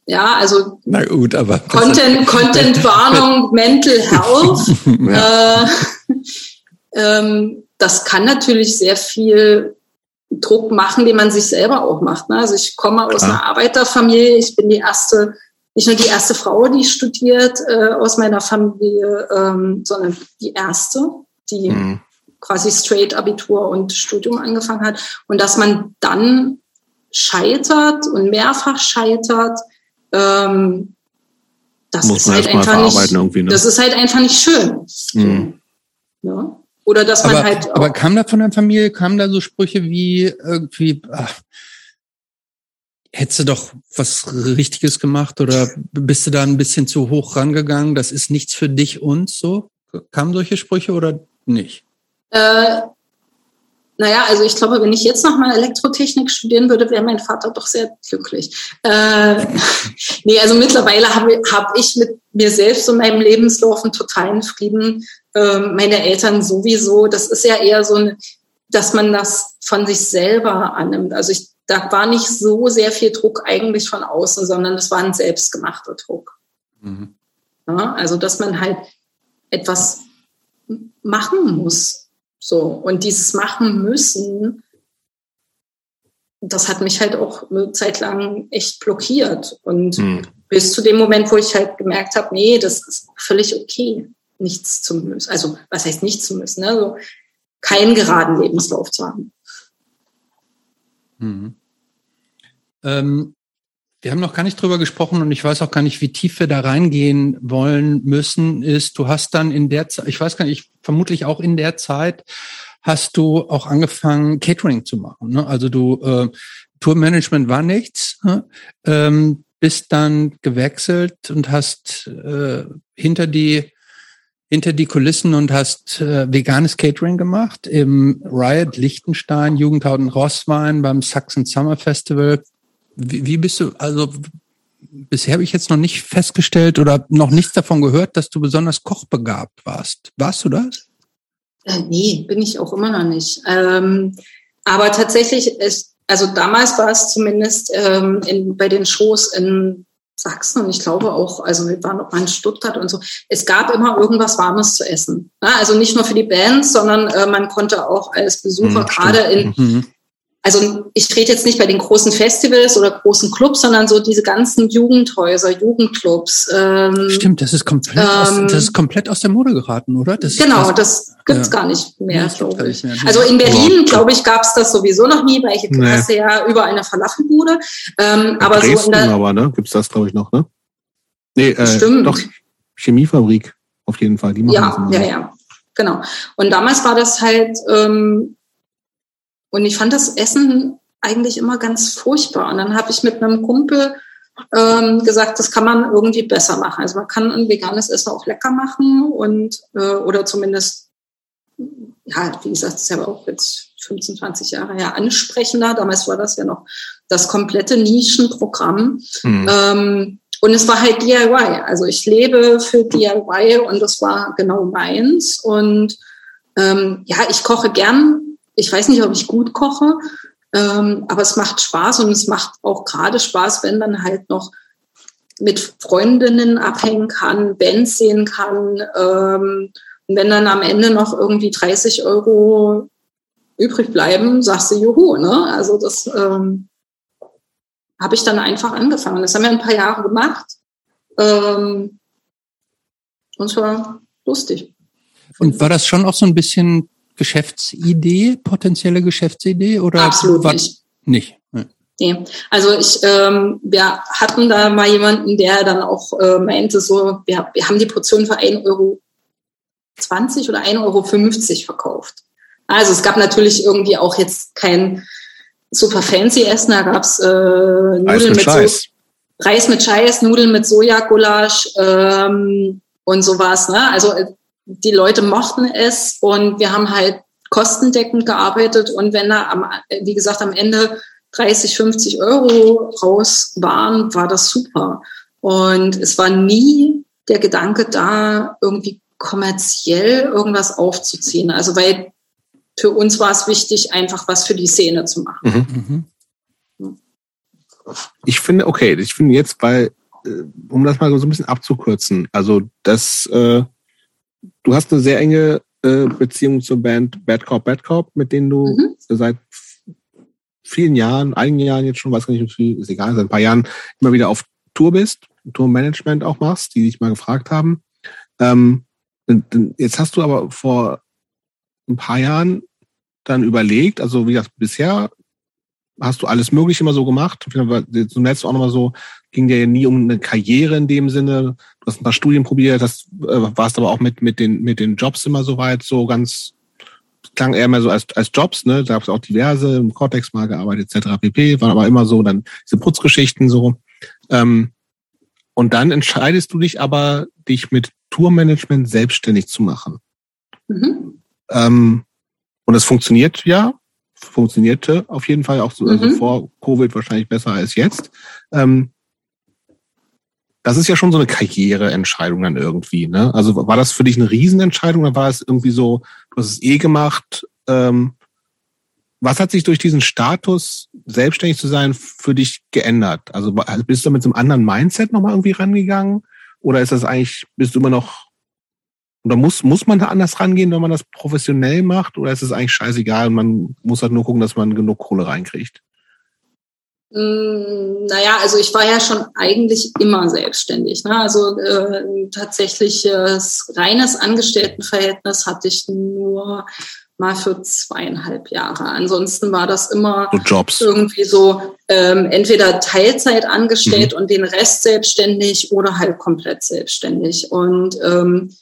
ja, also Na gut, aber Content, Content Warnung, Mental Health. ja. äh, ähm, das kann natürlich sehr viel Druck machen, den man sich selber auch macht. Ne? Also ich komme aus Klar. einer Arbeiterfamilie, ich bin die erste, nicht nur die erste Frau, die studiert äh, aus meiner Familie, ähm, sondern die erste, die mhm. quasi straight Abitur und Studium angefangen hat. Und dass man dann scheitert und mehrfach scheitert, ähm, das Muss ist halt einfach nicht, ne? das ist halt einfach nicht schön. Mhm. Ja? Oder dass man aber, halt. aber kam da von der Familie, kamen da so Sprüche wie irgendwie, ach, hättest du doch was Richtiges gemacht oder bist du da ein bisschen zu hoch rangegangen? Das ist nichts für dich und so? Kamen solche Sprüche oder nicht? Äh, naja, also ich glaube, wenn ich jetzt noch mal Elektrotechnik studieren würde, wäre mein Vater doch sehr glücklich. Äh, nee, also mittlerweile habe hab ich mit mir selbst und meinem Lebenslauf einen totalen Frieden ähm, meine Eltern sowieso. Das ist ja eher so ein, dass man das von sich selber annimmt. Also ich, da war nicht so sehr viel Druck eigentlich von außen, sondern es war ein selbstgemachter Druck. Mhm. Ja, also dass man halt etwas machen muss. So. Und dieses machen müssen, das hat mich halt auch eine Zeit lang echt blockiert. Und mhm. bis zu dem Moment, wo ich halt gemerkt habe, nee, das ist völlig okay nichts zu müssen. Also was heißt nichts zu müssen? Ne? Also keinen geraden Lebenslauf zu haben. Mhm. Ähm, wir haben noch gar nicht drüber gesprochen und ich weiß auch gar nicht, wie tief wir da reingehen wollen müssen, ist, du hast dann in der Zeit, ich weiß gar nicht, vermutlich auch in der Zeit, hast du auch angefangen, Catering zu machen. Ne? Also du, äh, Tourmanagement war nichts, ne? ähm, bist dann gewechselt und hast äh, hinter die hinter die Kulissen und hast äh, veganes Catering gemacht im Riot Liechtenstein, Jugendhaut und Rosswein beim Sachsen Summer Festival. Wie, wie bist du, also bisher habe ich jetzt noch nicht festgestellt oder noch nichts davon gehört, dass du besonders kochbegabt warst. Warst du das? Äh, nee, bin ich auch immer noch nicht. Ähm, aber tatsächlich ist, also damals war es zumindest ähm, in, bei den Shows in Sachsen. Und ich glaube auch, also wir waren auch mal in Stuttgart und so, es gab immer irgendwas Warmes zu essen. Also nicht nur für die Bands, sondern äh, man konnte auch als Besucher mhm, gerade in, mhm also ich rede jetzt nicht bei den großen Festivals oder großen Clubs, sondern so diese ganzen Jugendhäuser, Jugendclubs. Ähm, Stimmt, das ist komplett, ähm, aus, das ist komplett aus der Mode geraten, oder? Das, genau, das, das gibt's ja. gar nicht mehr, nee, glaube ich. Mehr. Also in Berlin, glaube ich, gab's das sowieso noch nie, weil ich nee. hast ja überall eine Falafelbude. Ähm, aber Dresden so in der, aber, ne? Gibt's das, glaube ich, noch, ne? Nee, äh, Stimmt. doch, Chemiefabrik, auf jeden Fall. Die machen ja, ja, ja. Genau. Und damals war das halt, ähm, und ich fand das Essen eigentlich immer ganz furchtbar. Und dann habe ich mit einem Kumpel ähm, gesagt, das kann man irgendwie besser machen. Also man kann ein veganes Essen auch lecker machen und äh, oder zumindest, ja, wie gesagt, das ist ja auch jetzt 15, 20 Jahre her ansprechender. Damals war das ja noch das komplette Nischenprogramm. Mhm. Ähm, und es war halt DIY. Also ich lebe für DIY und das war genau meins. Und ähm, ja, ich koche gern ich weiß nicht, ob ich gut koche, ähm, aber es macht Spaß und es macht auch gerade Spaß, wenn man halt noch mit Freundinnen abhängen kann, Bands sehen kann. Ähm, und wenn dann am Ende noch irgendwie 30 Euro übrig bleiben, sagst du Juhu. Ne? Also das ähm, habe ich dann einfach angefangen. Das haben wir ein paar Jahre gemacht. Ähm, und es war lustig. Und war das schon auch so ein bisschen Geschäftsidee, potenzielle Geschäftsidee oder absolut nicht? Nicht. Nee. Also ich, ähm, wir hatten da mal jemanden, der dann auch äh, meinte, so, wir, wir haben die Portion für 1,20 Euro oder 1,50 Euro verkauft. Also es gab natürlich irgendwie auch jetzt kein super fancy Essen, da gab's äh, Nudeln Reis mit, mit Scheiß. So, Reis mit Scheiß, Nudeln mit Sojagulasch ähm, und sowas. Ne? Also äh, die Leute mochten es und wir haben halt kostendeckend gearbeitet und wenn da am, wie gesagt, am Ende 30, 50 Euro raus waren, war das super. Und es war nie der Gedanke da, irgendwie kommerziell irgendwas aufzuziehen. Also weil für uns war es wichtig, einfach was für die Szene zu machen. Mhm. Ich finde, okay, ich finde jetzt bei, äh, um das mal so ein bisschen abzukürzen, also das äh, du hast eine sehr enge äh, Beziehung zur Band Bad Cop, Bad Cop, mit denen du mhm. seit vielen Jahren, einigen Jahren jetzt schon, weiß gar nicht, wie viel, ist egal, seit ein paar Jahren immer wieder auf Tour bist, Tourmanagement auch machst, die dich mal gefragt haben. Ähm, jetzt hast du aber vor ein paar Jahren dann überlegt, also wie gesagt, bisher hast du alles Mögliche immer so gemacht. Zum letzten auch nochmal so, ging dir ja nie um eine Karriere in dem Sinne. Du hast ein paar Studien probiert, das äh, warst aber auch mit, mit, den, mit den Jobs immer so weit, so ganz, klang eher mehr so als, als Jobs, ne? Da gab es auch diverse, im Cortex mal gearbeitet, etc. pp. Waren aber immer so dann diese Putzgeschichten so. Ähm, und dann entscheidest du dich aber, dich mit Tourmanagement selbstständig zu machen. Mhm. Ähm, und es funktioniert ja, funktionierte auf jeden Fall auch so, also mhm. vor Covid wahrscheinlich besser als jetzt. Ähm, das ist ja schon so eine Karriereentscheidung dann irgendwie. Ne? Also war das für dich eine Riesenentscheidung oder war es irgendwie so, du hast es eh gemacht? Ähm, was hat sich durch diesen Status, selbstständig zu sein, für dich geändert? Also bist du mit so einem anderen Mindset nochmal irgendwie rangegangen? Oder ist das eigentlich, bist du immer noch oder muss, muss man da anders rangehen, wenn man das professionell macht? Oder ist es eigentlich scheißegal und man muss halt nur gucken, dass man genug Kohle reinkriegt? Mm, naja, also ich war ja schon eigentlich immer selbstständig. Ne? Also äh, tatsächliches reines Angestelltenverhältnis hatte ich nur mal für zweieinhalb Jahre. Ansonsten war das immer so irgendwie so ähm, entweder Teilzeit angestellt mhm. und den Rest selbstständig oder halt komplett selbstständig. Und ähm,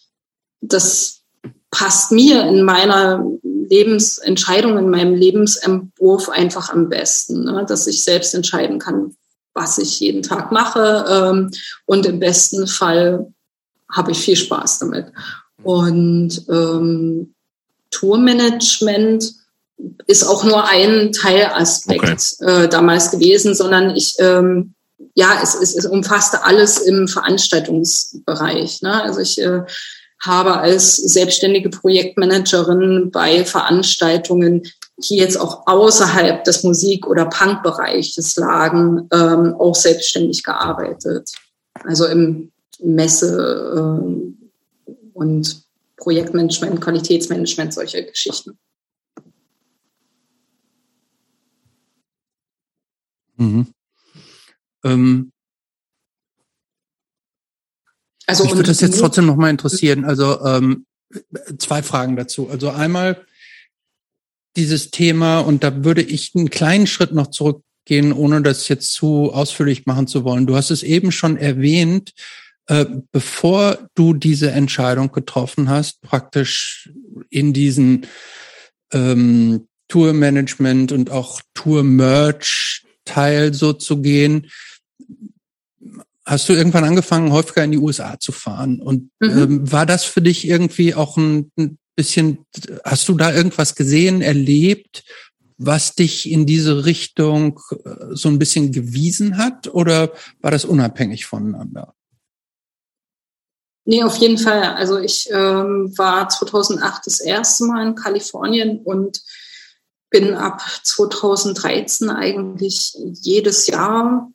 das passt mir in meiner Lebensentscheidung, in meinem Lebensentwurf einfach am besten, ne? dass ich selbst entscheiden kann, was ich jeden Tag mache ähm, und im besten Fall habe ich viel Spaß damit. Und ähm, Tourmanagement ist auch nur ein Teilaspekt okay. äh, damals gewesen, sondern ich ähm, ja, es, es, es umfasste alles im Veranstaltungsbereich. Ne? Also ich äh, habe als selbstständige Projektmanagerin bei Veranstaltungen die jetzt auch außerhalb des Musik- oder Punkbereiches lagen, ähm, auch selbstständig gearbeitet. Also im Messe äh, und Projektmanagement, Qualitätsmanagement, solche Geschichten. Mhm. Ähm, also ich würde das jetzt trotzdem noch mal interessieren. Also ähm, zwei Fragen dazu. Also einmal dieses Thema und da würde ich einen kleinen Schritt noch zurückgehen, ohne das jetzt zu ausführlich machen zu wollen. Du hast es eben schon erwähnt, äh, bevor du diese Entscheidung getroffen hast, praktisch in diesen ähm, Tour-Management und auch Tour-Merch-Teil so zu gehen, hast du irgendwann angefangen, häufiger in die USA zu fahren. Und mhm. ähm, war das für dich irgendwie auch ein, ein bisschen, hast du da irgendwas gesehen, erlebt, was dich in diese Richtung äh, so ein bisschen gewiesen hat? Oder war das unabhängig voneinander? Nee, auf jeden Fall. Also ich ähm, war 2008 das erste Mal in Kalifornien und bin ab 2013 eigentlich jedes Jahr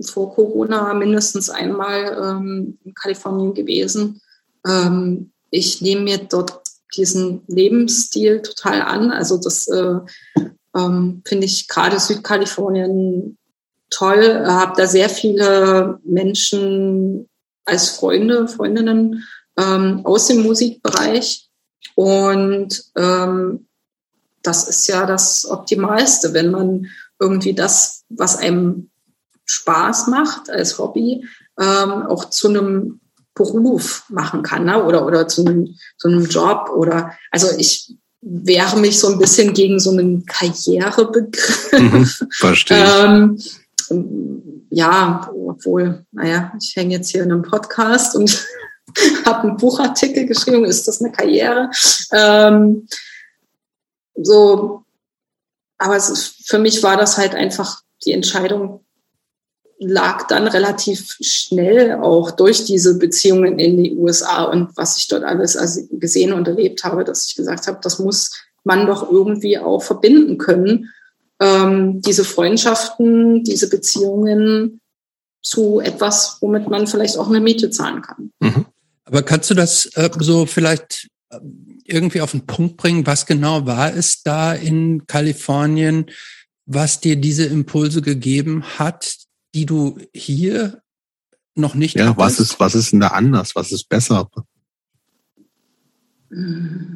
vor Corona mindestens einmal ähm, in Kalifornien gewesen. Ähm, ich nehme mir dort diesen Lebensstil total an. Also das äh, ähm, finde ich gerade Südkalifornien toll. Habe da sehr viele Menschen als Freunde, Freundinnen ähm, aus dem Musikbereich. Und ähm, das ist ja das Optimalste, wenn man irgendwie das, was einem Spaß macht als Hobby, ähm, auch zu einem Beruf machen kann ne? oder, oder zu, einem, zu einem Job. Oder also ich wehre mich so ein bisschen gegen so einen Karrierebegriff. Mhm, verstehe. ähm, ja, obwohl, naja, ich hänge jetzt hier in einem Podcast und habe einen Buchartikel geschrieben, ist das eine Karriere? Ähm, so, aber ist, für mich war das halt einfach die Entscheidung, lag dann relativ schnell auch durch diese Beziehungen in die USA und was ich dort alles gesehen und erlebt habe, dass ich gesagt habe, das muss man doch irgendwie auch verbinden können ähm, diese Freundschaften, diese Beziehungen zu etwas, womit man vielleicht auch eine Miete zahlen kann. Mhm. Aber kannst du das äh, so vielleicht äh, irgendwie auf den Punkt bringen? Was genau war es da in Kalifornien, was dir diese Impulse gegeben hat, die du hier noch nicht Ja, hattest? was ist, was ist denn da anders? Was ist besser?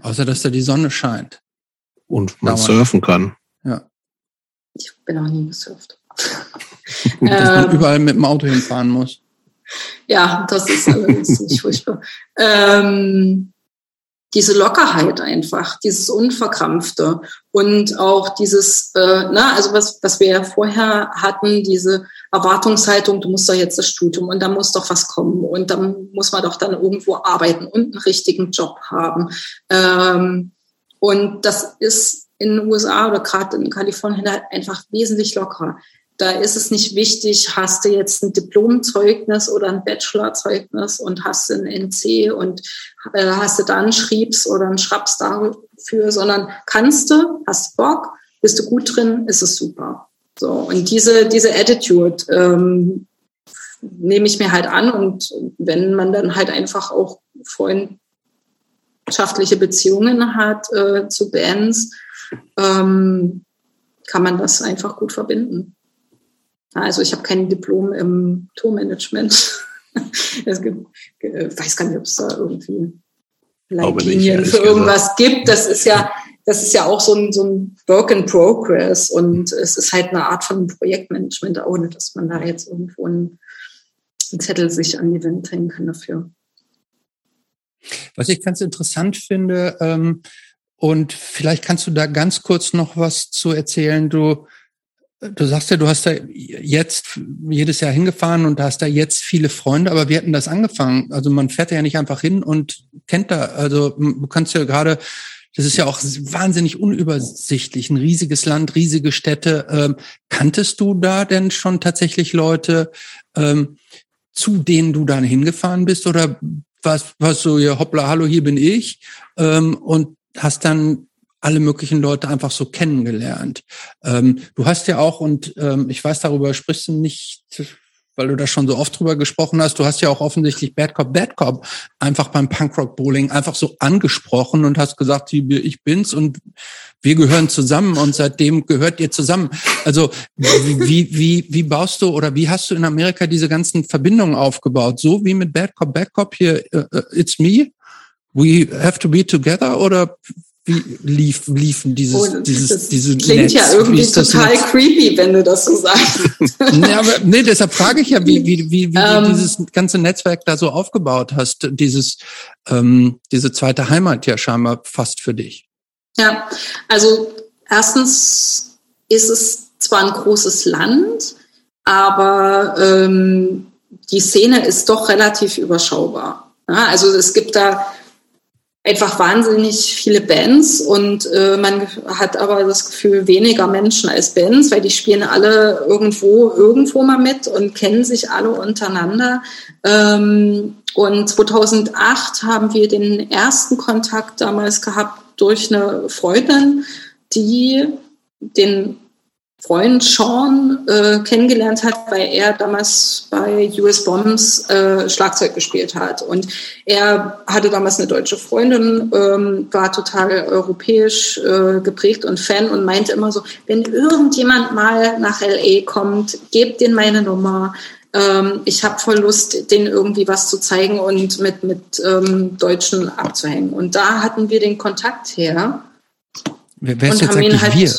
Außer, dass da die Sonne scheint. Und man Dauernd. surfen kann. Ja. Ich bin noch nie gesurft. Dass man ähm, überall mit dem Auto hinfahren muss. Ja, das ist allerdings ziemlich furchtbar. Ähm, diese Lockerheit einfach, dieses Unverkrampfte und auch dieses, äh, na, also was, was wir ja vorher hatten, diese Erwartungshaltung, du musst doch jetzt das Studium und da muss doch was kommen und dann muss man doch dann irgendwo arbeiten und einen richtigen Job haben. Ähm, und das ist in den USA oder gerade in Kalifornien halt einfach wesentlich lockerer. Da ist es nicht wichtig, hast du jetzt ein Diplomzeugnis oder ein Bachelorzeugnis und hast ein NC und äh, hast du da einen Schriebs oder einen Schraps dafür, sondern kannst du, hast Bock, bist du gut drin, ist es super. So und diese diese Attitude ähm, nehme ich mir halt an und wenn man dann halt einfach auch freundschaftliche Beziehungen hat äh, zu Bands, ähm, kann man das einfach gut verbinden. Also ich habe kein Diplom im Tourmanagement. es gibt, ich weiß gar nicht, ob es da irgendwie Leitlinien für irgendwas gesagt. gibt. Das ist ja, das ist ja auch so ein, so ein Work in Progress und es ist halt eine Art von Projektmanagement, ohne dass man da jetzt irgendwo einen, einen Zettel sich an die Wand hängen kann dafür. Was ich ganz interessant finde, ähm, und vielleicht kannst du da ganz kurz noch was zu erzählen. Du, du sagst ja, du hast da jetzt jedes Jahr hingefahren und hast da jetzt viele Freunde, aber wir hatten das angefangen. Also man fährt ja nicht einfach hin und kennt da, also du kannst ja gerade, das ist ja auch wahnsinnig unübersichtlich, ein riesiges Land, riesige Städte. Ähm, kanntest du da denn schon tatsächlich Leute, ähm, zu denen du dann hingefahren bist oder was, was so, ja, hoppla, hallo, hier bin ich. Ähm, und hast dann alle möglichen Leute einfach so kennengelernt. Ähm, du hast ja auch, und ähm, ich weiß, darüber sprichst du nicht, weil du da schon so oft drüber gesprochen hast, du hast ja auch offensichtlich Bad Cop, Bad Cop einfach beim Punkrock Bowling einfach so angesprochen und hast gesagt, ich bin's und wir gehören zusammen und seitdem gehört ihr zusammen. Also wie, wie, wie baust du oder wie hast du in Amerika diese ganzen Verbindungen aufgebaut? So wie mit Bad Cop, Bad Cop hier, uh, It's Me, we have to be together oder wie lief, liefen dieses, oh, dieses, das diese klingt Netz, ja irgendwie total Netz? creepy, wenn du das so sagst. nee, aber, nee, deshalb frage ich ja, wie, wie, wie, wie um, du ähm. dieses ganze Netzwerk da so aufgebaut hast, dieses, ähm, diese zweite Heimat ja scheinbar fast für dich. Ja, also erstens ist es zwar ein großes Land, aber ähm, die Szene ist doch relativ überschaubar. Ja, also es gibt da einfach wahnsinnig viele Bands und äh, man hat aber das Gefühl weniger Menschen als Bands, weil die spielen alle irgendwo irgendwo mal mit und kennen sich alle untereinander. Ähm, und 2008 haben wir den ersten Kontakt damals gehabt durch eine Freundin, die den Freund Sean äh, kennengelernt hat, weil er damals bei US Bombs äh, Schlagzeug gespielt hat. Und er hatte damals eine deutsche Freundin, ähm, war total europäisch äh, geprägt und Fan und meinte immer so, wenn irgendjemand mal nach LA kommt, gebt den meine Nummer. Ähm, ich habe voll Lust, denen irgendwie was zu zeigen und mit, mit ähm, Deutschen abzuhängen. Und da hatten wir den Kontakt her. Wer, wer ist jetzt eigentlich halt, wir?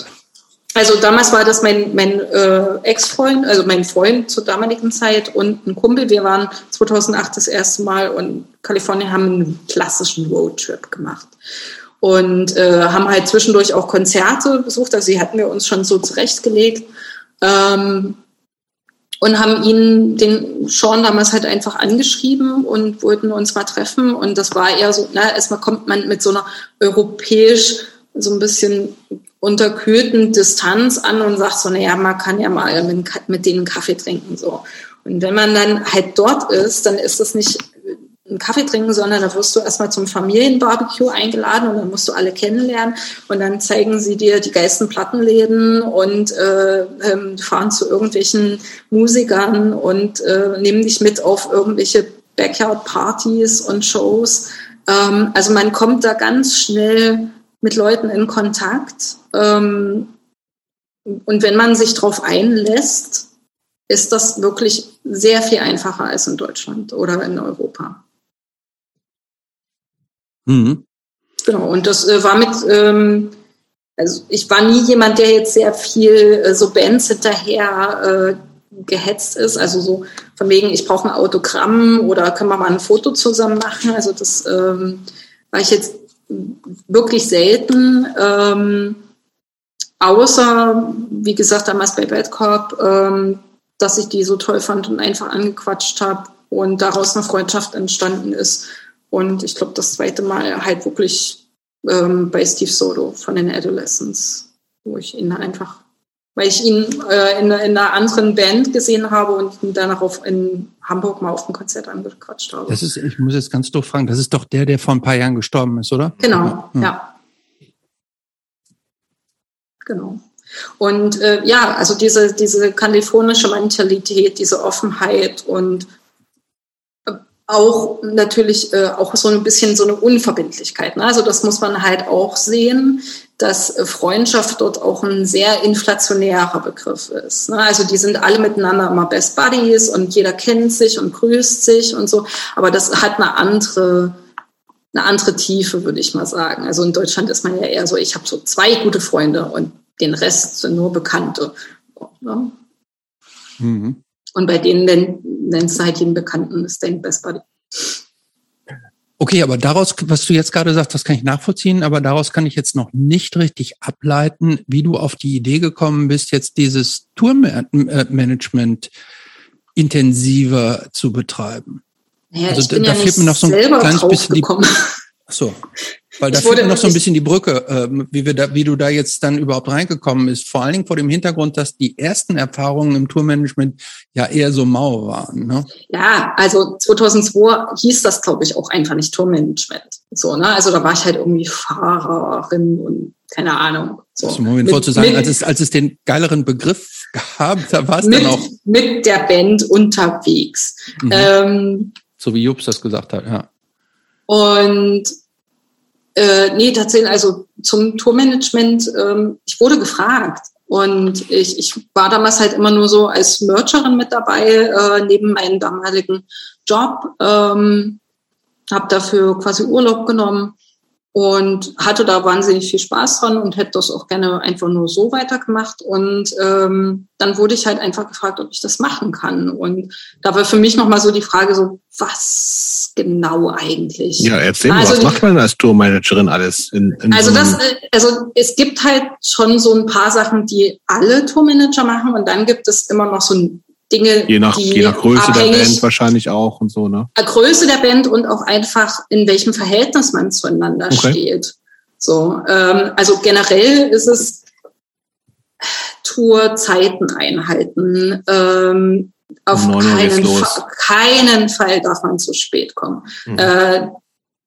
Also damals war das mein, mein äh, Ex-Freund, also mein Freund zur damaligen Zeit und ein Kumpel. Wir waren 2008 das erste Mal in Kalifornien, haben einen klassischen Roadtrip gemacht und äh, haben halt zwischendurch auch Konzerte besucht. Also die hatten wir uns schon so zurechtgelegt. Ähm, und haben ihn, den Sean damals halt einfach angeschrieben und wollten uns mal treffen. Und das war eher so, na, erstmal kommt man mit so einer europäisch so ein bisschen unterkühlten Distanz an und sagt so, naja, man kann ja mal mit, mit denen Kaffee trinken, so. Und wenn man dann halt dort ist, dann ist es nicht einen Kaffee trinken, sondern da wirst du erstmal zum Familienbarbecue eingeladen und dann musst du alle kennenlernen und dann zeigen sie dir die geilsten Plattenläden und äh, ähm, fahren zu irgendwelchen Musikern und äh, nehmen dich mit auf irgendwelche Backyard-Partys und Shows. Ähm, also man kommt da ganz schnell mit Leuten in Kontakt. Ähm, und wenn man sich darauf einlässt, ist das wirklich sehr viel einfacher als in Deutschland oder in Europa. Mhm. Genau, und das äh, war mit, ähm, also ich war nie jemand, der jetzt sehr viel äh, so Bands hinterher äh, gehetzt ist. Also so von wegen, ich brauche ein Autogramm oder können wir mal ein Foto zusammen machen. Also das ähm, war ich jetzt wirklich selten. Ähm, außer, wie gesagt, damals bei Bad Cop, ähm, dass ich die so toll fand und einfach angequatscht habe und daraus eine Freundschaft entstanden ist. Und ich glaube, das zweite Mal halt wirklich ähm, bei Steve Soto von den Adolescents, wo ich ihn einfach, weil ich ihn äh, in, in, einer anderen Band gesehen habe und ihn dann auch in Hamburg mal auf dem Konzert angequatscht habe. Das ist, ich muss jetzt ganz doof fragen, das ist doch der, der vor ein paar Jahren gestorben ist, oder? Genau, ja. ja. Genau. Und äh, ja, also diese, diese kalifornische Mentalität, diese Offenheit und auch natürlich äh, auch so ein bisschen so eine Unverbindlichkeit. Ne? Also das muss man halt auch sehen, dass Freundschaft dort auch ein sehr inflationärer Begriff ist. Ne? Also die sind alle miteinander immer Best Buddies und jeder kennt sich und grüßt sich und so. Aber das hat eine andere eine andere Tiefe, würde ich mal sagen. Also in Deutschland ist man ja eher so, ich habe so zwei gute Freunde und den Rest sind nur Bekannte. Ne? Mhm. Und bei denen nennst du halt jeden Bekannten, ist dein Best Buddy. Okay, aber daraus, was du jetzt gerade sagst, das kann ich nachvollziehen, aber daraus kann ich jetzt noch nicht richtig ableiten, wie du auf die Idee gekommen bist, jetzt dieses Tourmanagement intensiver zu betreiben. Ja, also da, ja fehlt mir noch so ein kleines bisschen die. Ach so. Weil da fehlt noch so ein bisschen die Brücke, äh, wie, wir da, wie du da jetzt dann überhaupt reingekommen bist. Vor allen Dingen vor dem Hintergrund, dass die ersten Erfahrungen im Tourmanagement ja eher so mau waren. Ne? Ja, also 2002 hieß das, glaube ich, auch einfach nicht Tourmanagement. So, ne? Also da war ich halt irgendwie Fahrerin und keine Ahnung. So. Also, Moment mit, vorzusagen, als es, als es den geileren Begriff gab, da war es dann auch. Mit der Band unterwegs. Mhm. Ähm, so wie Jups das gesagt hat, ja. Und äh, nee, tatsächlich, also zum Tourmanagement, ähm, ich wurde gefragt. Und ich, ich war damals halt immer nur so als Mercherin mit dabei, äh, neben meinem damaligen Job. Ähm, habe dafür quasi Urlaub genommen und hatte da wahnsinnig viel Spaß dran und hätte das auch gerne einfach nur so weitergemacht. Und ähm, dann wurde ich halt einfach gefragt, ob ich das machen kann. Und da war für mich nochmal so die Frage, so was genau eigentlich? Ja, erzähl mal, also, was macht man als Tourmanagerin alles? In, in also so das, also es gibt halt schon so ein paar Sachen, die alle Tourmanager machen und dann gibt es immer noch so ein Dinge, je nach, je nach Größe der Band wahrscheinlich auch und so, ne? Größe der Band und auch einfach in welchem Verhältnis man zueinander okay. steht. So, ähm, also generell ist es Tourzeiten einhalten. Ähm, auf keinen Fall, keinen Fall darf man zu spät kommen. Mhm. Äh,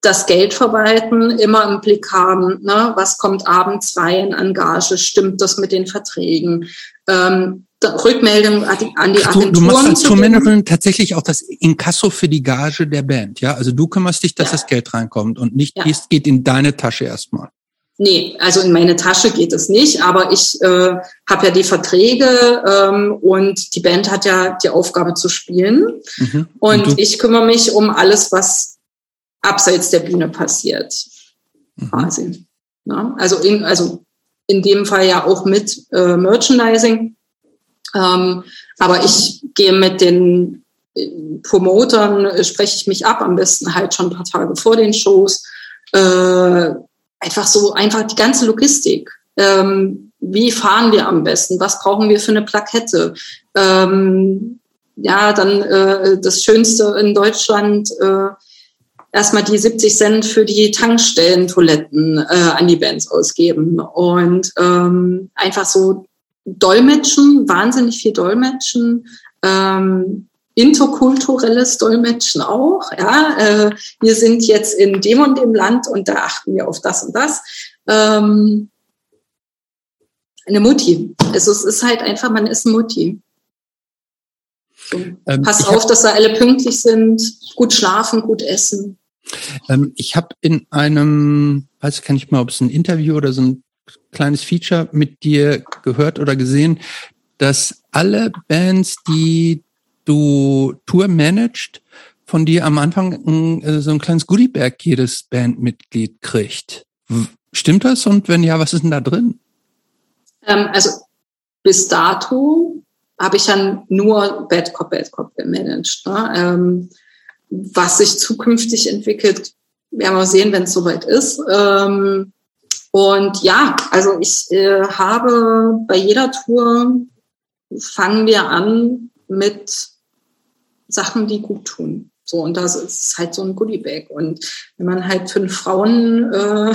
das Geld verwalten, immer im Blick haben, ne? was kommt abends rein an Gage, stimmt das mit den Verträgen, ähm, Rückmeldung an die Agenturen. Du, du machst als Tourmanagerin tatsächlich auch das Inkasso für die Gage der Band, ja? Also du kümmerst dich, dass ja. das Geld reinkommt und nicht ja. es geht in deine Tasche erstmal. Nee, also in meine Tasche geht es nicht, aber ich äh, habe ja die Verträge ähm, und die Band hat ja die Aufgabe zu spielen. Mhm. Und, und ich kümmere mich um alles, was abseits der Bühne passiert. Mhm. Quasi. Ja, also, in, also in dem Fall ja auch mit äh, Merchandising. Ähm, aber ich gehe mit den äh, Promotern, äh, spreche ich mich ab, am besten halt schon ein paar Tage vor den Shows. Äh, einfach so, einfach die ganze Logistik. Ähm, wie fahren wir am besten? Was brauchen wir für eine Plakette? Ähm, ja, dann äh, das Schönste in Deutschland, äh, erstmal die 70 Cent für die Tankstellentoiletten äh, an die Bands ausgeben und ähm, einfach so Dolmetschen, wahnsinnig viel Dolmetschen, ähm, interkulturelles Dolmetschen auch. Ja, äh, wir sind jetzt in dem und dem Land und da achten wir auf das und das. Ähm, eine Mutti. Also es ist halt einfach, man ist Mutti. So. Ähm, Pass auf, dass da alle pünktlich sind, gut schlafen, gut essen. Ähm, ich habe in einem, weiß ich nicht mal, ob es ein Interview oder so ein kleines Feature mit dir gehört oder gesehen, dass alle Bands, die du Tour managst, von dir am Anfang äh, so ein kleines Goodiebag jedes Bandmitglied kriegt. Stimmt das? Und wenn ja, was ist denn da drin? Ähm, also bis dato habe ich ja nur Bad Cop, Bad Cop gemanagt. Ne? Ähm, was sich zukünftig entwickelt, werden wir sehen, wenn es soweit ist. Ähm, und ja, also ich äh, habe bei jeder Tour fangen wir an mit Sachen, die gut tun. So, und das ist halt so ein Goodiebag. Und wenn man halt fünf Frauen äh,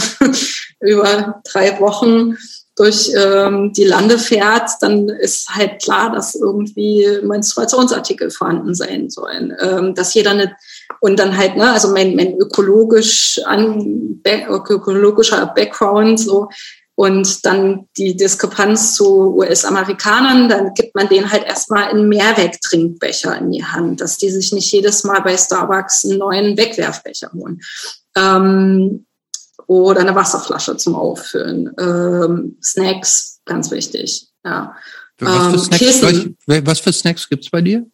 über drei Wochen durch ähm, die Lande fährt, dann ist halt klar, dass irgendwie Menstruationsartikel vorhanden sein sollen. Ähm, dass jeder eine und dann halt, ne, also mein, mein ökologisch an, ökologischer Background so und dann die Diskrepanz zu US-Amerikanern, dann gibt man denen halt erstmal einen Mehrwegtrinkbecher in die Hand, dass die sich nicht jedes Mal bei Starbucks einen neuen Wegwerfbecher holen. Ähm, oder eine Wasserflasche zum Auffüllen. Ähm, Snacks, ganz wichtig. Ja. Was für ähm, Snacks, was für Snacks gibt's bei dir?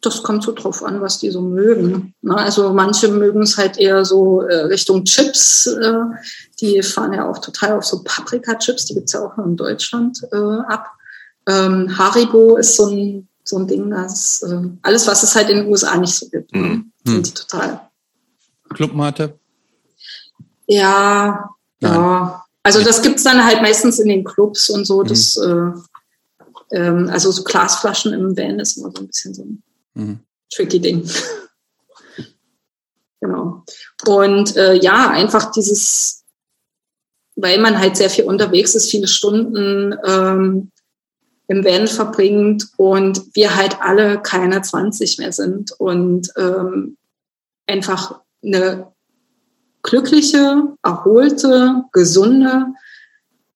Das kommt so drauf an, was die so mögen. Ne? Also manche mögen es halt eher so äh, Richtung Chips. Äh, die fahren ja auch total auf so Paprika-Chips, die gibt's ja auch nur in Deutschland äh, ab. Ähm, Haribo ist so ein, so ein Ding, das alles, was es halt in den USA nicht so gibt, mhm. sind die total. Clubmate? Ja, Nein. ja. Also das gibt's dann halt meistens in den Clubs und so. Mhm. Das, äh, ähm, also so Glasflaschen im Van ist immer so ein bisschen so ein mhm. tricky Ding. Genau. Und äh, ja, einfach dieses, weil man halt sehr viel unterwegs ist, viele Stunden ähm, im Van verbringt und wir halt alle keine 20 mehr sind und ähm, einfach eine glückliche, erholte, gesunde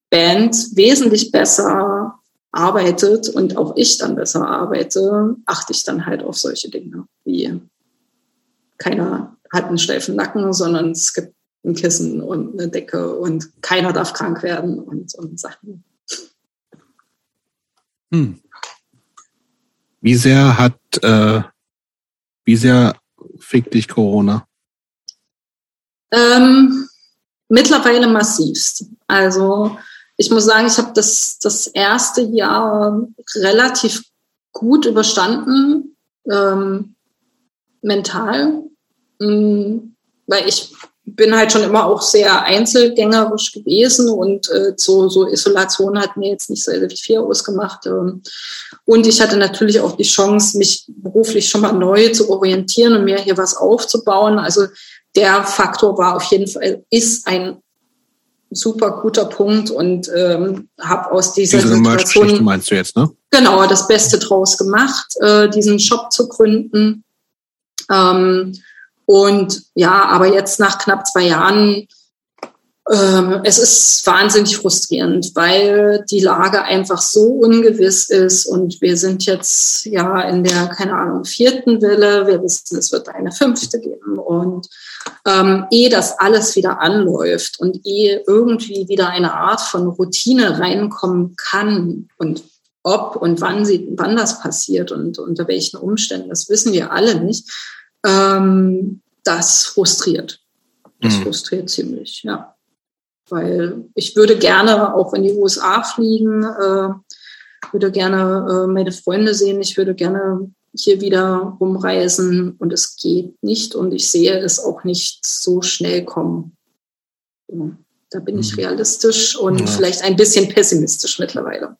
Band wesentlich besser arbeitet und auch ich dann besser arbeite, achte ich dann halt auf solche Dinge wie keiner hat einen steifen Nacken, sondern es gibt ein Kissen und eine Decke und keiner darf krank werden und, und Sachen. Hm. Wie sehr hat, äh, wie sehr fickt dich Corona? Ähm, mittlerweile massivst. Also ich muss sagen, ich habe das, das erste Jahr relativ gut überstanden, ähm, mental, mh, hm, weil ich bin halt schon immer auch sehr einzelgängerisch gewesen und äh, so, so Isolation hat mir jetzt nicht sehr viel ausgemacht. Ähm, und ich hatte natürlich auch die Chance, mich beruflich schon mal neu zu orientieren und mir hier was aufzubauen. Also der Faktor war auf jeden Fall, ist ein super guter Punkt und ähm, habe aus dieser Diese Situation meinst du jetzt, ne? Genau, das Beste draus gemacht, äh, diesen Shop zu gründen. Ähm, und ja, aber jetzt nach knapp zwei Jahren, es ist wahnsinnig frustrierend, weil die Lage einfach so ungewiss ist und wir sind jetzt ja in der, keine Ahnung, vierten Welle. Wir wissen, es wird eine fünfte geben und ähm, ehe das alles wieder anläuft und ehe irgendwie wieder eine Art von Routine reinkommen kann und ob und wann sie, wann das passiert und unter welchen Umständen, das wissen wir alle nicht ähm, das frustriert. Das mhm. frustriert ziemlich, ja. Weil ich würde gerne auch in die USA fliegen, äh, würde gerne äh, meine Freunde sehen, ich würde gerne hier wieder rumreisen und es geht nicht und ich sehe es auch nicht so schnell kommen. So, da bin ich mhm. realistisch und ja. vielleicht ein bisschen pessimistisch mittlerweile.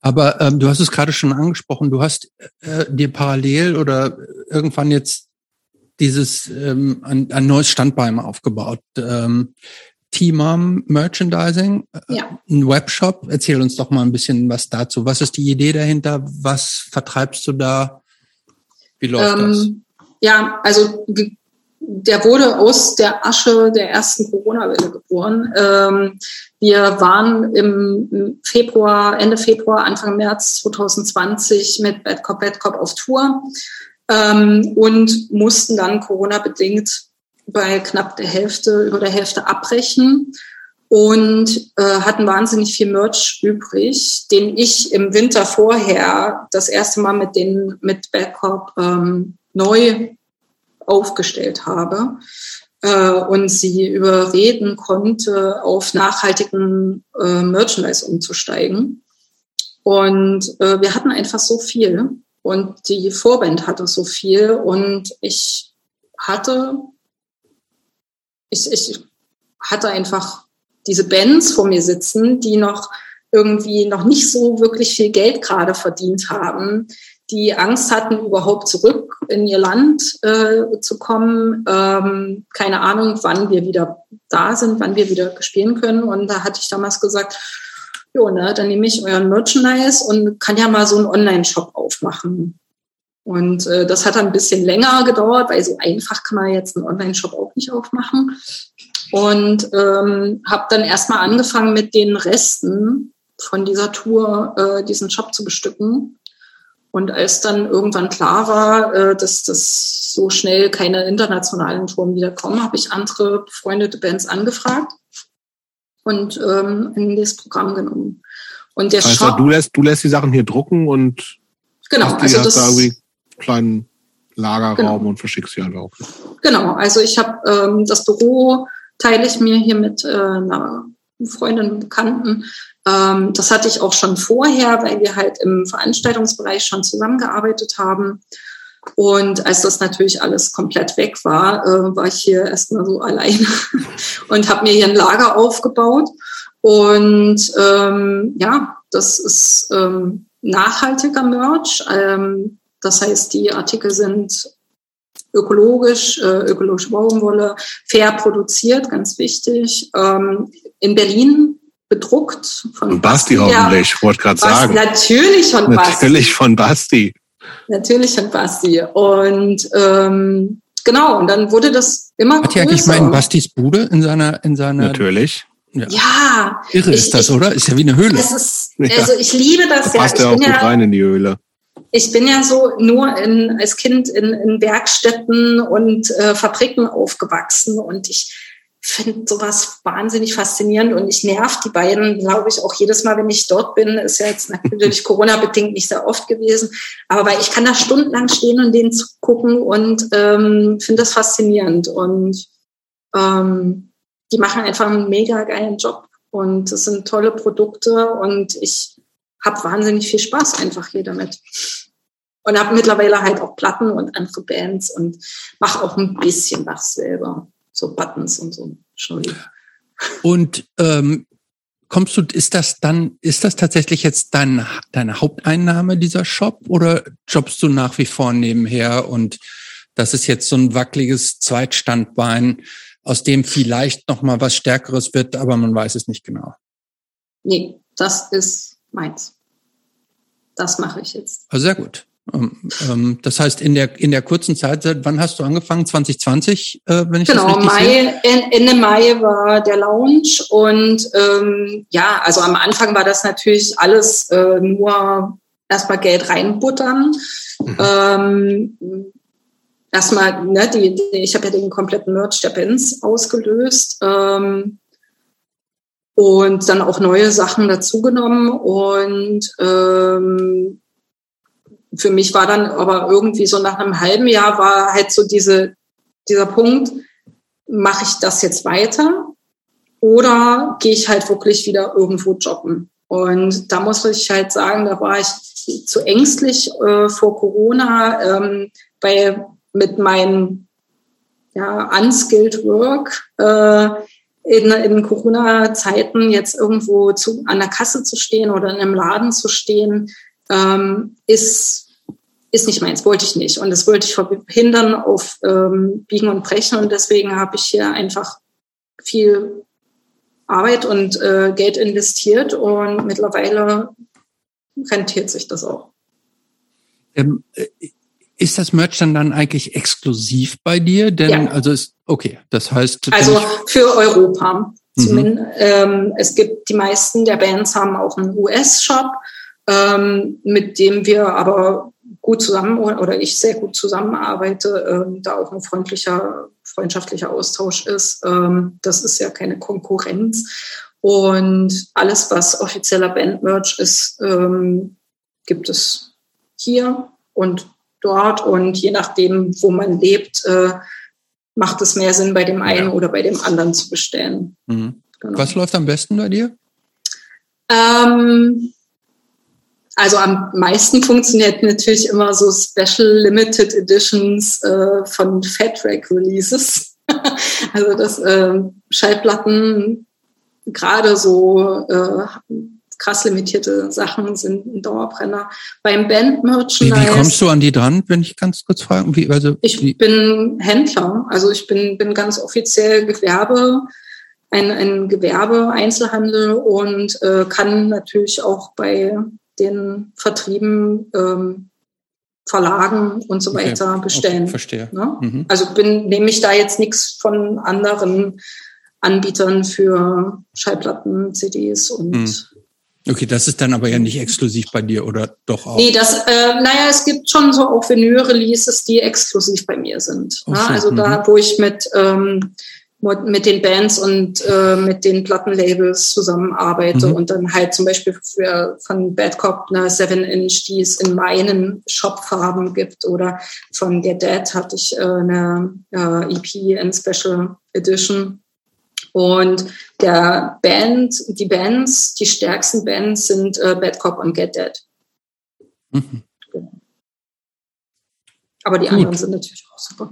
Aber ähm, du hast es gerade schon angesprochen, du hast äh, dir parallel oder irgendwann jetzt dieses ähm, ein, ein neues Standbein aufgebaut. Ähm, Teamam Merchandising, äh, ja. ein Webshop. Erzähl uns doch mal ein bisschen was dazu. Was ist die Idee dahinter? Was vertreibst du da? Wie läuft ähm, das? Ja, also der wurde aus der Asche der ersten Corona-Welle geboren. Ähm, wir waren im Februar, Ende Februar, Anfang März 2020 mit Bad Cop, Bad Cop auf Tour ähm, und mussten dann Corona-bedingt bei knapp der Hälfte, über der Hälfte abbrechen und äh, hatten wahnsinnig viel Merch übrig, den ich im Winter vorher das erste Mal mit den mit Backup ähm, neu aufgestellt habe äh, und sie überreden konnte, auf nachhaltigen äh, Merchandise umzusteigen. Und äh, wir hatten einfach so viel und die Vorband hatte so viel und ich hatte, ich, ich hatte einfach diese Bands vor mir sitzen, die noch irgendwie noch nicht so wirklich viel Geld gerade verdient haben, die Angst hatten, überhaupt zurück in ihr Land äh, zu kommen. Ähm, keine Ahnung, wann wir wieder da sind, wann wir wieder spielen können. Und da hatte ich damals gesagt, jo, ne, dann nehme ich euren Merchandise und kann ja mal so einen Online-Shop aufmachen. Und äh, das hat dann ein bisschen länger gedauert, weil so einfach kann man jetzt einen Online-Shop auch nicht aufmachen. Und ähm, habe dann erstmal angefangen mit den Resten von dieser Tour äh, diesen Shop zu bestücken und als dann irgendwann klar war, äh, dass das so schnell keine internationalen Touren wieder kommen, habe ich andere befreundete Bands angefragt und ähm, in das Programm genommen. Und der also Shop, du lässt, du lässt die Sachen hier drucken und genau, die, also das, da irgendwie kleinen Lagerraum genau. und verschickst sie einfach. Genau, also ich habe ähm, das Büro teile ich mir hier mit äh, einer Freundin und Bekannten ähm, das hatte ich auch schon vorher, weil wir halt im Veranstaltungsbereich schon zusammengearbeitet haben. Und als das natürlich alles komplett weg war, äh, war ich hier erstmal so alleine und habe mir hier ein Lager aufgebaut. Und ähm, ja, das ist ähm, nachhaltiger Merch. Ähm, das heißt, die Artikel sind ökologisch, äh, ökologische Baumwolle, fair produziert, ganz wichtig. Ähm, in Berlin bedruckt von Basti, Basti hoffentlich, ja, wollte gerade sagen. Natürlich von Basti. Natürlich von Basti. Natürlich von Basti. Und ähm, genau, und dann wurde das immer Hat. Hat eigentlich in Bastis Bude in seiner in seiner Natürlich. Ja. ja. Irre ist das, ich, oder? Ist ja wie eine Höhle. Das ist, also ich liebe das da passt ja. Passt ja auch gut ja, rein in die Höhle. Ich bin ja so nur in, als Kind in, in Werkstätten und äh, Fabriken aufgewachsen und ich finde sowas wahnsinnig faszinierend und ich nerv die beiden, glaube ich, auch jedes Mal, wenn ich dort bin. Ist ja jetzt natürlich Corona-bedingt nicht sehr oft gewesen, aber weil ich kann da stundenlang stehen und denen gucken und ähm, finde das faszinierend und ähm, die machen einfach einen mega geilen Job und es sind tolle Produkte und ich habe wahnsinnig viel Spaß einfach hier damit. Und habe mittlerweile halt auch Platten und andere Bands und mache auch ein bisschen was selber. So Buttons und so. Und ähm, kommst du, ist das dann, ist das tatsächlich jetzt dein, deine Haupteinnahme, dieser Shop, oder jobbst du nach wie vor nebenher und das ist jetzt so ein wackeliges Zweitstandbein, aus dem vielleicht noch mal was Stärkeres wird, aber man weiß es nicht genau. Nee, das ist meins. Das mache ich jetzt. Also sehr gut. Ähm, ähm, das heißt, in der, in der kurzen Zeit, seit wann hast du angefangen? 2020, äh, wenn ich genau, das richtig Mai, sehe? Genau, Ende Mai war der Launch und ähm, ja, also am Anfang war das natürlich alles äh, nur erstmal Geld reinbuttern. Mhm. Ähm, erstmal, ne, die, die, ich habe ja den kompletten Merch der Bands ausgelöst ähm, und dann auch neue Sachen dazugenommen und ähm, für mich war dann aber irgendwie so nach einem halben Jahr war halt so diese, dieser Punkt, mache ich das jetzt weiter oder gehe ich halt wirklich wieder irgendwo jobben? Und da muss ich halt sagen, da war ich zu ängstlich äh, vor Corona, ähm, weil mit meinem ja, unskilled Work äh, in, in Corona-Zeiten jetzt irgendwo zu, an der Kasse zu stehen oder in einem Laden zu stehen, ähm, ist, ist nicht meins, wollte ich nicht. Und das wollte ich verhindern auf ähm, Biegen und Brechen. Und deswegen habe ich hier einfach viel Arbeit und äh, Geld investiert und mittlerweile rentiert sich das auch. Ähm, äh, ist das Merch dann dann eigentlich exklusiv bei dir? Denn ja. also ist okay, das heißt also für Europa. Mhm. Ähm, es gibt die meisten der Bands haben auch einen US-Shop, ähm, mit dem wir aber gut zusammen oder ich sehr gut zusammenarbeite, ähm, da auch ein freundlicher, freundschaftlicher Austausch ist. Ähm, das ist ja keine Konkurrenz. Und alles, was offizieller Bandmerch ist, ähm, gibt es hier und dort und je nachdem, wo man lebt, äh, macht es mehr Sinn, bei dem einen ja. oder bei dem anderen zu bestellen. Mhm. Genau. Was läuft am besten bei dir? Ähm, also am meisten funktioniert natürlich immer so Special Limited Editions äh, von Fat Rack Releases. also das äh, Schallplatten gerade so äh, krass limitierte Sachen sind ein Dauerbrenner. Beim Band-Merchandise... Wie, wie kommst du an die dran, wenn ich ganz kurz fragen? Wie, also, ich wie? bin Händler, also ich bin, bin ganz offiziell Gewerbe, ein, ein Gewerbe, Einzelhandel und äh, kann natürlich auch bei den Vertrieben ähm, Verlagen und so weiter okay. bestellen. Okay, verstehe. Ne? Mhm. Also bin, nehme ich da jetzt nichts von anderen Anbietern für Schallplatten, CDs und mhm. Okay, das ist dann aber ja nicht exklusiv bei dir oder doch auch? Nee, das, äh, naja, es gibt schon so auch Vinyl-Releases, die exklusiv bei mir sind. Ne? Also da, mhm. wo ich mit, ähm, mit den Bands und äh, mit den Plattenlabels zusammenarbeite mhm. und dann halt zum Beispiel für, von Bad Cop eine 7-Inch, die es in meinen Shopfarben gibt oder von Get Dead hatte ich äh, eine äh, EP in Special Edition und der Band, die Bands, die stärksten Bands sind äh, Bad Cop und Get Dead. Mhm. Aber die Gut. anderen sind natürlich auch super.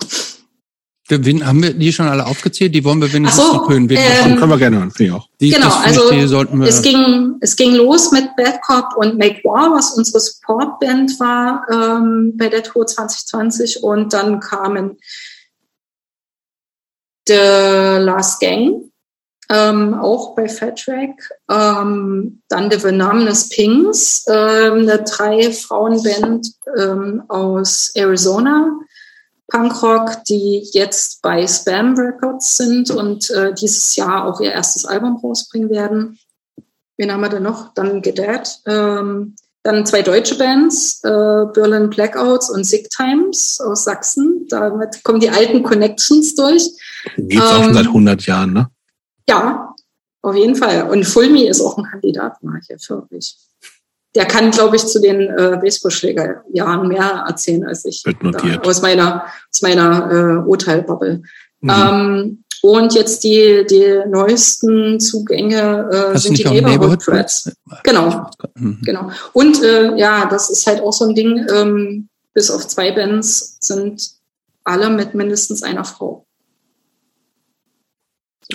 Wen, haben wir die schon alle aufgezählt? Die wollen wir wenigstens so, noch hören. Ähm, Können wir gerne hören, finde ich auch. die, genau, also ich, die sollten wir. Es ging, es ging los mit Bad Cop und Make War, was unsere Supportband war ähm, bei der Tour 2020. Und dann kamen The Last Gang, ähm, auch bei Fat Track. Ähm, dann The Venomous Pinks, ähm, eine drei Frauenband ähm, aus Arizona. Punkrock, die jetzt bei Spam Records sind und äh, dieses Jahr auch ihr erstes Album rausbringen werden. Wen haben wir denn noch? Dann Get Dead. Ähm, dann zwei deutsche Bands, äh, Berlin Blackouts und Sick Times aus Sachsen. Damit kommen die alten Connections durch. Gibt's auch schon Ähm, seit 100 Jahren, ne? Ja, auf jeden Fall. Und Fulmi ist auch ein Kandidat, mal hier für mich. Der kann, glaube ich, zu den äh, Baseballschlägerjahren mehr erzählen als ich. Wird notiert. Da, aus meiner, aus meiner äh, Urteilbubble. Mhm. Ähm, und jetzt die, die neuesten Zugänge äh, sind die Neighborhood Threads. Genau, Mhm. genau. Und äh, ja, das ist halt auch so ein Ding, ähm, bis auf zwei Bands sind alle mit mindestens einer Frau.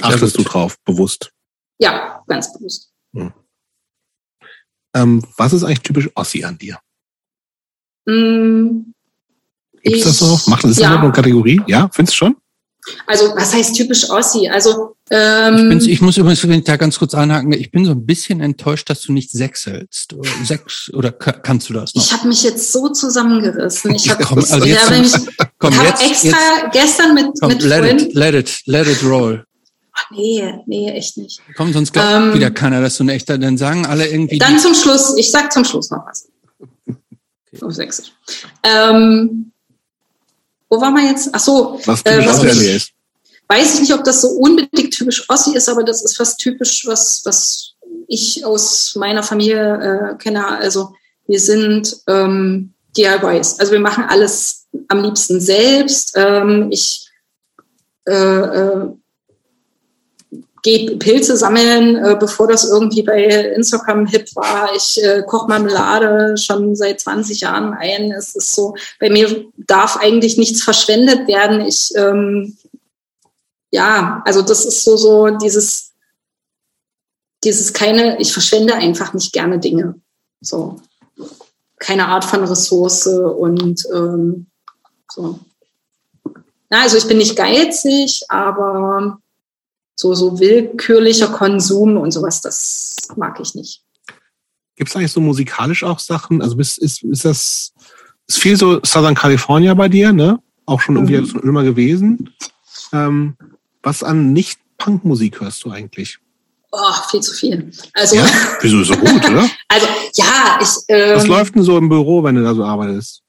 Achtest du drauf, bewusst. Ja, ganz bewusst. Ähm, was ist eigentlich typisch Ossi an dir? Mm, Gibt's das ich- noch? Macht das ja. ja. eine Kategorie? Ja, findest du schon? Also, was heißt typisch Ossi? Also, Ich, ähm, bin's, ich muss übrigens ich da ganz kurz einhaken. Ich bin so ein bisschen enttäuscht, dass du nicht sechselst. Oder Sechs, oder ka- kannst du das noch? ich habe mich jetzt so zusammengerissen. Ich habe also ich jetzt hab ich extra jetzt gestern mit, komm, mit let Freunden. it, let it, let it roll. Ach, nee, nee, echt nicht. Komm, sonst glaubt Ähm, wieder keiner, dass du ein echter, dann sagen alle irgendwie. Dann zum Schluss, ich sag zum Schluss noch was. Auf Sächsisch. Ähm, wo waren wir jetzt? Ach so, Was Äh, was ist? weiß ich nicht, ob das so unbedingt typisch Ossi ist, aber das ist fast typisch, was, was ich aus meiner Familie äh, kenne. Also wir sind ähm, DIYs. Also wir machen alles am liebsten selbst. Ähm, ich äh, äh, gehe Pilze sammeln, äh, bevor das irgendwie bei Instagram hip war. Ich äh, koche Marmelade schon seit 20 Jahren ein. Es ist so, bei mir darf eigentlich nichts verschwendet werden. Ich ähm, ja, also das ist so, so dieses, dieses keine, ich verschwende einfach nicht gerne Dinge. So. Keine Art von Ressource und ähm, so. Na, also ich bin nicht geizig, aber so, so willkürlicher Konsum und sowas, das mag ich nicht. Gibt es eigentlich so musikalisch auch Sachen? Also ist, ist, ist das ist viel so Southern California bei dir, ne? Auch schon irgendwie Mhm. schon immer gewesen. Ähm, was an Nicht-Punk-Musik hörst du eigentlich? Oh, viel zu viel. Also, Ja? Wieso ist so gut, oder? also ja, ich. Ähm, Was läuft denn so im Büro, wenn du da so arbeitest?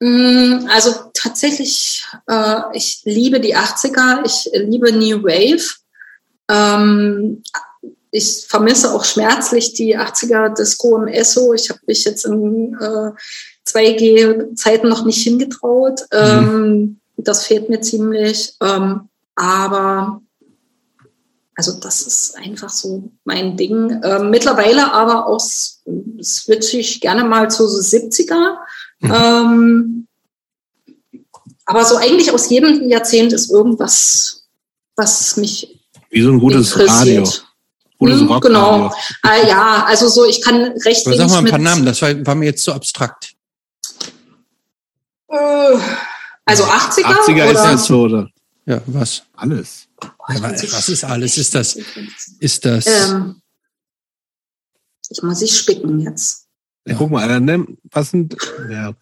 Mm, Also tatsächlich, äh, ich liebe die 80er, ich liebe New Wave. Ähm, ich vermisse auch schmerzlich die 80er Disco im Esso. Ich habe mich jetzt in äh, 2G-Zeiten noch nicht hingetraut. Ähm, das fehlt mir ziemlich. Ähm, aber also das ist einfach so mein Ding. Ähm, mittlerweile aber auch switche ich gerne mal zu so 70er. Ähm, aber so eigentlich aus jedem Jahrzehnt ist irgendwas, was mich Wie so ein gutes Radio. Gutes Hm, Rockradio. genau. Ah, ja, also so, ich kann recht Aber sag wenig mal ein paar mit, Namen, das war, war mir jetzt zu abstrakt. Äh, also 80er, 80er ist oder? jetzt so, oder? Ja, was? Alles. Boah, Ja, was ist alles? Ist das- Ist das? Ähm, ich muss sich spicken jetzt. Ja. Guck mal, dann nimm, was sind, ja.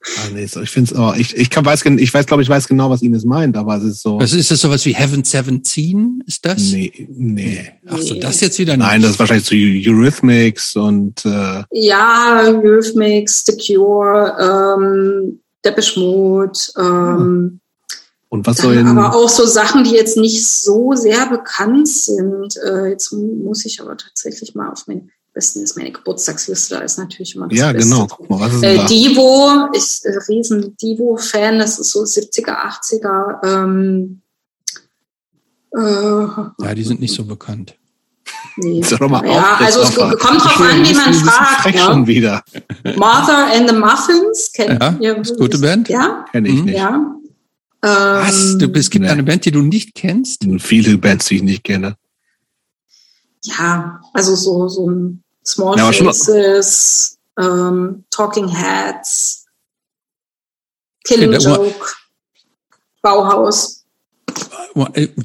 Ah, nee, so, ich finde es, oh, ich, ich kann, weiß, ich weiß, glaube ich, weiß genau, was Ines meint, aber es ist so, was ist das sowas wie Heaven 17? Ist das? nee, nee. Ach so, das jetzt wieder nicht. Nein, das ist wahrscheinlich so Eurythmics und, äh, Ja, Eurythmics, The Cure, ähm, Depeche Mode, ähm, und was soll denn, aber auch so Sachen, die jetzt nicht so sehr bekannt sind. Äh, jetzt muss ich aber tatsächlich mal auf mein Besten ist meine Geburtstagsliste, da ist natürlich immer das ja, Beste genau, guck mal, was ist Äh, da? Divo, ich äh, riesen Divo-Fan, das ist so 70er, 80er. Ähm, äh, Ja, die sind nicht so bekannt. nee. Ist doch mal ja, auf, also es kommt drauf an, wie man fragt. Frech Ne? schon wieder. Martha and the Muffins, kennt Ja, ihr? ist gute Band. Ja, Kenne ich Mhm. nicht. ja. Was? Ähm, Du, es gibt nee. eine Band, die du nicht kennst? Viele Bands, die ich nicht kenne. Ja, also so, so ein Small Ja, Faces, ähm, Talking Heads, Killing da- Joke, Bauhaus.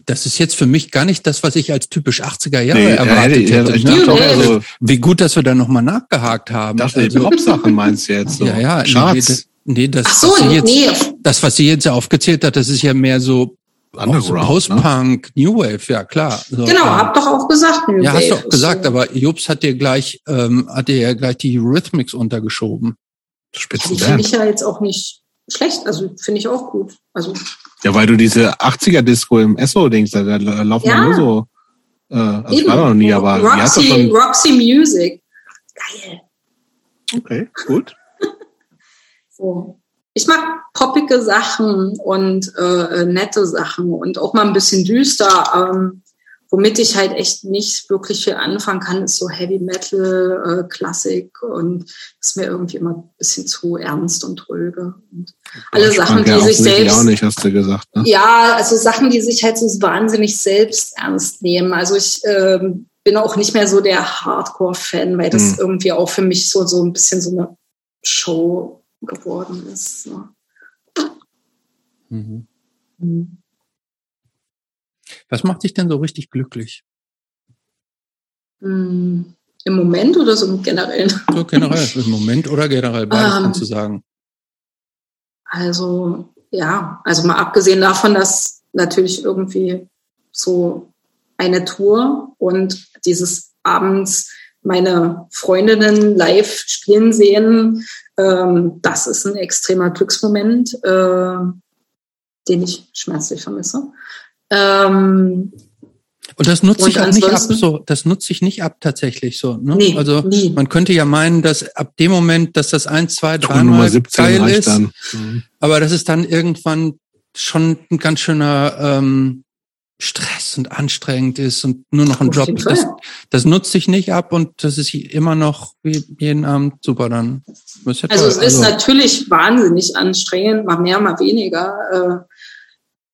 Das ist jetzt für mich gar nicht das, was ich als typisch 80er Jahre Nee, erwartet hätte ich- hätte. ich ne? auch Nee, eher nee. so, Wie gut, dass wir da nochmal nachgehakt haben. dachte ich, Also- Pop-Sachen meinst du jetzt so. ja, ja, nee, Charts, das, nee, das, Ach so, was sie jetzt, nee, das, was sie jetzt aufgezählt hat, das ist ja mehr so Underground, ne? Post-Punk, New Wave, ja klar. So, genau, ähm, hab doch auch gesagt. New Ja, hast du Wave auch gesagt, so. aber Jobs hat dir gleich, ähm, hat dir ja gleich die Eurythmics untergeschoben. Die finde ich ja jetzt auch nicht schlecht, also finde ich auch gut. Also Ja, weil du diese 80er-Disco im Esso-Dings, da, da laufen Ja. ja. nur so, äh, also eben. war noch nie, aber Roxy, schon, Roxy Music. Geil. okay, gut. So. Ich mag poppige Sachen und äh, nette Sachen und auch mal ein bisschen düster. Ähm, womit ich halt echt nicht wirklich viel anfangen kann, ist so Heavy Metal, äh, Klassik und ist mir irgendwie immer ein bisschen zu ernst und tröge. Und alle Sachen, die sich selbst auch nicht, hast du gesagt, ne? ja, also Sachen, die sich halt so wahnsinnig selbst ernst nehmen. Also ich ähm, bin auch nicht mehr so der Hardcore-Fan, weil das Hm. irgendwie auch für mich so, so ein bisschen so eine Show geworden ist. So. Mhm. Hm. Was macht dich denn so richtig glücklich? Hm. Im Moment oder so generell? So generell, im Moment oder generell, beides Ähm. kannst du sagen. Also ja, also mal abgesehen davon, dass natürlich irgendwie so eine Tour und dieses abends meine Freundinnen live spielen sehen, ähm, das ist ein extremer Glücksmoment, äh, den ich schmerzlich vermisse. Ähm, Und das nutze ich auch nicht ab, so, das nutze ich nicht ab tatsächlich so. Ne? nee, also nie. man könnte ja meinen, dass ab dem Moment, dass das eins, zwei, dreimal 17 geil ist, dann. Mhm. aber das ist dann irgendwann schon ein ganz schöner ähm, Stress und anstrengend ist und nur noch ein Job. jeden Das, das nutze ich nicht ab und das ist immer noch wie jeden Abend super dann. Das ist ja Also toll. es ist natürlich wahnsinnig anstrengend, mal mehr, mal weniger.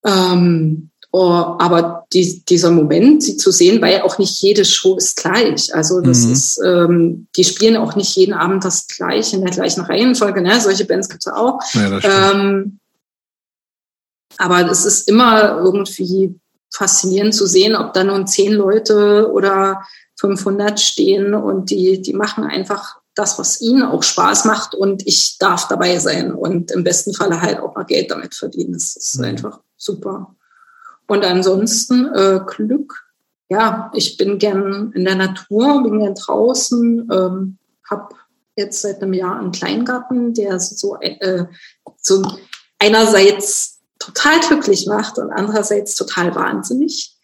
Äh, ähm, oh, aber die, dieser Moment, sie zu sehen, weil auch nicht jede Show ist gleich. Also das Mhm. ist, ähm, die spielen auch nicht jeden Abend das gleiche in der gleichen Reihenfolge. Ne? Solche Bands gibt es auch. Ja. Ähm, aber es ist immer irgendwie faszinierend zu sehen, ob da nun zehn Leute oder 500 stehen und die, die machen einfach das, was ihnen auch Spaß macht und ich darf dabei sein und im besten Falle halt auch mal Geld damit verdienen. Das ist Mhm. einfach super. Und ansonsten äh, Glück. Ja, ich bin gern in der Natur, bin gern draußen, ähm, habe jetzt seit einem Jahr einen Kleingarten, der so, äh, so einerseits total glücklich macht und andererseits total wahnsinnig.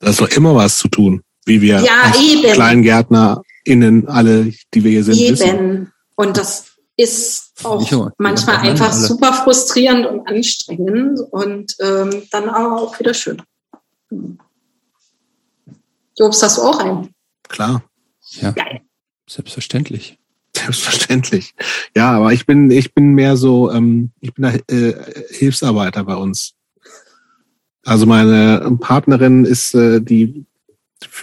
Da ist doch immer was zu tun, wie wir Ja, als eben. KleingärtnerInnen alle, die wir hier sind, wissen. Eben. Und das ist auch manchmal einfach alle. super frustrierend und anstrengend und ähm, dann aber auch wieder schön. Jobst, hast du auch einen? Klar, ja, Geil. selbstverständlich. selbstverständlich. Ja, aber ich bin, ich bin mehr so, ähm, ich bin da äh, Hilfsarbeiter bei uns. Also meine Partnerin ist äh, die,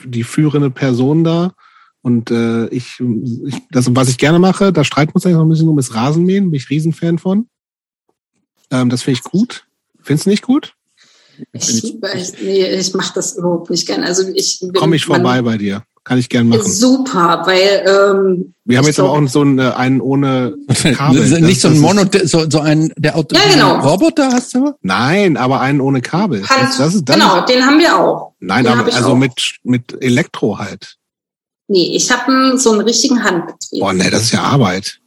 die führende Person da. Und äh, ich, ich, das, was ich gerne mache, da streiten wir uns eigentlich noch ein bisschen um, ist Rasenmähen, bin ich Riesenfan von. Ähm, das finde ich gut. Findest du nicht gut? Ich, ich, nee, ich mache das überhaupt nicht gern. Also ich Komme ich man- vorbei bei dir. Kann ich gern machen. Super, weil ähm, Wir haben jetzt aber auch so einen, äh, einen ohne Kabel. Das- nicht so ein Mono, so, so ein, der Auto, Ja, genau. Roboter hast du? Nein, aber einen ohne Kabel. Hand, Das, das ist, das genau, Ist, den haben wir auch. nein, den aber also auch. mit, mit Elektro halt. Nee, ich habe so einen richtigen Handbetrieb. Boah, nee, das ist ja Arbeit.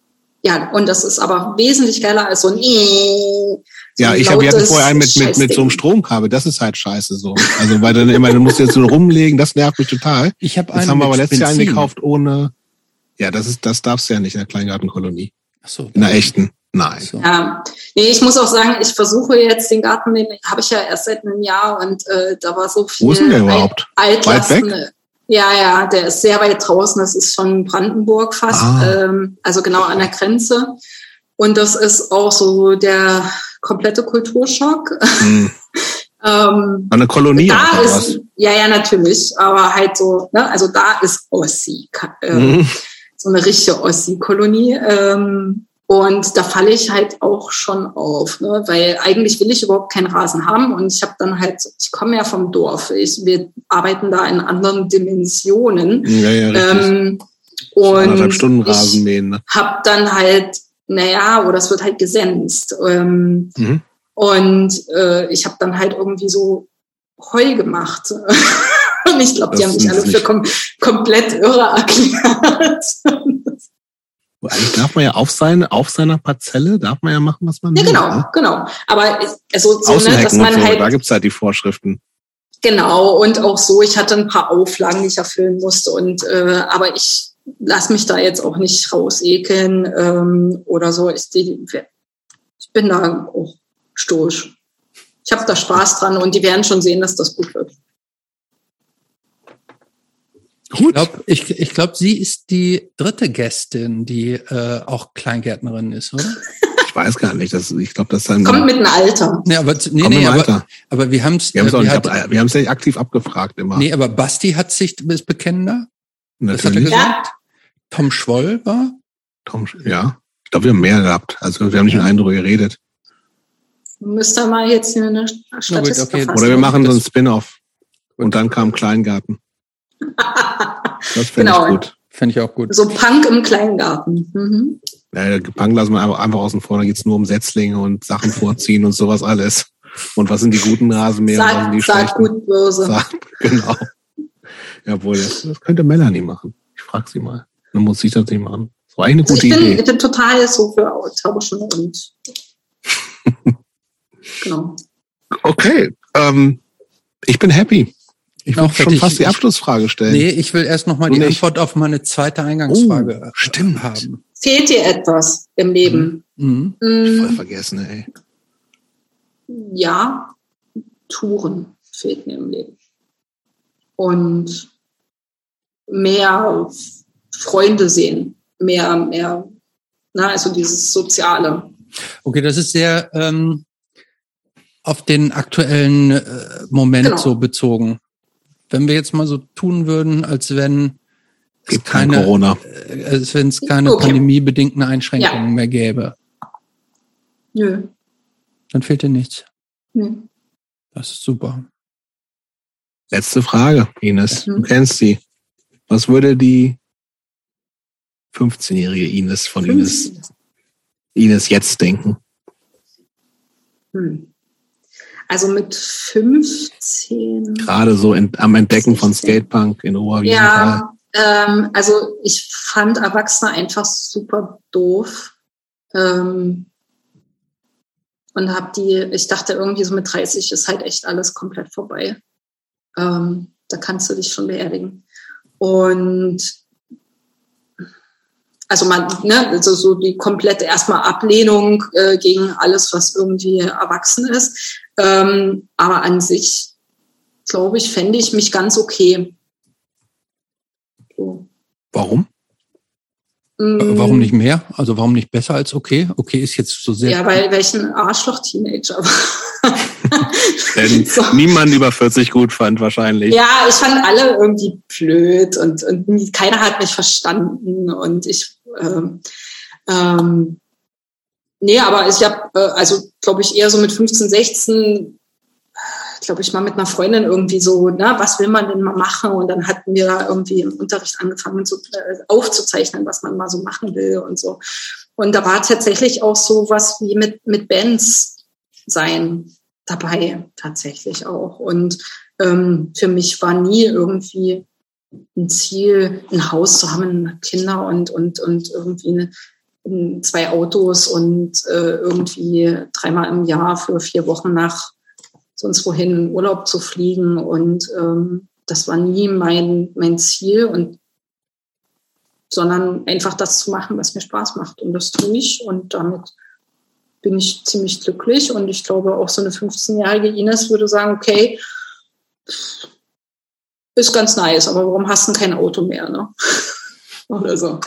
Ja, und das ist aber wesentlich geiler als so ein so Ja, ich habe wir hatten lautes vorher einen mit, mit, mit so einem. Stromkabel. Das ist halt scheiße so. Also, weil dann immer, du musst jetzt so rumlegen, das nervt mich total. Ich habe Jetzt einen haben wir aber letztes Jahr einen gekauft ohne, ja, das ist, das darfst du ja nicht in der Kleingartenkolonie. Ach so. In der echten. Nein. So. Ja, nee, ich muss auch sagen, ich versuche jetzt den Garten, den habe ich ja erst seit einem Jahr und äh, da war so viel Wo ist denn der überhaupt? Alt, Weit Altlasten. Ja, ja, der ist sehr weit draußen. Das ist schon Brandenburg fast, Ah. ähm, also genau an der Grenze. Und das ist auch so der komplette Kulturschock. Mhm. ähm, Eine Kolonie. Da ist, was? ja, ja, natürlich, aber halt so, ne, also da ist Ossi, äh, mhm. so eine richtige Ossi-Kolonie. Ähm, und da falle ich halt auch schon auf, ne? weil eigentlich will ich überhaupt keinen Rasen haben und ich habe dann halt, ich komme ja vom Dorf, ich, wir arbeiten da in anderen Dimensionen. Ja, ja, ähm, und Stunden Rasen mähen. Ne? Hab dann halt, naja, oder es wird halt gesenzt. Ähm, mhm. Und äh, ich habe dann halt irgendwie so Heu gemacht. und ich glaube, die haben mich alle für kom komplett irre erklärt. Eigentlich darf man ja auf, seine, auf seiner Parzelle, darf man ja machen, was man will. Ja, genau, ne? genau. Aber also, so, ne, dass man so, halt. Da gibt's halt die Vorschriften. Genau, und auch so, ich hatte ein paar Auflagen, die ich erfüllen musste. Und äh, aber ich lasse mich da jetzt auch nicht rausekeln ähm, oder so. Ich, die, ich bin da auch stoisch. Ich habe da Spaß dran und die werden schon sehen, dass das gut wird. Gut. Ich glaube, ich, ich glaub, sie ist die dritte Gästin, die äh, auch Kleingärtnerin ist, oder? Ich weiß gar nicht. Das, ich glaube, das dann kommt mit einem Alter. Nee, aber nee, nee, aber, aber wir haben es. Wir haben es äh, hat, wir es nicht aktiv abgefragt immer. Nee, aber Basti hat sich ist bekennender. Natürlich. Das hat er gesagt. Tom Schwoll war? Tom, ja. Ich glaube, wir haben mehr gehabt. Also wir haben nicht ja. mit einem drüber geredet. Müsste mal jetzt hier eine Statistik okay. Oder wir machen so einen Spin-off. Und dann kam Kleingarten. Das finde genau. ich gut. Finde ich auch gut. So Punk im Kleingarten. Mhm. Ja, Punk lassen wir einfach, einfach außen vor. Da geht's nur um Setzlinge und Sachen vorziehen und sowas alles. Und was sind die guten Rasenmäher? Sag, was sind die sag gut böse. Sag, genau. Jawohl, das, das könnte Melanie machen. Ich frage sie mal. Dann muss ich das nicht machen. Das war eine gute ich bin, Idee. Ich bin total so für Tauschen und genau. Okay. Ähm, ich bin happy. Ich will schon fast die Abschlussfrage stellen. Nee, ich will erst noch mal die Antwort auf meine zweite Eingangsfrage oh, stimmt. haben. Fehlt dir etwas im Leben? Mhm. Mhm. Voll vergessen, ey. Ja, Touren fehlt mir im Leben. Und mehr Freunde sehen, mehr, mehr, na, also dieses Soziale. Okay, das ist sehr ähm, auf den aktuellen äh, Moment genau. so bezogen wenn wir jetzt mal so tun würden, als wenn es keine, kein Corona. Äh, als wenn es keine okay. pandemiebedingten Einschränkungen ja. mehr gäbe. Nö. Dann fehlt dir nichts. Nö. Das ist super. Letzte Frage, Ines. Mhm. Du kennst sie. Was würde die 15-jährige Ines von 15. Ines, Ines jetzt denken? Hm. Also mit 15. Gerade so in, am Entdecken 16. von Skatepunk in Oberwiesenthal. Ja, ähm, also ich fand Erwachsene einfach super doof. Ähm, und hab die, ich dachte irgendwie so mit 30 ist halt echt alles komplett vorbei. Ähm, da kannst du dich schon beerdigen. Und also man, ne, also so die komplette erstmal Ablehnung äh, gegen alles, was irgendwie erwachsen ist. Ähm, aber an sich, glaube ich, fände ich mich ganz okay. So. Warum? Mm. Warum nicht mehr? Also warum nicht besser als okay? Okay ist jetzt so sehr. Ja, weil welchen Arschloch-Teenager war. Denn so. niemand über 40 gut fand wahrscheinlich. Ja, ich fand alle irgendwie blöd und, und keiner hat mich verstanden und ich ähm, ähm, Nee, aber ich habe, äh, also glaube ich, eher so mit 15, 16, glaube ich, mal mit einer Freundin irgendwie so, na, was will man denn mal machen? Und dann hatten wir da irgendwie im Unterricht angefangen, so äh, aufzuzeichnen, was man mal so machen will und so. Und da war tatsächlich auch so was wie mit, mit Bands sein dabei, tatsächlich auch. Und ähm, für mich war nie irgendwie ein Ziel, ein Haus zu haben, Kinder und, und, und irgendwie eine, zwei Autos und äh, irgendwie dreimal im Jahr für vier Wochen nach sonst wohin in Urlaub zu fliegen. Und ähm, das war nie mein, mein Ziel und sondern einfach das zu machen, was mir Spaß macht. Und das tue ich und damit bin ich ziemlich glücklich. Und ich glaube, auch so eine 15-jährige Ines würde sagen, okay, ist ganz nice, aber warum hast du kein Auto mehr? Ne? Oder so.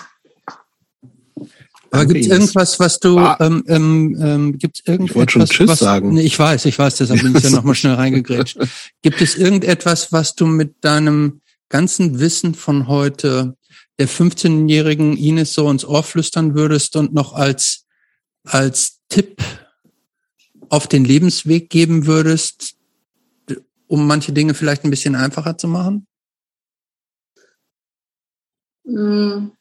Aber gibt es irgendwas, was du, ah. ähm, ähm, ähm, gibt es irgendetwas, ich wollte schon Tschüss was, sagen. Nee, ich weiß, ich weiß, deshalb bin ich ja nochmal schnell reingegrätscht. Gibt es irgendetwas, was du mit deinem ganzen Wissen von heute der 15-jährigen Ines so ins Ohr flüstern würdest und noch als, als Tipp auf den Lebensweg geben würdest, um manche Dinge vielleicht ein bisschen einfacher zu machen? Hm.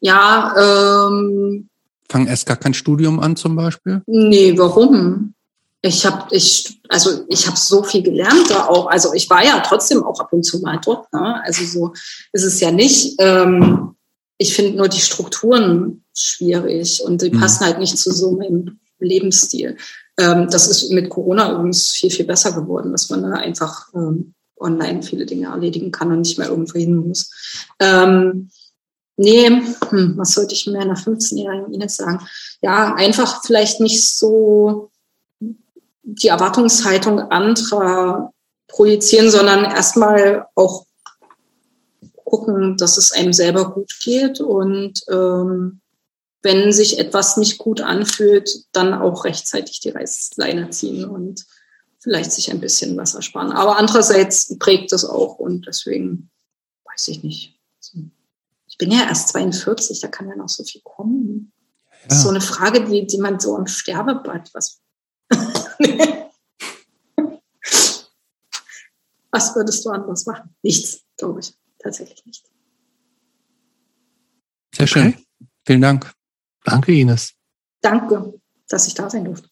Ja, ähm. Fang erst gar kein Studium an zum Beispiel? Nee, warum? Ich habe ich also ich habe so viel gelernt da auch. Also ich war ja trotzdem auch ab und zu mal dort. Ne? Also so ist es ja nicht. Ähm, ich finde nur die Strukturen schwierig und die mhm. passen halt nicht zu so meinem Lebensstil. Ähm, das ist mit Corona übrigens viel, viel besser geworden, dass man da einfach ähm, online viele Dinge erledigen kann und nicht mehr irgendwo hin muss. Ähm, nee, hm, was sollte ich mir einer 15-jährigen Ines sagen? Ja, einfach vielleicht nicht so die Erwartungshaltung anderer projizieren, sondern erstmal auch gucken, dass es einem selber gut geht und ähm, wenn sich etwas nicht gut anfühlt, dann auch rechtzeitig die Reißleine ziehen und vielleicht sich ein bisschen was ersparen. Aber andererseits prägt es auch und deswegen weiß ich nicht. Ich bin ja erst 42, da kann ja noch so viel kommen. Ja. Das ist so eine Frage, die, die man so am Sterbebett, was, was würdest du anders machen? Nichts, glaube ich. Tatsächlich nicht. Sehr schön. Vielen Dank. Danke, Ines. Danke, dass ich da sein durfte.